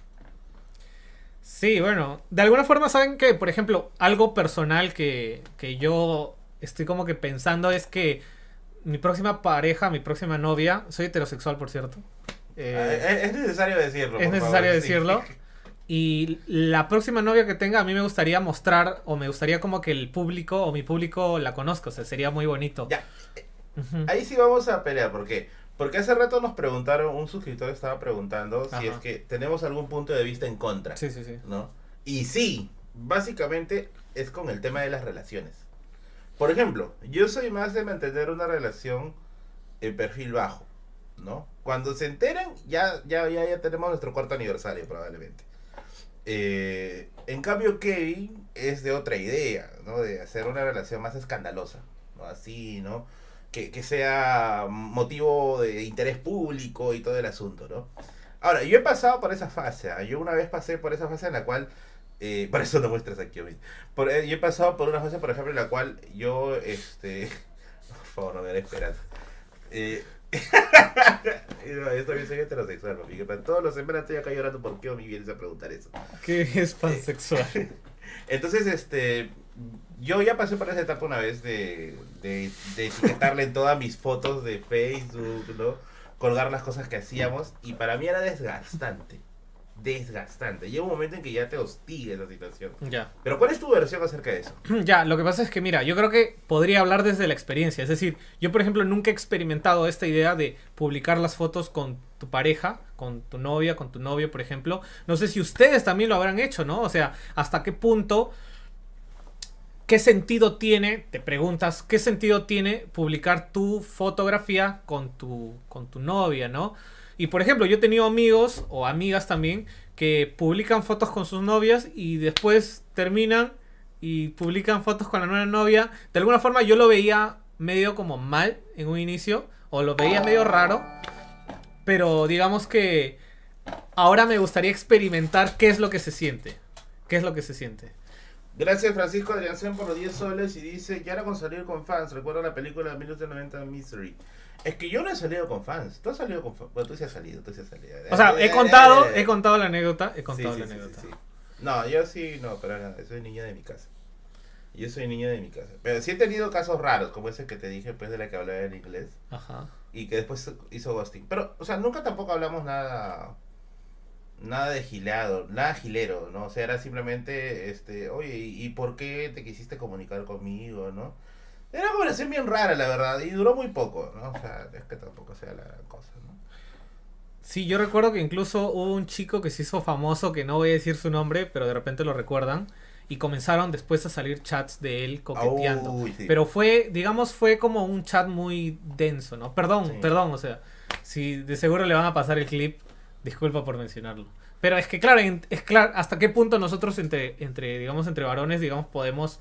[SPEAKER 1] Sí, bueno, de alguna forma saben que, por ejemplo, algo personal que, que yo estoy como que pensando es que mi próxima pareja, mi próxima novia, soy heterosexual, por cierto. Eh,
[SPEAKER 2] Ah, es, es necesario decirlo.
[SPEAKER 1] es necesario
[SPEAKER 2] favor, sí.
[SPEAKER 1] decirlo. Y la próxima novia que tenga, a mí me gustaría mostrar, o me gustaría como que el público, o mi público la conozca, o sea, sería muy bonito.
[SPEAKER 2] Ya. Ahí sí vamos a pelear, ¿por qué? Porque hace rato nos preguntaron, un suscriptor estaba preguntando si es que tenemos algún punto de vista en contra,
[SPEAKER 1] Sí, sí, sí.
[SPEAKER 2] ¿no? Y sí, básicamente es con el tema de las relaciones. Por ejemplo, yo soy más de mantener una relación en perfil bajo, ¿no? Cuando se enteren, ya, ya, ya, ya tenemos nuestro cuarto aniversario probablemente. Eh, en cambio, Kevin es de otra idea, ¿no? De hacer una relación más escandalosa, ¿no? Así, ¿no? Que, que sea motivo de interés público y todo el asunto, ¿no? Ahora, yo he pasado por esa fase, ¿ah? yo una vez pasé por esa fase en la cual, eh, por eso no muestras aquí, por, eh, yo he pasado por una fase, por ejemplo, en la cual yo, este, por favor, no me esperanza. No, yo también soy heterosexual, papi, para todos los semanas estoy acá llorando por qué Omi vienes a preguntar eso.
[SPEAKER 1] ¿Qué es pansexual?
[SPEAKER 2] Entonces, este, yo ya pasé por esa etapa una vez de, de, de etiquetarle en todas mis fotos de Facebook, ¿no? Colgar las cosas que hacíamos y para mí era desgastante. Desgastante. Llega un momento en que ya te hostiga esa situación.
[SPEAKER 1] ya.
[SPEAKER 2] Pero ¿cuál es tu versión acerca de eso?
[SPEAKER 1] Ya, lo que pasa es que, mira, yo creo que podría hablar desde la experiencia. Es decir, yo, por ejemplo, nunca he experimentado esta idea de publicar las fotos con tu pareja, con tu novia, con tu novio, por ejemplo. No sé si ustedes también lo habrán hecho, ¿no? O sea, hasta qué punto, qué sentido tiene, te preguntas, qué sentido tiene publicar tu fotografía con tu, con tu novia, ¿no? Y por ejemplo, yo he tenido amigos o amigas también que publican fotos con sus novias y después terminan y publican fotos con la nueva novia. De alguna forma yo lo veía medio como mal en un inicio o lo veía medio raro. Pero digamos que ahora me gustaría experimentar qué es lo que se siente. ¿Qué es lo que se siente?
[SPEAKER 2] Gracias Francisco Adrián por los 10 soles y dice, ya era con salir con fans, recuerdo la película de 1990 Misery. Es que yo no he salido con fans, tú has salido con fans, bueno tú sí has salido, tú sí has salido.
[SPEAKER 1] O sea, he contado, he contado la anécdota, he contado
[SPEAKER 2] sí,
[SPEAKER 1] la anécdota.
[SPEAKER 2] sí. No, yo sí, no, pero nada, soy niño de mi casa. Yo soy niño de mi casa. Pero sí he tenido casos raros, como ese que te dije, pues, de la que hablaba en inglés.
[SPEAKER 1] Ajá.
[SPEAKER 2] Y que después hizo ghosting. Pero, o sea, nunca tampoco hablamos nada... Nada de gilado, nada gilero, ¿no? O sea, era simplemente, este, oye, ¿y y por qué te quisiste comunicar conmigo, no? Era una conversación bien rara, la verdad, y duró muy poco, ¿no? O sea, es que tampoco sea la gran cosa, ¿no?
[SPEAKER 1] Sí, yo recuerdo que incluso hubo un chico que se hizo famoso, que no voy a decir su nombre, pero de repente lo recuerdan. Y comenzaron después a salir chats de él coqueteando.
[SPEAKER 2] Uy, sí.
[SPEAKER 1] Pero fue, digamos, fue como un chat muy denso, ¿no? Perdón,
[SPEAKER 2] Sí.
[SPEAKER 1] perdón, o sea, si de seguro le van a pasar el clip, disculpa por mencionarlo. Pero es que claro, es claro, hasta qué punto nosotros entre, entre digamos, entre varones, digamos, podemos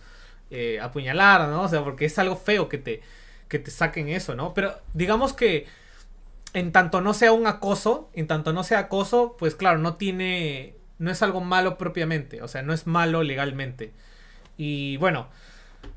[SPEAKER 1] eh, apuñalar, ¿no? O sea, porque es algo feo que te, que te saquen eso, ¿no? Pero digamos que en tanto no sea un acoso, en tanto no sea acoso, pues claro, no tiene, no es algo malo propiamente, o sea, no es malo legalmente. Y bueno,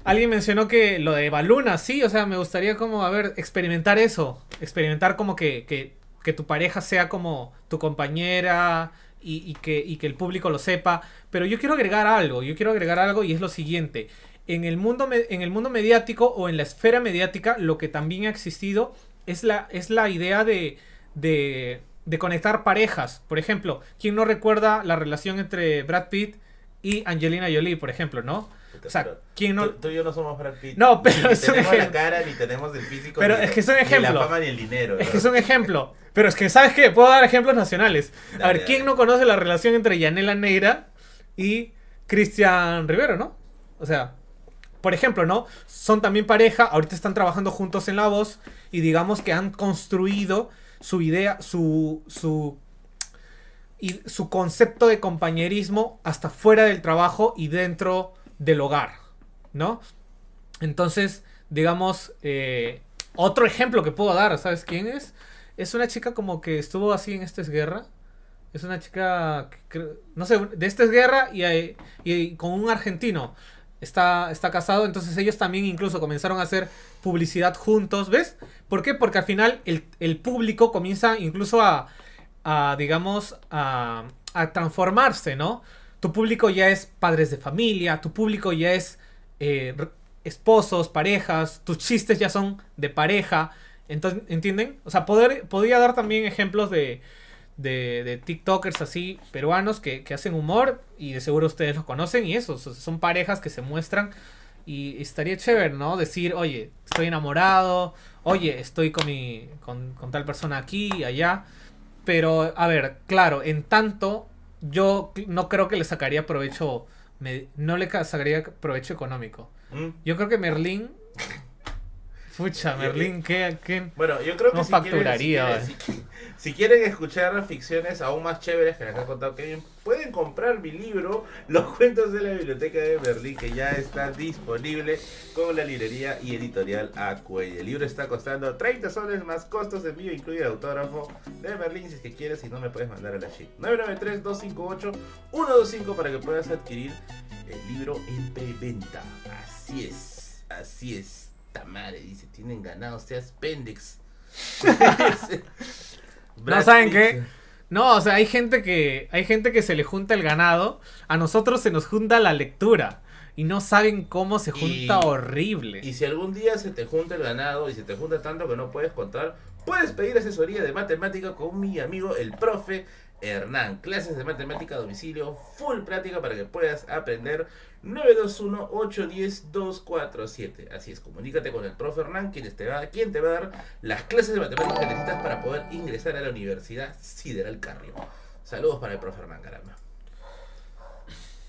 [SPEAKER 1] alguien mencionó que lo de Baluna, sí, o sea, me gustaría como, a ver, experimentar eso, experimentar como que, que, que tu pareja sea como tu compañera y, que, y que el público lo sepa, pero yo quiero agregar algo, yo quiero agregar algo y es lo siguiente. En el, mundo en el mundo mediático o en la esfera mediática, lo que también ha existido es la, es la idea de, de, de conectar parejas. Por ejemplo, ¿quién no recuerda la relación entre Brad Pitt y Angelina Jolie, por ejemplo, no? O sea, ¿quién no...?
[SPEAKER 2] Tú, tú y yo no somos Brad Pitt.
[SPEAKER 1] No, pero
[SPEAKER 2] ni
[SPEAKER 1] es un
[SPEAKER 2] tenemos la cara, ni tenemos el físico.
[SPEAKER 1] Pero
[SPEAKER 2] ni-
[SPEAKER 1] es que es un
[SPEAKER 2] Ni
[SPEAKER 1] ejemplo.
[SPEAKER 2] la fama ni el dinero.
[SPEAKER 1] Es que es un ejemplo. Pero es que, ¿sabes qué? Puedo dar ejemplos nacionales. A ver, ¿quién
[SPEAKER 2] dale.
[SPEAKER 1] no conoce la relación entre Yanela Neira y Cristian Rivero, no? O sea, por ejemplo, ¿no? Son también pareja, ahorita están trabajando juntos en La Voz y digamos que han construido su idea, su, su, y su concepto de compañerismo hasta fuera del trabajo y dentro del hogar, ¿no? Entonces, digamos, eh, otro ejemplo que puedo dar, ¿sabes quién es? Es una chica como que estuvo así en Esta es Guerra. Es una chica, no sé, de Esta es Guerra y, y con un argentino. Está, está casado, entonces ellos también incluso comenzaron a hacer publicidad juntos, ¿ves? ¿Por qué? Porque al final el, el público comienza incluso a, a, digamos, a, a transformarse, ¿no? Tu público ya es padres de familia, tu público ya es eh, esposos, parejas, tus chistes ya son de pareja. Entonces, ¿entienden? O sea, poder, podría dar también ejemplos de, de, de TikTokers así peruanos que, que hacen humor y de seguro ustedes los conocen y eso, son parejas que se muestran y estaría chévere, ¿no? Decir, oye, estoy enamorado, oye, estoy con, mi, con, con tal persona aquí y allá. Pero, a ver, claro, en tanto, yo no creo que le sacaría provecho, me- no le ca- sacaría provecho económico.
[SPEAKER 2] ¿Mm?
[SPEAKER 1] Yo creo que Merlín. Pucha, Merlín, ¿qué, qué?
[SPEAKER 2] Bueno, yo creo que
[SPEAKER 1] No
[SPEAKER 2] si quieren-
[SPEAKER 1] facturaría,
[SPEAKER 2] si, quieren, si- quieren escuchar ficciones aún más chéveres que que ha contado Kevin, pueden comprar mi libro, Los cuentos de la biblioteca de Berlín, que ya está disponible con la librería y editorial Acuelle. El libro está costando 30 soles más costos de envío, incluye el autógrafo de Berlín, si es que quieres, si no me puedes mandar a la shit. 993-258-125 para que puedas adquirir el libro en preventa. Así es, así es. Tamare dice, tienen ganado, seas pendex.
[SPEAKER 1] ¿No saben qué? No, o sea, hay gente que hay gente que se le junta el ganado, a nosotros se nos junta la lectura y no saben cómo se junta
[SPEAKER 2] Y-
[SPEAKER 1] horrible.
[SPEAKER 2] Y si algún día se te junta el ganado y se te junta tanto que no puedes contar, puedes pedir asesoría de matemática con mi amigo el profe Hernán. Clases de matemática a domicilio, full práctica para que puedas aprender 921-810-247. Así es, comunícate con el profe Hernán, quien te, va, a dar las clases de matemática que necesitas para poder ingresar a la Universidad Sideral Carrio. Saludos para el profe Hernán, caramba.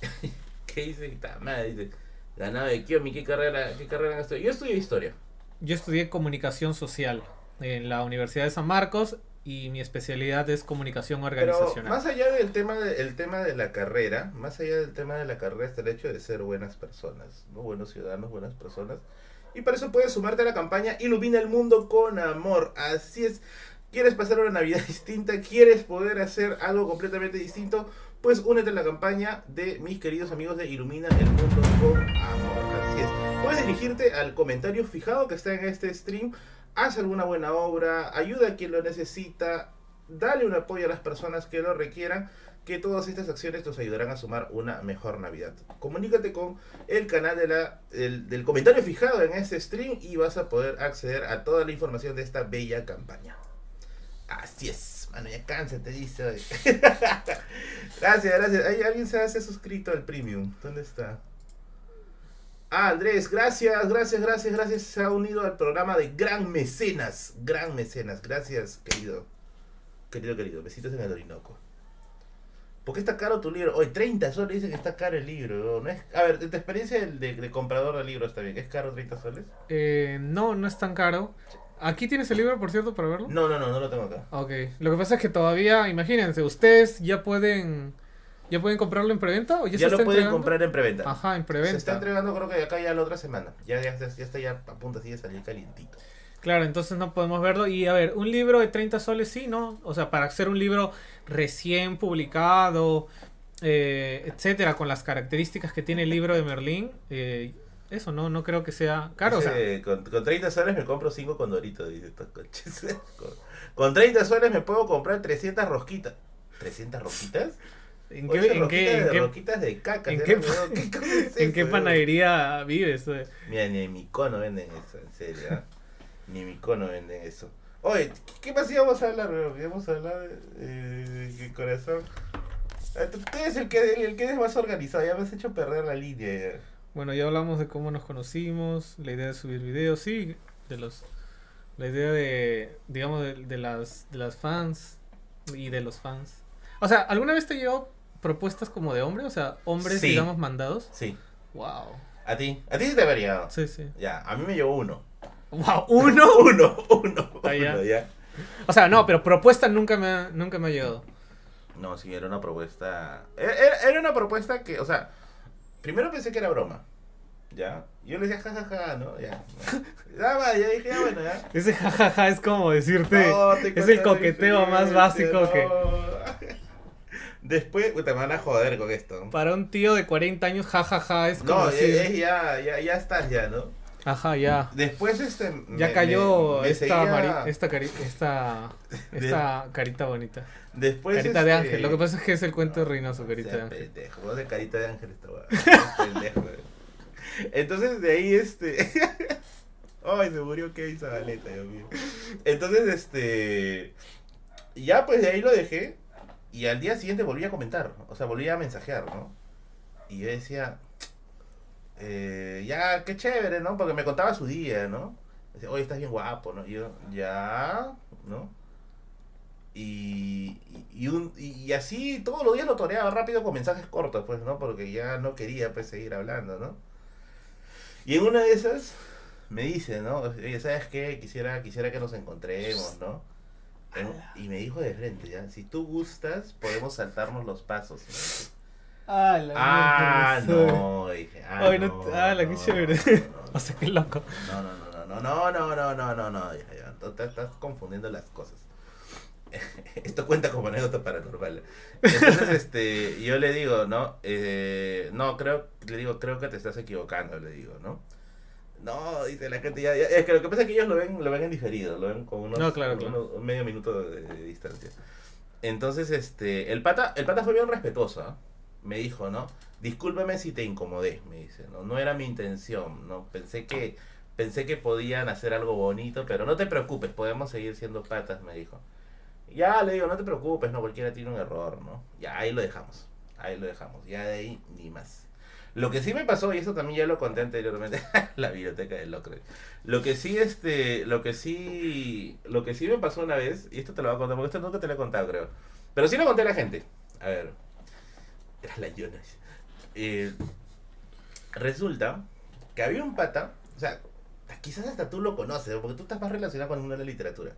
[SPEAKER 2] ¿Qué dice? Ta madre, dice. Ganado de Kiomi, ¿qué carrera, qué carrera? Yo estudio historia.
[SPEAKER 1] Yo estudié comunicación social en la Universidad de San Marcos y mi especialidad es comunicación
[SPEAKER 2] Pero
[SPEAKER 1] organizacional.
[SPEAKER 2] más allá del tema de, el tema de la carrera, más allá del tema de la carrera está el hecho de ser buenas personas, ¿no? buenos ciudadanos, buenas personas. Y para eso puedes sumarte a la campaña Ilumina el mundo con amor. Así es. ¿Quieres pasar una Navidad distinta? ¿Quieres poder hacer algo completamente distinto? Pues únete a la campaña de mis queridos amigos de Ilumina el mundo con amor. Así es. Puedes dirigirte al comentario fijado que está en este stream. Haz alguna buena obra, ayuda a quien lo necesita, dale un apoyo a las personas que lo requieran, que todas estas acciones nos ayudarán a sumar una mejor Navidad. Comunícate con el canal de del comentario fijado en este stream y vas a poder acceder a toda la información de esta bella campaña. Así es, mano, ya cansa, te dice. hoy. gracias, gracias. ¿Hay alguien se ha suscrito al premium? ¿Dónde está? Ah, Andrés, gracias, gracias, gracias, gracias. Se ha unido al programa de Gran Mecenas. Gran Mecenas, gracias, querido. Querido, querido. Besitos en el Orinoco. ¿Por qué está caro tu libro? Hoy 30 soles dice que está caro el libro. ¿no es? A ver, de tu experiencia de, de comprador de libros está bien. ¿Es caro 30 soles?
[SPEAKER 1] Eh, no, no es tan caro. ¿Aquí tienes el libro, por cierto, para verlo?
[SPEAKER 2] No, no, no, no lo tengo acá.
[SPEAKER 1] Ok. Lo que pasa es que todavía, imagínense, ustedes ya pueden ya pueden comprarlo en preventa o ya,
[SPEAKER 2] Ya,
[SPEAKER 1] se
[SPEAKER 2] lo
[SPEAKER 1] está
[SPEAKER 2] pueden
[SPEAKER 1] entregando?
[SPEAKER 2] comprar en preventa.
[SPEAKER 1] Ajá, en
[SPEAKER 2] Se está
[SPEAKER 1] preventa.
[SPEAKER 2] entregando creo que de acá ya la otra semana. Ya, ya, ya, ya está ya a punto así de salir calientito.
[SPEAKER 1] Claro, entonces no podemos verlo. Y a ver, un libro de 30 soles, sí, ¿no? O sea, para hacer un libro recién publicado, eh, etcétera, con las características que tiene el libro de Merlín, eh, eso no, no creo que sea caro. o sea,
[SPEAKER 2] con, con 30 soles me compro 5 condoritos, dice estos coches. Con, con 30 soles me puedo comprar 300 rosquitas. ¿300 rosquitas?
[SPEAKER 1] ¿En qué, en qué- en
[SPEAKER 2] de,
[SPEAKER 1] qué-
[SPEAKER 2] rosquitas de caca.
[SPEAKER 1] en
[SPEAKER 2] ¿sí?
[SPEAKER 1] qué
[SPEAKER 2] ¿no?
[SPEAKER 1] pa-
[SPEAKER 2] ¿Qué cosa es
[SPEAKER 1] en qué
[SPEAKER 2] eso?
[SPEAKER 1] panadería vives? eh?
[SPEAKER 2] Mira, ni en mi cono venden eso, en serio. ¿ah? Ni en mi cono venden eso. Oye, ¿qué, más íbamos a hablar, bro? Íbamos a hablar de, de corazón. Ah, Tú eres el que, el que es más organizado, ya me has hecho perder la línea. ya.
[SPEAKER 1] Bueno, ya hablamos de cómo nos conocimos, la idea de subir videos, sí, de los la idea de digamos de, de las de las fans y de los fans. O sea, ¿alguna vez te llegó propuestas como de hombre, o sea, hombres
[SPEAKER 2] Sí.
[SPEAKER 1] digamos mandados?
[SPEAKER 2] Sí,
[SPEAKER 1] Wow.
[SPEAKER 2] a ti. A ti sí te habría.
[SPEAKER 1] Sí, sí.
[SPEAKER 2] Ya, a mí me llegó uno.
[SPEAKER 1] Wow, uno.
[SPEAKER 2] Uno, uno,
[SPEAKER 1] Ah, ya.
[SPEAKER 2] uno, ya.
[SPEAKER 1] O sea, no, pero propuesta nunca me ha, nunca me ha llegado.
[SPEAKER 2] No, sí, era una propuesta. Era, era- una propuesta que, o sea, primero pensé que era broma. ¿Ya? Yo le decía jajaja, ¿no? Ya. Ya, va, ya dije, ya, bueno, ya.
[SPEAKER 1] Ese jajaja es como decirte
[SPEAKER 2] No,
[SPEAKER 1] es el coqueteo más básico que.
[SPEAKER 2] Después, me van a joder con esto.
[SPEAKER 1] para un tío de 40 años jajaja es como
[SPEAKER 2] No,
[SPEAKER 1] decir,
[SPEAKER 2] es- ya, ya, ya estás ya, ¿no?
[SPEAKER 1] ajá, ya.
[SPEAKER 2] Después, este.
[SPEAKER 1] Ya
[SPEAKER 2] me-
[SPEAKER 1] cayó
[SPEAKER 2] me- me
[SPEAKER 1] esta,
[SPEAKER 2] seguía-
[SPEAKER 1] mari- esta, cari- esta, esta carita bonita.
[SPEAKER 2] Después,
[SPEAKER 1] carita de
[SPEAKER 2] este,
[SPEAKER 1] ángel. Lo que pasa es que es el cuento de Reynoso, carita de ángel.
[SPEAKER 2] pendejo, vos de carita de ángel esta pendejo. eh. Entonces de ahí este. Ay, se murió Kevin Zabaleta, Dios mío. Entonces, este. Ya pues de ahí lo dejé. Y al día siguiente volví a comentar. O sea, volví a mensajear, ¿no? Y yo decía. eh, ya, qué chévere, ¿no? Porque me contaba su día, ¿no? Decía, oye, estás bien guapo, ¿no? Y yo, ya, ¿no? Y, y, un, y así todos los días lo toreaba rápido con mensajes cortos, pues, ¿no? Porque ya no quería, pues, seguir hablando, ¿no? Y en una de esas me dice, ¿no? Oye, ¿sabes qué? Quisiera, quisiera que nos encontremos, ¿no? En- y me dijo de frente, ¿ya? Si tú gustas, podemos saltarnos los pasos. dice.
[SPEAKER 1] Ah, la
[SPEAKER 2] Ah, no, dije, ah,
[SPEAKER 1] Ay, no
[SPEAKER 2] no,
[SPEAKER 1] ah, la que
[SPEAKER 2] no,
[SPEAKER 1] chévere.
[SPEAKER 2] no, no,
[SPEAKER 1] O sea, qué loco.
[SPEAKER 2] no, no, no, no, no, no, no, no, no, no, dije yo, te estás confundiendo las cosas. Esto cuenta como anécdota paranormal. Entonces, este, yo le digo, ¿no? Eh, no, creo, le digo, creo que te estás equivocando, le digo, ¿no? No, dice la gente ya, ya- es que lo que pasa es que ellos lo ven, lo ven en diferido, lo ven con unos,
[SPEAKER 1] No, claro, claro.
[SPEAKER 2] unos- medio minuto de, de distancia. Entonces, este, el pata, el pata fue bien respetuoso. Me dijo, ¿no? Discúlpame si te incomodé, me dice, ¿no? No era mi intención, ¿no? Pensé que, pensé que podían hacer algo bonito, pero no te preocupes, podemos seguir siendo patas, me dijo. Ya le digo, no te preocupes, no, cualquiera tiene un error, ¿no? Ya ahí lo dejamos, ahí lo dejamos, ya de ahí ni más. Lo que sí me pasó, y eso también ya lo conté anteriormente, la biblioteca del Locre. Lo que sí, este, lo que sí, lo que sí me pasó una vez, y esto te lo voy a contar, porque esto nunca te lo he contado, creo. Pero sí lo conté a la gente. A ver, era la Jonas. Eh, resulta que había un pata, o sea, quizás hasta tú lo conoces, porque tú estás más relacionado con mundo de la literatura.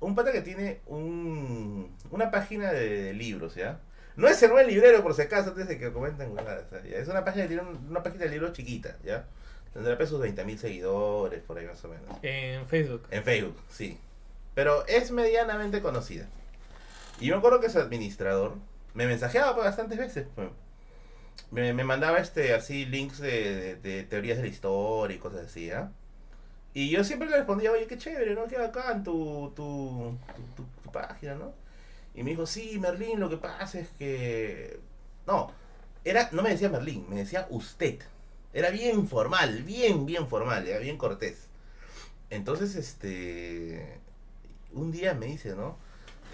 [SPEAKER 2] Un pata que tiene un, una página de, de libros, ¿ya? No es el buen librero, por si acaso, antes de que comenten ¿ya? Es una página, tiene un- una página de libros chiquita, ¿ya? Tendrá sus 20.000 seguidores, por ahí más o menos.
[SPEAKER 1] En Facebook.
[SPEAKER 2] En Facebook, sí. Pero es medianamente conocida. Y yo me acuerdo que su administrador me mensajeaba pues, bastantes veces. pues. Me, me mandaba este así links de, de- de teorías de la historia y cosas así, ¿ah? Y yo siempre le respondía, oye, qué chévere, ¿no? Qué bacán tu, tu, tu, tu, tu página, ¿no? Y me dijo, sí, Merlín, lo que pasa es que... No, era, no me decía Merlín, me decía usted. Era bien formal, bien, bien formal, era bien cortés. Entonces, este... Un día me dice, ¿no?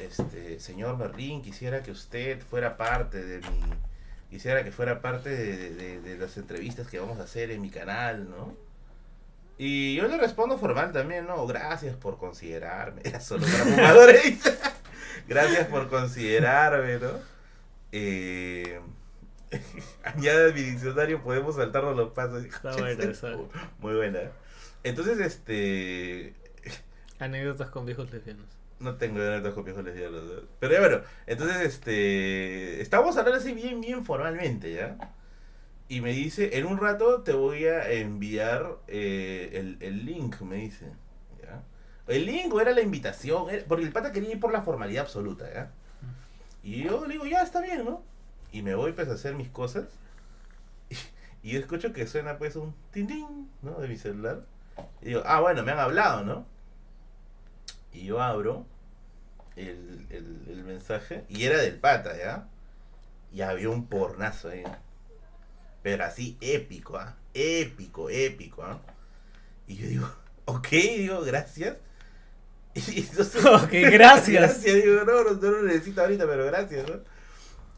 [SPEAKER 2] Este, señor Merlín, quisiera que usted fuera parte de mi... Quisiera que fuera parte de, de- las entrevistas que vamos a hacer en mi canal, ¿no? Y yo le respondo formal también, ¿no? Gracias por considerarme. Era solo para fumadores. Gracias por considerarme, ¿no? Eh, añade mi diccionario, podemos saltarnos los pasos.
[SPEAKER 1] Está buena esa.
[SPEAKER 2] Muy buena. Entonces, este...
[SPEAKER 1] Anécdotas con viejos lesbianos.
[SPEAKER 2] No tengo anécdotas con viejos lesbianos. ¿no? Pero ya bueno, entonces este. Estamos hablando así bien, bien formalmente, ¿ya? Y me dice, en un rato te voy a enviar eh, el, el link, me dice. El link o era la invitación, porque el pata quería ir por la formalidad absoluta, ¿ya? Y yo le digo, ya está bien, ¿no? Y me voy pues a hacer mis cosas. Y, escucho que suena pues un tin ¿no? De mi celular. Y digo, ah, bueno, me han hablado, ¿no? Y yo abro el, el, mensaje y era del pata, ¿ya? Y había un pornazo ahí. Pero así épico, ¿ah? Épico, épico, ¿ah? Y yo digo, ok, digo, gracias. Y entonces-
[SPEAKER 1] Ok, gracias.
[SPEAKER 2] gracias, digo, no, no, no lo necesito ahorita, pero gracias, ¿no?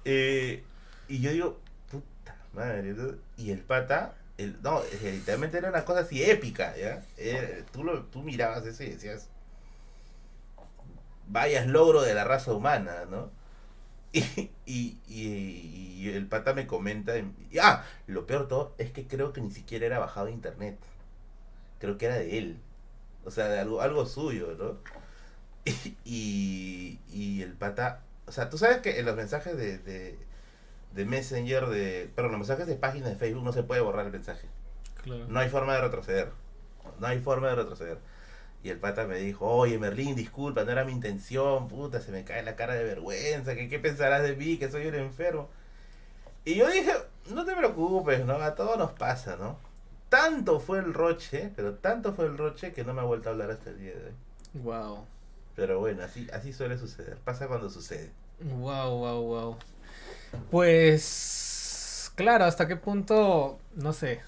[SPEAKER 2] Eh, y yo digo, puta madre, ¿no? Y el pata, el, no, literalmente era una cosa así épica, ¿ya? Era- tú, lo, tú mirabas eso y decías, vayas logro de la raza humana, ¿no? Y, y, y- y el pata me comenta, ah, lo peor de todo es que creo que ni siquiera era bajado de internet, creo que era de él, o sea, de algo, algo suyo, ¿no? Y, y el pata, o sea, tú sabes que en los mensajes de, de, de Messenger, de, perdón, los mensajes de páginas de Facebook no se puede borrar el mensaje.
[SPEAKER 1] Claro.
[SPEAKER 2] No hay forma de retroceder. No hay forma de retroceder. Y el pata me dijo, oye Merlín, disculpa, no era mi intención, puta, se me cae la cara de vergüenza, que qué pensarás de mí, que soy un enfermo. Y yo dije, no te preocupes, ¿no? A todos nos pasa, ¿no? Tanto fue el roche, pero tanto fue el roche que no me ha vuelto a hablar hasta el día de hoy.
[SPEAKER 1] Wow.
[SPEAKER 2] Pero bueno, así, así suele suceder. Pasa cuando sucede.
[SPEAKER 1] Wow, wow, wow. Pues claro, hasta qué punto, no sé,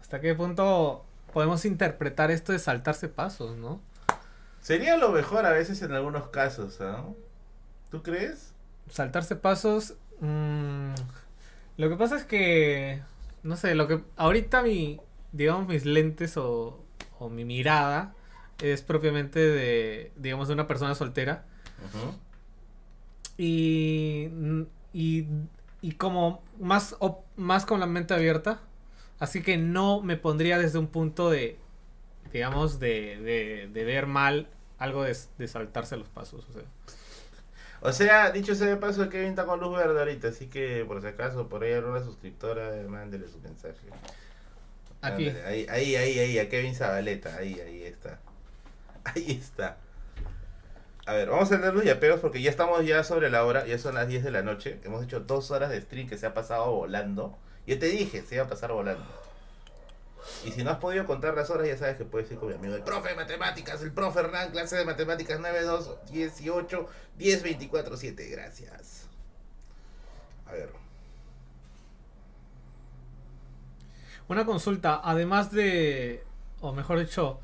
[SPEAKER 1] hasta qué punto podemos interpretar esto de saltarse pasos, ¿no?
[SPEAKER 2] Sería lo mejor a veces en algunos casos, ¿ah? ¿Tú crees?
[SPEAKER 1] Saltarse pasos. mm, lo que pasa es que, no sé, lo que ahorita mi, digamos, mis lentes o, o mi mirada es propiamente de, digamos, de una persona soltera. Y, y, y como más, op- más con la mente abierta. Así que no me pondría desde un punto de, digamos, de, de, de ver mal algo de, de saltarse los pasos. O sea.
[SPEAKER 2] O sea, dicho sea de paso, Kevin está con luz verde ahorita, así que por si acaso, por ahí alguna suscriptora, mándele su mensaje. Ahí, ahí, ahí, ahí, a Kevin Zabaleta, ahí, ahí está. Ahí está. A ver, vamos a tener los yapeos porque ya estamos ya sobre la hora, ya son las 10 de la noche. Hemos hecho dos horas de stream que se ha pasado volando. Yo te dije, se iba a pasar volando. Y si no has podido contar las horas, ya sabes que puedes ir con mi amigo el profe de matemáticas, el profe Hernán, clase de matemáticas 92 18 10 24 7. Gracias. A ver.
[SPEAKER 1] Una consulta, además de, o mejor dicho,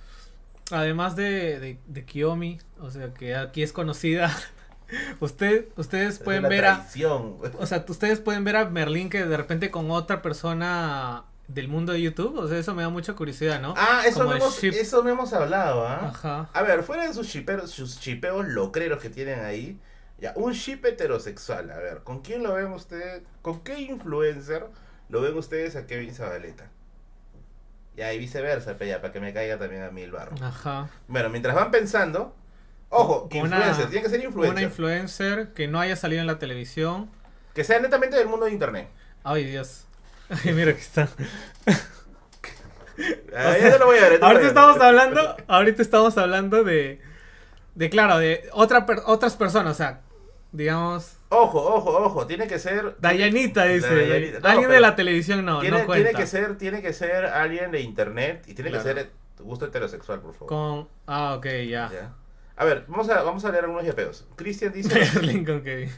[SPEAKER 1] además de, de, de Kiyomi, o sea que aquí es conocida, usted, ustedes
[SPEAKER 2] Es
[SPEAKER 1] pueden ver a,
[SPEAKER 2] traición.
[SPEAKER 1] o sea, ustedes pueden ver a Merlín que de repente con otra persona del mundo de YouTube, o sea, eso me da mucha curiosidad, ¿no?
[SPEAKER 2] Ah, eso
[SPEAKER 1] Como
[SPEAKER 2] no, hemos,
[SPEAKER 1] ship.
[SPEAKER 2] eso no hemos hablado, ¿ah?
[SPEAKER 1] Ajá.
[SPEAKER 2] A ver, fuera de sus chiperos, sus chipeos locreros que tienen ahí, ya, un chip heterosexual, a ver, ¿con quién lo ven ustedes? ¿Con qué influencer lo ven ustedes a Kevin Zabaleta? Ya, y viceversa, ya, para que me caiga también a mí el barro.
[SPEAKER 1] Ajá.
[SPEAKER 2] Bueno, mientras van pensando, ojo,
[SPEAKER 1] Con una-
[SPEAKER 2] influencer, tiene que ser influencer.
[SPEAKER 1] Una influencer que no haya salido en la televisión.
[SPEAKER 2] que sea netamente del mundo de internet.
[SPEAKER 1] Ay, Dios. Ay, mira que está.
[SPEAKER 2] Ah, ya te lo voy a ver. ya te lo voy a
[SPEAKER 1] Ahorita estamos hablando, ahorita estamos hablando de, de claro, de otra per- otras personas, o sea, digamos,
[SPEAKER 2] Ojo, ojo, ojo, tiene que ser...
[SPEAKER 1] Dayanita dice,
[SPEAKER 2] Dayanita. No,
[SPEAKER 1] alguien de la televisión no,
[SPEAKER 2] tiene,
[SPEAKER 1] no cuenta.
[SPEAKER 2] tiene que ser tiene que ser alguien de internet y tiene
[SPEAKER 1] Claro.
[SPEAKER 2] que ser Gusto heterosexual, por favor.
[SPEAKER 1] Con. Ah, ok, ya.
[SPEAKER 2] Ya. A ver, vamos a, vamos a leer algunos yapeos. Cristian dice...
[SPEAKER 1] Con Kevin.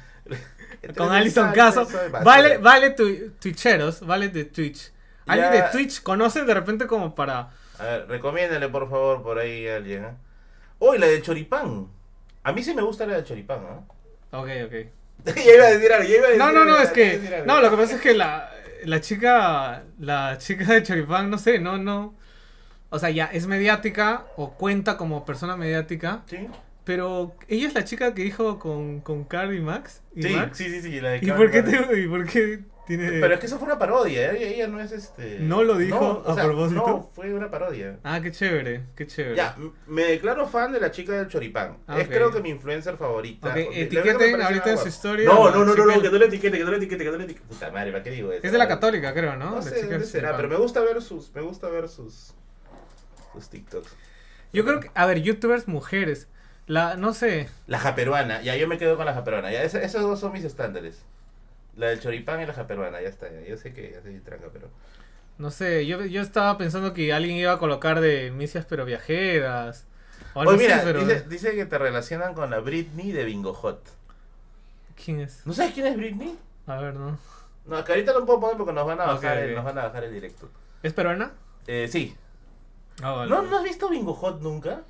[SPEAKER 1] Alison Caso. Vale, vale, tu, twitcheros, vale de Twitch. ¿Alguien
[SPEAKER 2] Ya.
[SPEAKER 1] de Twitch conoce de repente como para.
[SPEAKER 2] A ver, recomiéndale por favor por ahí a alguien. ¿eh? Uy, la de choripán. A mí sí me gusta la de choripán, ¿no?
[SPEAKER 1] Ok, ok.
[SPEAKER 2] ya iba a decir algo, ya iba a decir
[SPEAKER 1] No, no, no, es que. No, lo que pasa es que la, la chica. La chica de Choripán, no sé, no, no. O sea, ya es mediática o cuenta como persona mediática.
[SPEAKER 2] ¿Sí?
[SPEAKER 1] Pero ella es la chica que dijo con, con Carl y Max. ¿Y
[SPEAKER 2] Sí,
[SPEAKER 1] Max?
[SPEAKER 2] sí, sí, sí, la de
[SPEAKER 1] ¿Y por, qué te, ¿Y por qué tiene.?
[SPEAKER 2] Pero es que eso fue una parodia, ella, ella no es este...
[SPEAKER 1] ¿No lo dijo
[SPEAKER 2] o
[SPEAKER 1] a propósito?
[SPEAKER 2] No, fue una parodia.
[SPEAKER 1] Ah, qué chévere, qué chévere.
[SPEAKER 2] Ya, me declaro fan de la chica del choripán.
[SPEAKER 1] Ah,
[SPEAKER 2] es creo que mi influencer favorita.
[SPEAKER 1] Ok,
[SPEAKER 2] Porque la verdad que me
[SPEAKER 1] etiqueten ahorita en su historia.
[SPEAKER 2] No, no, no, no, no, que no le etiquete, que no le etiquete, que no le etiquete. Puta madre, ¿para qué digo eso?
[SPEAKER 1] Es de la católica, creo, ¿no?
[SPEAKER 2] No
[SPEAKER 1] La
[SPEAKER 2] sé
[SPEAKER 1] chica
[SPEAKER 2] dónde será, pero me gusta ver sus, me gusta ver sus, sus TikToks.
[SPEAKER 1] Yo creo que, a ver, youtubers mujeres. La, no sé.
[SPEAKER 2] La japeruana, ya yo me quedo con la japeruana. Ya, esos dos son mis estándares. La del choripán y la japeruana, ya está. ya. Yo sé que ya soy tranca, pero.
[SPEAKER 1] No sé, yo, yo estaba pensando que alguien iba a colocar de misias pero viajeras. O algo
[SPEAKER 2] Oye, mira,
[SPEAKER 1] así, pero.
[SPEAKER 2] dice, dice que te relacionan con la Britney de Bingo Hot.
[SPEAKER 1] ¿Quién es?
[SPEAKER 2] ¿No sabes quién es Britney?
[SPEAKER 1] A ver, ¿no?
[SPEAKER 2] No, que ahorita no puedo poner porque nos van a bajar, el, nos van a bajar el directo.
[SPEAKER 1] ¿Es peruana?
[SPEAKER 2] Eh, sí.
[SPEAKER 1] Ah, vale.
[SPEAKER 2] ¿No, ¿No has visto Bingo Hot nunca?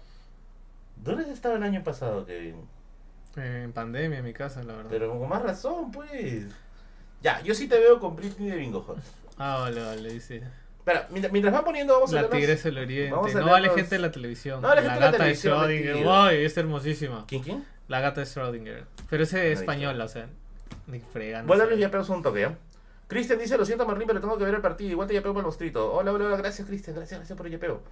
[SPEAKER 2] ¿Dónde has estado el año pasado, Kevin?
[SPEAKER 1] Eh, en pandemia en mi casa, la verdad.
[SPEAKER 2] Pero con más razón, pues. Ya, yo sí te veo con Britney de Bingo.
[SPEAKER 1] Ah, vale, vale, dice.
[SPEAKER 2] Espera, mientras, mientras van poniendo, vamos a
[SPEAKER 1] La tigresa del oriente.
[SPEAKER 2] vamos a
[SPEAKER 1] No
[SPEAKER 2] leer
[SPEAKER 1] vale
[SPEAKER 2] los-
[SPEAKER 1] gente de la televisión.
[SPEAKER 2] No vale
[SPEAKER 1] la
[SPEAKER 2] gente de la
[SPEAKER 1] gata de
[SPEAKER 2] televisión,
[SPEAKER 1] Schrödinger.
[SPEAKER 2] metido.
[SPEAKER 1] Wow, es hermosísima.
[SPEAKER 2] ¿Quién, quién?
[SPEAKER 1] La gata de Schrödinger. Pero ese es española, o sea. Ni fregando.
[SPEAKER 2] Voy a darles ya pedos un toque, ¿ya? Cristian dice, lo siento Marlín, pero tengo que ver el partido. Igual te yapeo para el mostrito. Hola, hola, hola, gracias Cristian, gracias, gracias por el yapeo.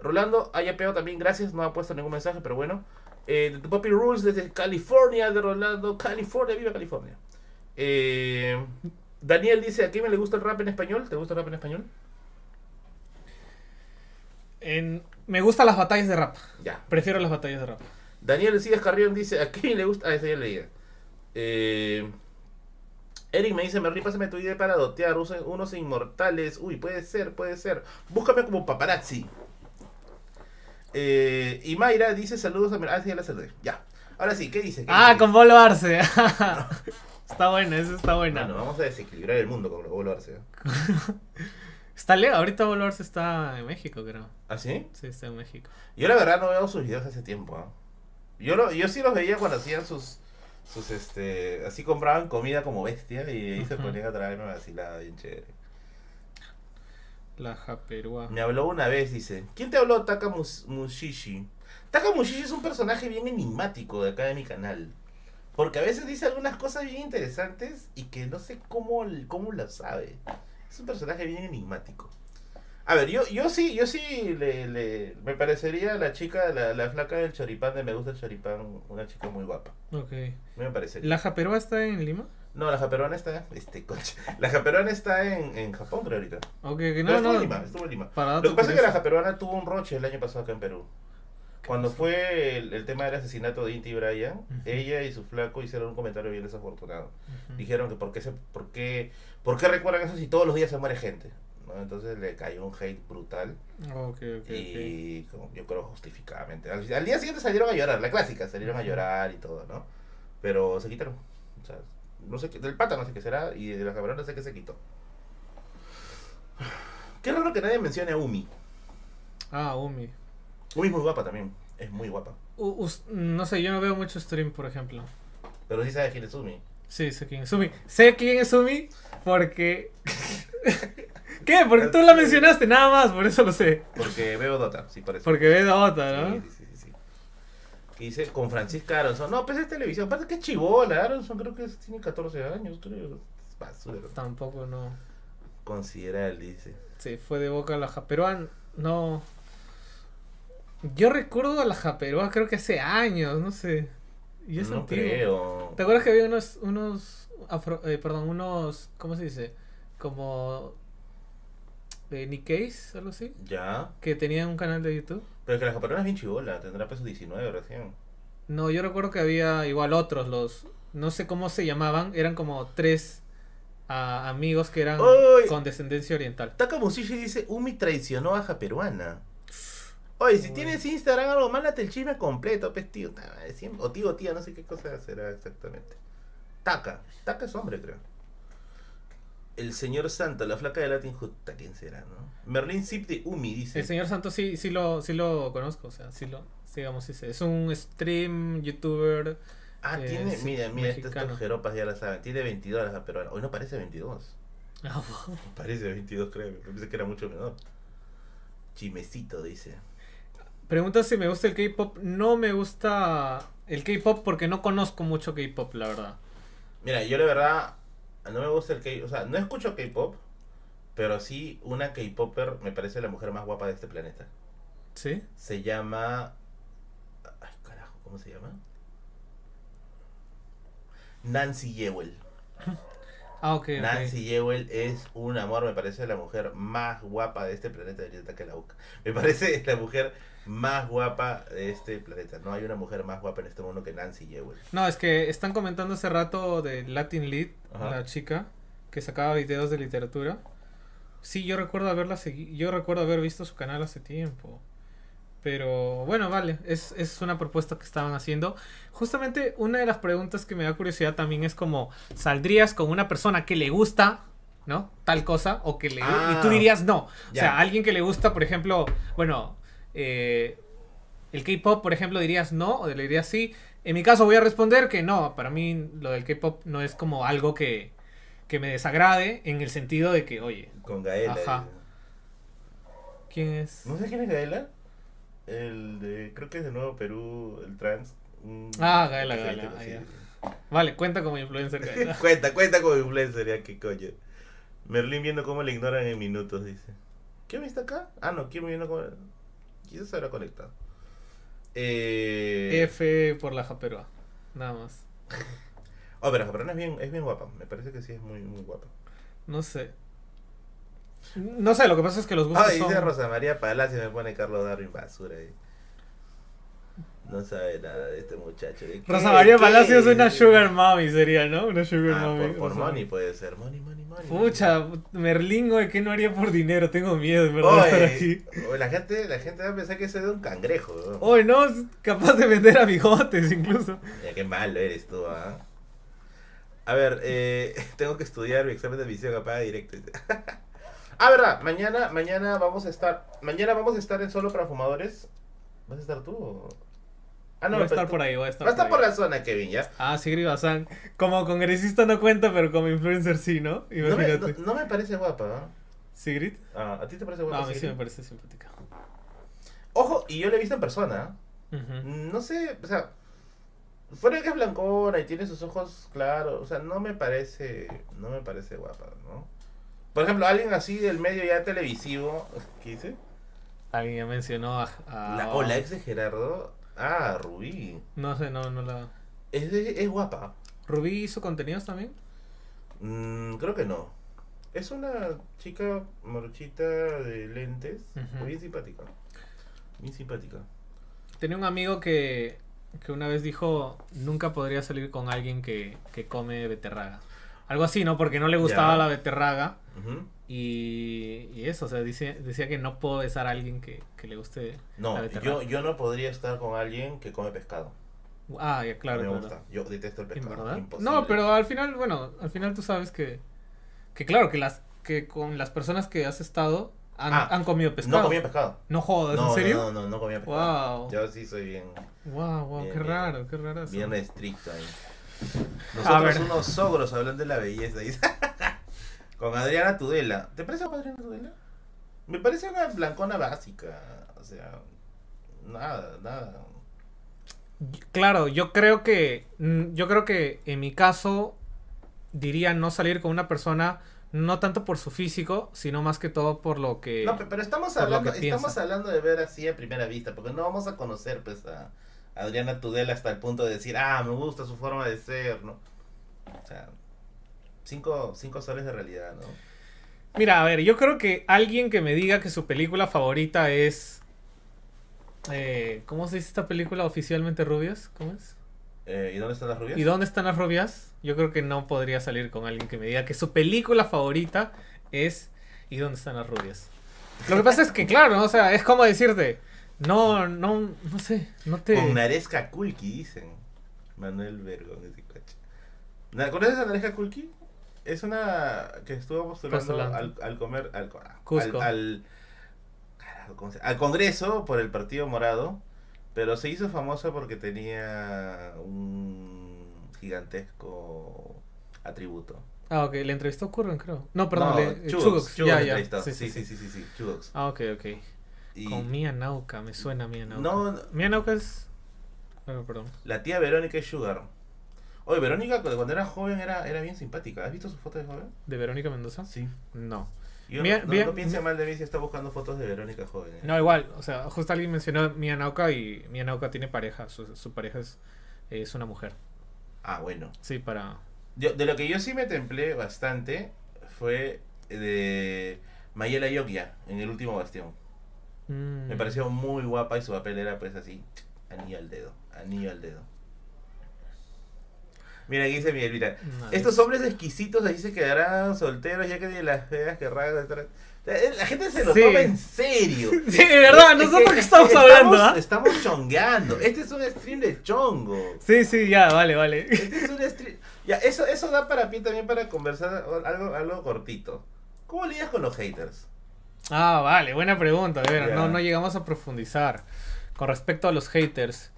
[SPEAKER 2] Rolando, a yapeo también, gracias, no ha puesto ningún mensaje, pero bueno. Eh, Poppy Rules desde California, de Rolando, California, viva California. Eh, Daniel dice, ¿a quién me le gusta el rap en español? ¿Te gusta el rap en español?
[SPEAKER 1] En- Me gustan las batallas de rap.
[SPEAKER 2] Ya.
[SPEAKER 1] Prefiero las batallas de rap.
[SPEAKER 2] Daniel Cías Carrión dice, ¿a quién le gusta? Ah, esa ya leía. Eh, Eric me dice, Merlin, pásame tu idea para dotear unos inmortales. Uy, puede ser, puede ser. Búscame como paparazzi. Eh, y Mayra dice, saludos a Ah, sí, ya la saludé. Ya. Ahora sí, ¿qué dice? ¿Qué
[SPEAKER 1] Ah,
[SPEAKER 2] dice?
[SPEAKER 1] con Bolo Arce. está buena, esa está buena.
[SPEAKER 2] Bueno, vamos a desequilibrar el mundo con lo Bolo Arce.
[SPEAKER 1] Está lejos, ahorita Bolo Arce está en México, creo.
[SPEAKER 2] ¿Ah, sí?
[SPEAKER 1] Sí, está en México.
[SPEAKER 2] Yo la verdad no veo sus videos hace tiempo. ¿ah? Yo, lo, yo sí los veía cuando hacían sus, sus, este, así compraban comida como bestia y ahí se
[SPEAKER 1] Ujú.
[SPEAKER 2] ponían a traerme una vacilada bien chévere.
[SPEAKER 1] La Japerúa.
[SPEAKER 2] Me habló una vez, dice, ¿quién te habló Taka Mus- Mushishi? Taka Mushishi es un personaje bien enigmático de acá de mi canal. Porque a veces dice algunas cosas bien interesantes y que no sé cómo, cómo las sabe. Es un personaje bien enigmático. A ver, yo, yo sí, yo sí le, le- me parecería la chica, la, la flaca del choripán de Me gusta el choripán, una chica muy guapa.
[SPEAKER 1] Ok.
[SPEAKER 2] Me parecería.
[SPEAKER 1] ¿La Japerúa está en Lima?
[SPEAKER 2] No, la japeruana está, este coche. La japeruana está en, en Japón, creo ahorita.
[SPEAKER 1] Ok, que
[SPEAKER 2] Pero
[SPEAKER 1] no,
[SPEAKER 2] estuvo
[SPEAKER 1] no.
[SPEAKER 2] en Lima, estuvo en Lima. Lo que pasa es que la japeruana tuvo un roche el año pasado acá en Perú. Cuando fue el, el tema del asesinato de Inti Brian,
[SPEAKER 1] Ujú.
[SPEAKER 2] ella y su flaco hicieron un comentario bien desafortunado. Dijeron que por qué, se, por, qué, por qué recuerdan eso si todos los días se muere gente. ¿no? Entonces le cayó un hate brutal
[SPEAKER 1] Ok, ok, ok.
[SPEAKER 2] y como yo creo justificadamente. Al, al día siguiente salieron a llorar, la clásica, salieron a llorar y todo, ¿no? Pero se quitaron. O sea, no sé qué, del pata no sé qué será y de la no sé qué se quitó. Qué raro que nadie mencione a Umi.
[SPEAKER 1] Ah, Umi.
[SPEAKER 2] Es muy guapa también. Es muy guapa.
[SPEAKER 1] U- no sé, yo no veo mucho stream, por ejemplo.
[SPEAKER 2] Pero sí sabes quién es Umi.
[SPEAKER 1] Sí, sé quién es Umi. Sé quién es Umi porque... ¿Qué? Porque tú la mencionaste, nada más, por eso lo sé.
[SPEAKER 2] Porque veo Dota, sí, por eso.
[SPEAKER 1] Porque ve Dota, ¿no?
[SPEAKER 2] Sí, sí, sí, sí. Que dice con Francisca Aronson. No, pues es televisión. Aparte que es chivola. Aronson creo que tiene 14 años, creo. Es basura.
[SPEAKER 1] Tampoco, no.
[SPEAKER 2] Considerar, dice.
[SPEAKER 1] Sí, fue de boca a la Japeruan. No. Yo recuerdo a la Japeruan creo que hace años, no sé. Y es
[SPEAKER 2] no creo.
[SPEAKER 1] ¿Te acuerdas que había unos, unos, afro, eh, perdón, unos, ¿cómo se dice? Como eh, Nikkeis, algo así,
[SPEAKER 2] Ya.
[SPEAKER 1] que tenían un canal de YouTube.
[SPEAKER 2] Pero es que la japonesa es bien chivola. Tendrá pesos 19 recién.
[SPEAKER 1] No, yo recuerdo que había igual otros, los, no sé cómo se llamaban, eran como tres amigos que eran
[SPEAKER 2] ¡Ay!
[SPEAKER 1] con descendencia oriental.
[SPEAKER 2] Taka Musishi dice: Umi traicionó a Japeruana. Oye, si tienes Instagram algo, mándate el chisme completo, pues tío. O tío tía, no sé qué cosa será exactamente. Taka. Taka es hombre, creo. El señor Santo, la flaca de Latin Hood. Ta, ¿Quién será, no? Merlin Zip de Umi dice.
[SPEAKER 1] El señor Santos sí, sí lo, sí lo conozco, o sea, sí lo, digamos, sí. Es un stream, youtuber.
[SPEAKER 2] Ah,
[SPEAKER 1] eh,
[SPEAKER 2] tiene,
[SPEAKER 1] sí,
[SPEAKER 2] mira, mira, estos jeropas ya la saben. Tiene 22, ah, pero hoy no parece 22. Parece 22, creo. Pensé que era mucho menor. Chimecito, dice.
[SPEAKER 1] Pregunta si me gusta el K-pop. No me gusta el K-pop porque no conozco mucho K-pop, la verdad.
[SPEAKER 2] Mira, yo la verdad no me gusta el K, o sea, no escucho K-pop, pero sí una K-popper me parece la mujer más guapa de este planeta.
[SPEAKER 1] ¿Sí?
[SPEAKER 2] Se llama ay, carajo, ¿cómo se llama? Nancy Yewell.
[SPEAKER 1] Ah, ok.
[SPEAKER 2] Nancy Yewell es un amor, me parece la mujer más guapa de este planeta, ahorita que la busca. Me parece la mujer más guapa de este planeta. No hay una mujer más guapa en este mundo que Nancy Yewell.
[SPEAKER 1] No, es que están comentando hace rato de Latin Lead,
[SPEAKER 2] Ajá.
[SPEAKER 1] la chica que sacaba videos de literatura. Sí, yo recuerdo haberla segui- yo recuerdo haber visto su canal hace tiempo. Pero bueno, vale, es, es una propuesta que estaban haciendo. Justamente una de las preguntas que me da curiosidad también es como, ¿saldrías con una persona que le gusta, ¿no? Tal cosa, o que le...
[SPEAKER 2] Ah,
[SPEAKER 1] y tú dirías no. O sea, alguien que le gusta, por ejemplo, bueno, eh, el K-pop, por ejemplo, dirías no, o le dirías sí. En mi caso voy a responder que no, para mí lo del K-pop no es como algo que, que me desagrade en el sentido de que, oye,
[SPEAKER 2] Con Gaela.
[SPEAKER 1] Ajá. ¿quién es?
[SPEAKER 2] ¿No sé quién es Gaela? El de, creo que es de Nuevo Perú, el trans.
[SPEAKER 1] Ah, Gaela, Gaela,
[SPEAKER 2] sí,
[SPEAKER 1] ah, ya. Vale, cuenta como influencer. Gaela.
[SPEAKER 2] cuenta, cuenta como influencer, ya qué coño. Merlin viendo cómo le ignoran en minutos, dice. ¿Quién está acá? Ah, no, ¿quién viendo cómo? Quizás se habrá conectado. Eh...
[SPEAKER 1] F por la Japerua. Nada más.
[SPEAKER 2] Oh, pero Japerona es bien, es bien guapa. Me parece que sí es muy, muy guapa.
[SPEAKER 1] No sé. No sé, lo que pasa es que los gustos
[SPEAKER 2] Ah, dice
[SPEAKER 1] son...
[SPEAKER 2] Rosa María Palacio, me pone Carlos Darwin basura ahí. No sabe nada de este muchacho.
[SPEAKER 1] Rosa María
[SPEAKER 2] ¿Qué?
[SPEAKER 1] Palacios es una sugar mommy sería, ¿no? Una sugar
[SPEAKER 2] Ah,
[SPEAKER 1] mommy.
[SPEAKER 2] por, por money puede ser. Money, money, money.
[SPEAKER 1] Pucha, Merlín, güey, ¿qué no haría por dinero? Tengo miedo, en verdad, estar
[SPEAKER 2] Oye,
[SPEAKER 1] aquí.
[SPEAKER 2] oye, la gente, la gente va a pensar que ese es de un cangrejo. ¿no?
[SPEAKER 1] Hoy no, es capaz de vender a bigotes incluso.
[SPEAKER 2] Mira, qué malo eres tú, ¿ah? A ver, eh, tengo que estudiar mi examen de admisión apaga directo. ah, verdad, mañana, mañana vamos a estar, mañana vamos a estar en solo para fumadores. ¿Vas a estar tú? o? Ah, no,
[SPEAKER 1] voy a estar por ahí, voy a estar
[SPEAKER 2] Va a estar por la zona, Kevin, ¿ya?
[SPEAKER 1] Ah, Sigrid Bazán. Como congresista no cuenta, pero como influencer sí, ¿no?
[SPEAKER 2] No me, no- no parece guapa, ¿ah?
[SPEAKER 1] ¿Sigrid?
[SPEAKER 2] Ah, ¿A ti te parece
[SPEAKER 1] No,
[SPEAKER 2] guapa?
[SPEAKER 1] a mí sí me parece simpática.
[SPEAKER 2] Ojo, y yo la he visto en persona.
[SPEAKER 1] Ujú.
[SPEAKER 2] No sé, o sea, fuera de que es blancona y tiene sus ojos claros, o sea, no me parece, no me parece guapa, ¿no? Por ejemplo, alguien así del medio ya televisivo, ¿qué dice?
[SPEAKER 1] Alguien ya mencionó a... a-
[SPEAKER 2] La, o la ex de Gerardo, ah, Rubí,
[SPEAKER 1] No sé, no, no la...
[SPEAKER 2] es, de- es guapa,
[SPEAKER 1] ¿Rubí hizo contenidos también?
[SPEAKER 2] Mm, creo que no, es una chica morochita de lentes,
[SPEAKER 1] Ujú.
[SPEAKER 2] bien simpática, bien simpática.
[SPEAKER 1] Tenía un amigo que, que una vez dijo, nunca podría salir con alguien que, que come beterraga. Algo así, ¿no? Porque no le gustaba
[SPEAKER 2] Ya.
[SPEAKER 1] la beterraga.
[SPEAKER 2] Ujú.
[SPEAKER 1] Y, y eso, o sea, dice, decía que no puedo besar a alguien que, que le guste
[SPEAKER 2] No,
[SPEAKER 1] la
[SPEAKER 2] yo, yo no podría estar con alguien que come pescado.
[SPEAKER 1] Ah, ya, claro,
[SPEAKER 2] no me gusta. Yo detesto el
[SPEAKER 1] ¿En
[SPEAKER 2] pescado. imposible.
[SPEAKER 1] No, pero al final, bueno, al final tú sabes que, que claro, que las que con las personas que has estado han,
[SPEAKER 2] Ah,
[SPEAKER 1] han comido pescado.
[SPEAKER 2] No comía pescado.
[SPEAKER 1] No jodas,
[SPEAKER 2] No,
[SPEAKER 1] ¿en serio?
[SPEAKER 2] No, no, no, no comía pescado.
[SPEAKER 1] Wow.
[SPEAKER 2] Yo sí soy bien,
[SPEAKER 1] Wow, wow,
[SPEAKER 2] Bien,
[SPEAKER 1] qué
[SPEAKER 2] bien.
[SPEAKER 1] raro, qué raro. eso.
[SPEAKER 2] bien estricto ahí. Nosotros
[SPEAKER 1] ver.
[SPEAKER 2] unos sogros hablando de la belleza. Con Adriana Tudela. ¿Te parece guapa Adriana Tudela? Me parece una blancona básica. O sea, nada, nada.
[SPEAKER 1] Claro, yo creo que mm, yo creo que en mi caso diría no salir con una persona no tanto por su físico, sino más que todo por lo que
[SPEAKER 2] No, pe- pero estamos hablando, estamos
[SPEAKER 1] piensa.
[SPEAKER 2] hablando de ver así a primera vista, porque no vamos a conocer pues a Adriana Tudela hasta el punto de decir, ah, me gusta su forma de ser, ¿no? O sea, cinco, cinco soles de realidad, ¿no?
[SPEAKER 1] Mira, a ver, yo creo que alguien que me diga que su película favorita es eh, ¿cómo se dice esta película oficialmente rubias? ¿Cómo es?
[SPEAKER 2] Eh, ¿Y dónde están las rubias?
[SPEAKER 1] ¿Y dónde están las rubias? Yo creo que no podría salir con alguien que me diga que su película favorita es ¿Y dónde están las rubias? Lo que pasa es que, claro, ¿no? o sea, es como decirte, No, no, no sé, no te...
[SPEAKER 2] Con Naresca Kulki, dicen. Manuel Vergón, ese coche. ¿Conoces a Naresca Kulki? Es una que estuvo postulando
[SPEAKER 1] Postulando.
[SPEAKER 2] al, al comer al, al,
[SPEAKER 1] Cusco.
[SPEAKER 2] al, carajo, ¿cómo se- al Congreso por el Partido Morado, pero se hizo famosa porque tenía un gigantesco atributo.
[SPEAKER 1] Ah, ok, le entrevistó Curwen, creo. No, perdón,
[SPEAKER 2] No,
[SPEAKER 1] le...
[SPEAKER 2] Chugox,
[SPEAKER 1] ya, ya. Sí,
[SPEAKER 2] Sí,
[SPEAKER 1] sí,
[SPEAKER 2] sí,
[SPEAKER 1] sí.
[SPEAKER 2] sí, Chugox.
[SPEAKER 1] Ah, ok, ok.
[SPEAKER 2] Y
[SPEAKER 1] Con Mia Nauka, me suena Mia Nauka.
[SPEAKER 2] No, no.
[SPEAKER 1] Mia Nauka es... Ah, perdón.
[SPEAKER 2] la tía Verónica es Sugar. Oye, Verónica cuando era joven era, era bien simpática. ¿Has visto sus fotos de joven?
[SPEAKER 1] ¿De Verónica Mendoza?
[SPEAKER 2] Sí.
[SPEAKER 1] No.
[SPEAKER 2] Yo, no, piense mal de mí si está buscando fotos de Verónica joven. ¿eh?
[SPEAKER 1] No, igual, o sea, justo alguien mencionó Mia Nauka y Mia Nauka tiene pareja, su, su pareja es, es una mujer.
[SPEAKER 2] Ah, bueno.
[SPEAKER 1] Sí, para...
[SPEAKER 2] Yo- de lo que yo sí me templé bastante fue de Mayela Yokia en el último bastión.
[SPEAKER 1] Mm.
[SPEAKER 2] Me pareció muy guapa y su papel era pues así, anillo al dedo, anillo al dedo. Mira, aquí dice Miguel, mira,
[SPEAKER 1] Nice.
[SPEAKER 2] estos hombres exquisitos ahí se quedarán solteros ya que ni las feas querrán estar... La gente se lo
[SPEAKER 1] Sí.
[SPEAKER 2] toma en serio.
[SPEAKER 1] Sí, de verdad,
[SPEAKER 2] Es
[SPEAKER 1] nosotros
[SPEAKER 2] que-
[SPEAKER 1] que estamos hablando, ¿ah?
[SPEAKER 2] Estamos chongueando. Este es un stream de chongo.
[SPEAKER 1] Sí, sí, ya, vale, vale.
[SPEAKER 2] Este es un stream. Ya, eso, eso da para mí también para conversar algo, algo cortito. ¿Cómo lidias con los haters?
[SPEAKER 1] Ah, vale, buena pregunta, de no, no llegamos a profundizar con respecto a los haters.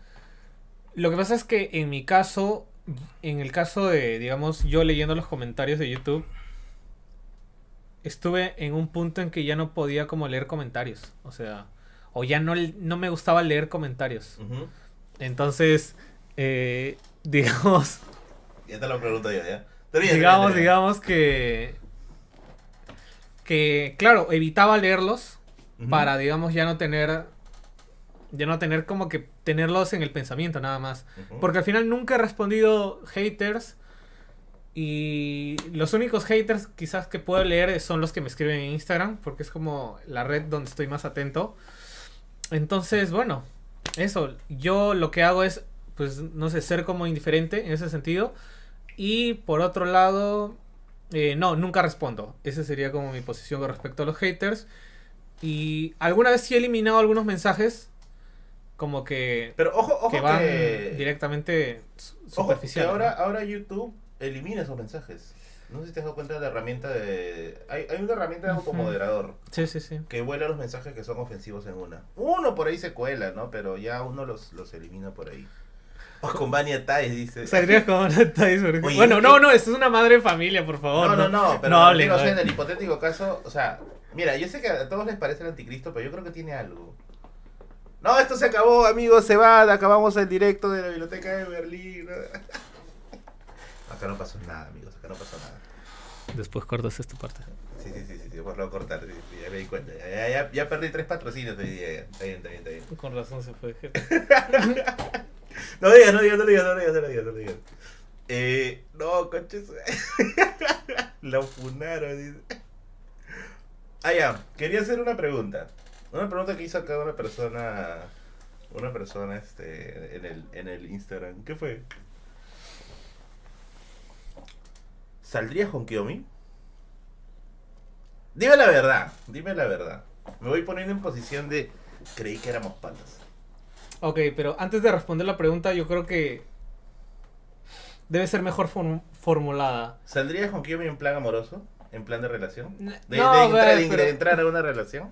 [SPEAKER 1] Lo que pasa es que en mi caso, en el caso de, digamos, yo leyendo los comentarios de YouTube, estuve en un punto en que ya no podía como leer comentarios, o sea, o ya no, no me gustaba leer comentarios. Entonces, eh, digamos,
[SPEAKER 2] Ya te lo pregunto yo, ¿ya? Termina,
[SPEAKER 1] digamos, digamos que, que, claro, evitaba leerlos para, digamos, ya no tener, ya no tener como que tenerlos en el pensamiento nada más. Porque al final nunca he respondido haters y los únicos haters quizás que puedo leer son los que me escriben en Instagram, porque es como la red donde estoy más atento. Entonces, bueno, eso, yo lo que hago es, pues, no sé, ser como indiferente en ese sentido. Y por otro lado, eh, no, nunca respondo. Esa sería como mi posición con respecto a los haters. Y alguna vez sí he eliminado algunos mensajes, como que,
[SPEAKER 2] Pero ojo, ojo
[SPEAKER 1] que van
[SPEAKER 2] que...
[SPEAKER 1] directamente su-
[SPEAKER 2] Ojo, que
[SPEAKER 1] superficial.
[SPEAKER 2] ahora,
[SPEAKER 1] ¿no?
[SPEAKER 2] ahora YouTube elimina esos mensajes. No sé si te has dado cuenta de la herramienta de... Hay, hay una herramienta de automoderador
[SPEAKER 1] Sí, sí, sí.
[SPEAKER 2] que vuela los mensajes que son ofensivos en una. Uno por ahí se cuela, ¿no? Pero ya uno los, los elimina por ahí. O con Vania Tais, dice.
[SPEAKER 1] Saldrías como una Thais, porque- Bueno,
[SPEAKER 2] ¿qué-
[SPEAKER 1] no, no, esto es una madre de familia, por favor.
[SPEAKER 2] No, no, no, pero
[SPEAKER 1] no
[SPEAKER 2] o sea,
[SPEAKER 1] no
[SPEAKER 2] en el hipotético caso, o sea, mira, yo sé que a todos les parece el anticristo, pero yo creo que tiene algo. No, esto se acabó, amigos, se va, acabamos el directo de la biblioteca de Berlín. Acá no pasó nada, amigos, acá no pasó nada.
[SPEAKER 1] Después cortas esta parte.
[SPEAKER 2] Sí, sí, sí, sí, sí, por lo cortar, sí, sí, ya me di cuenta. Ya, ya, ya, ya perdí tres patrocinios hoy día. Está bien, está bien, está bien.
[SPEAKER 1] Con razón se fue.
[SPEAKER 2] No digas, no digas, no digas, no digas, no digas, no digas. Eh, no, coches. Lo funaron, dice. Ah, ya, quería hacer una pregunta. Una pregunta que hizo acá una persona. Una persona este, en, el, en el Instagram. ¿Qué fue? ¿Saldrías con Kiyomi? Dime la verdad, dime la verdad. Me voy poniendo en posición de. Creí que éramos patas.
[SPEAKER 1] Ok, pero antes de responder la pregunta, yo creo que debe ser mejor form- formulada.
[SPEAKER 2] ¿Saldrías con Kiyomi en plan amoroso? ¿En plan de relación? ¿De,
[SPEAKER 1] no,
[SPEAKER 2] de entrar,
[SPEAKER 1] ve,
[SPEAKER 2] de-
[SPEAKER 1] pero-
[SPEAKER 2] de entrar a una relación?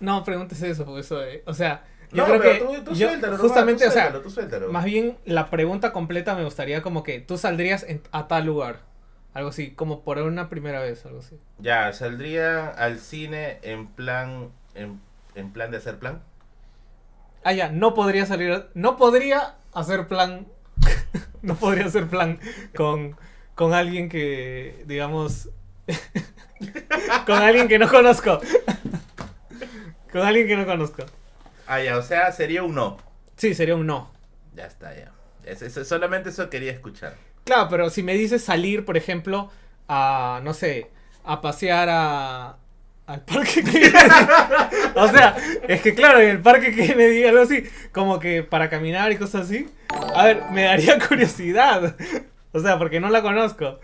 [SPEAKER 1] No, pregúntese eso, porque eso, eh, o sea, yo
[SPEAKER 2] no,
[SPEAKER 1] creo
[SPEAKER 2] pero
[SPEAKER 1] que
[SPEAKER 2] tú, tú
[SPEAKER 1] yo-
[SPEAKER 2] suéltalo,
[SPEAKER 1] justamente,
[SPEAKER 2] tú
[SPEAKER 1] o sea,
[SPEAKER 2] suéltalo, tú suéltalo.
[SPEAKER 1] más bien la pregunta completa me gustaría como que tú saldrías en- a tal lugar, algo así, como por una primera vez, algo así.
[SPEAKER 2] Ya, ¿saldría al cine en plan, en, en plan de hacer plan?
[SPEAKER 1] Ah, ya, no podría salir, no podría hacer plan, no podría hacer plan con, con alguien que, digamos, con alguien que no conozco, con alguien que no conozco.
[SPEAKER 2] Ah, ya, o sea, sería un no.
[SPEAKER 1] Sí, sería un no.
[SPEAKER 2] Ya está, ya. Es- es- solamente eso quería escuchar.
[SPEAKER 1] Claro, pero si me dices salir, por ejemplo, a, no sé, a pasear a, al parque Kennedy. o sea, es que claro, en el parque Kennedy, algo así, como que para caminar y cosas así. A ver, me daría curiosidad. O sea, porque no la conozco.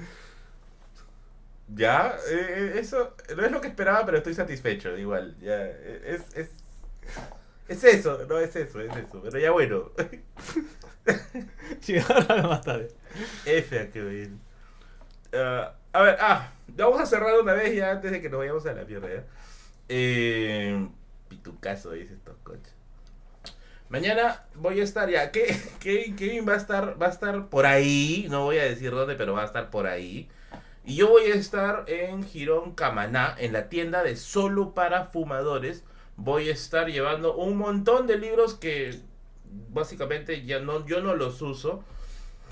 [SPEAKER 2] Ya, eh, eso no es lo que esperaba, pero estoy satisfecho, igual. Ya, eh, es, es, Es eso, no es eso, es eso. Pero ya bueno.
[SPEAKER 1] Llegaron más tarde.
[SPEAKER 2] F a que bien. Ah, a ver, ah, vamos a cerrar una vez ya antes de que nos vayamos a la mierda. ¿ya? Eh, pitucazo, dice estos coches. Mañana voy a estar ya. ¿Qué, Kevin, Kevin va a estar, va a estar por ahí. No voy a decir dónde, pero va a estar por ahí. Y yo voy a estar en Girón Camaná, en la tienda de solo para fumadores. Voy a estar llevando un montón de libros que básicamente ya no, yo no los uso.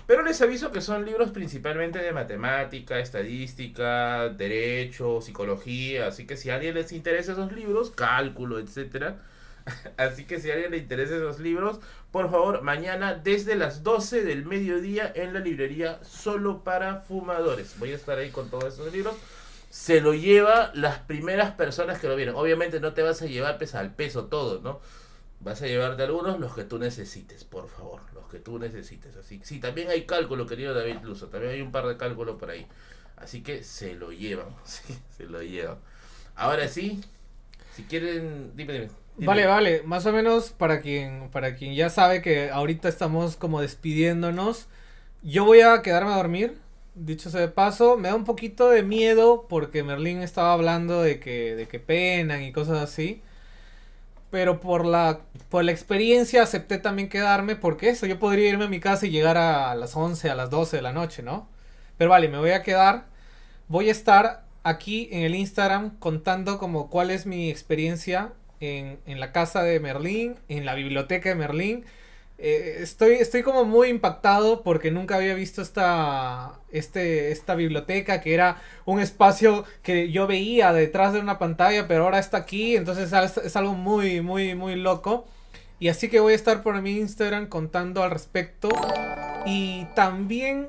[SPEAKER 2] Pero les aviso que son libros principalmente de matemática, estadística, derecho, psicología. Así que si a alguien les interesa esos libros, cálculo, etcétera. Así que si alguien le interesa esos libros, por favor, mañana desde las 12 del mediodía en la librería solo para fumadores. Voy a estar ahí con todos esos libros. Se lo lleva las primeras personas que lo vieron. Obviamente no te vas a llevar pesa al peso todo, ¿no? Vas a llevarte algunos los que tú necesites, por favor, los que tú necesites. Así sí, también hay cálculo, querido David Luso, también hay un par de cálculos por ahí. Así que se lo llevan, se lo llevan. Ahora sí, si quieren, dime, dime.
[SPEAKER 1] Vale, vale, más o menos para quien, para quien ya sabe que ahorita estamos como despidiéndonos, yo voy a quedarme a dormir, dicho sea de paso, me da un poquito de miedo porque Merlín estaba hablando de que, de que penan y cosas así, pero por la, por la experiencia acepté también quedarme porque eso, yo podría irme a mi casa y llegar a las 11, a las 12 de la noche, ¿no? Pero vale, me voy a quedar, voy a estar aquí en el Instagram contando como cuál es mi experiencia en, en la casa de Merlín, en la biblioteca de Merlín. Eh, estoy, estoy como muy impactado porque nunca había visto esta, este, esta biblioteca que era un espacio que yo veía detrás de una pantalla, pero ahora está aquí, entonces es, es algo muy, muy, muy loco. Y así que voy a estar por mi Instagram contando al respecto. Y también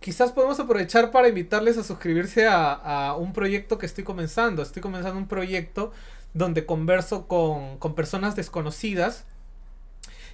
[SPEAKER 1] quizás podemos aprovechar para invitarles a suscribirse a, a, un proyecto que estoy comenzando. Estoy comenzando un proyecto donde converso con, con personas desconocidas.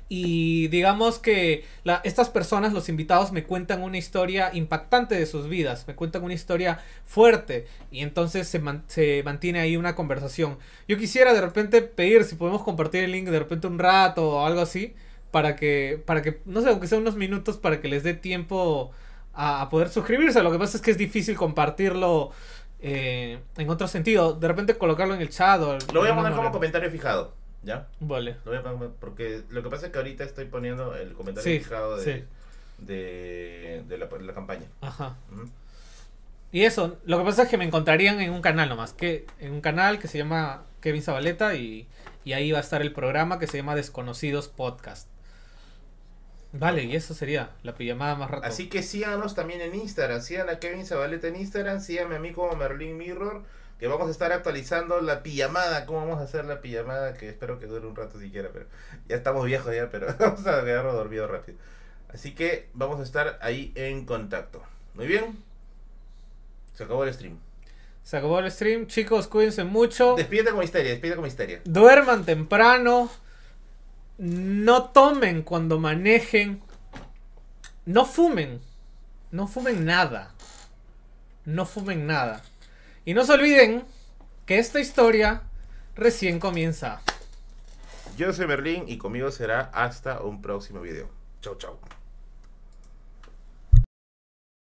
[SPEAKER 1] Y digamos que estas personas, los invitados, me cuentan una historia impactante de sus vidas, me cuentan una historia fuerte y entonces se, man, se mantiene ahí una conversación. Yo quisiera de repente pedir si podemos compartir el link de repente un rato o algo así para que, para que, no sé, aunque sea unos minutos para que les dé tiempo a, a poder suscribirse. Lo que pasa es que es difícil compartirlo eh, en otro sentido. De repente colocarlo en el chat o...
[SPEAKER 2] Lo voy a poner como comentario fijado. ¿Ya?
[SPEAKER 1] Vale.
[SPEAKER 2] Lo voy a poner porque lo que pasa es que ahorita estoy poniendo el comentario
[SPEAKER 1] Sí,
[SPEAKER 2] fijado de,
[SPEAKER 1] sí.
[SPEAKER 2] de, de la, de la campaña.
[SPEAKER 1] Ajá. Y eso, lo que pasa es que me encontrarían en un canal nomás, que en un canal que se llama Kevin Zabaleta y, y ahí va a estar el programa que se llama Desconocidos Podcast. Vale, y eso sería la pijamada más rato.
[SPEAKER 2] Así que síganos también en Instagram. Sigan a Kevin Zabaleta en Instagram. Síganme a mí como Merlin Mirror. Que vamos a estar actualizando la pijamada. ¿Cómo vamos a hacer la pijamada? Que espero que dure un rato siquiera. Pero ya estamos viejos ya, pero vamos a quedarnos dormidos rápido. Así que vamos a estar ahí en contacto. Muy bien. Se acabó el stream.
[SPEAKER 1] Se acabó el stream, chicos, cuídense mucho.
[SPEAKER 2] Despídete con misteria, despídete con misteria.
[SPEAKER 1] Duerman temprano. No tomen cuando manejen. No fumen. No fumen nada. No fumen nada. Y no se olviden que esta historia recién comienza.
[SPEAKER 2] Yo soy Merlin y conmigo será hasta un próximo video. Chau, chau.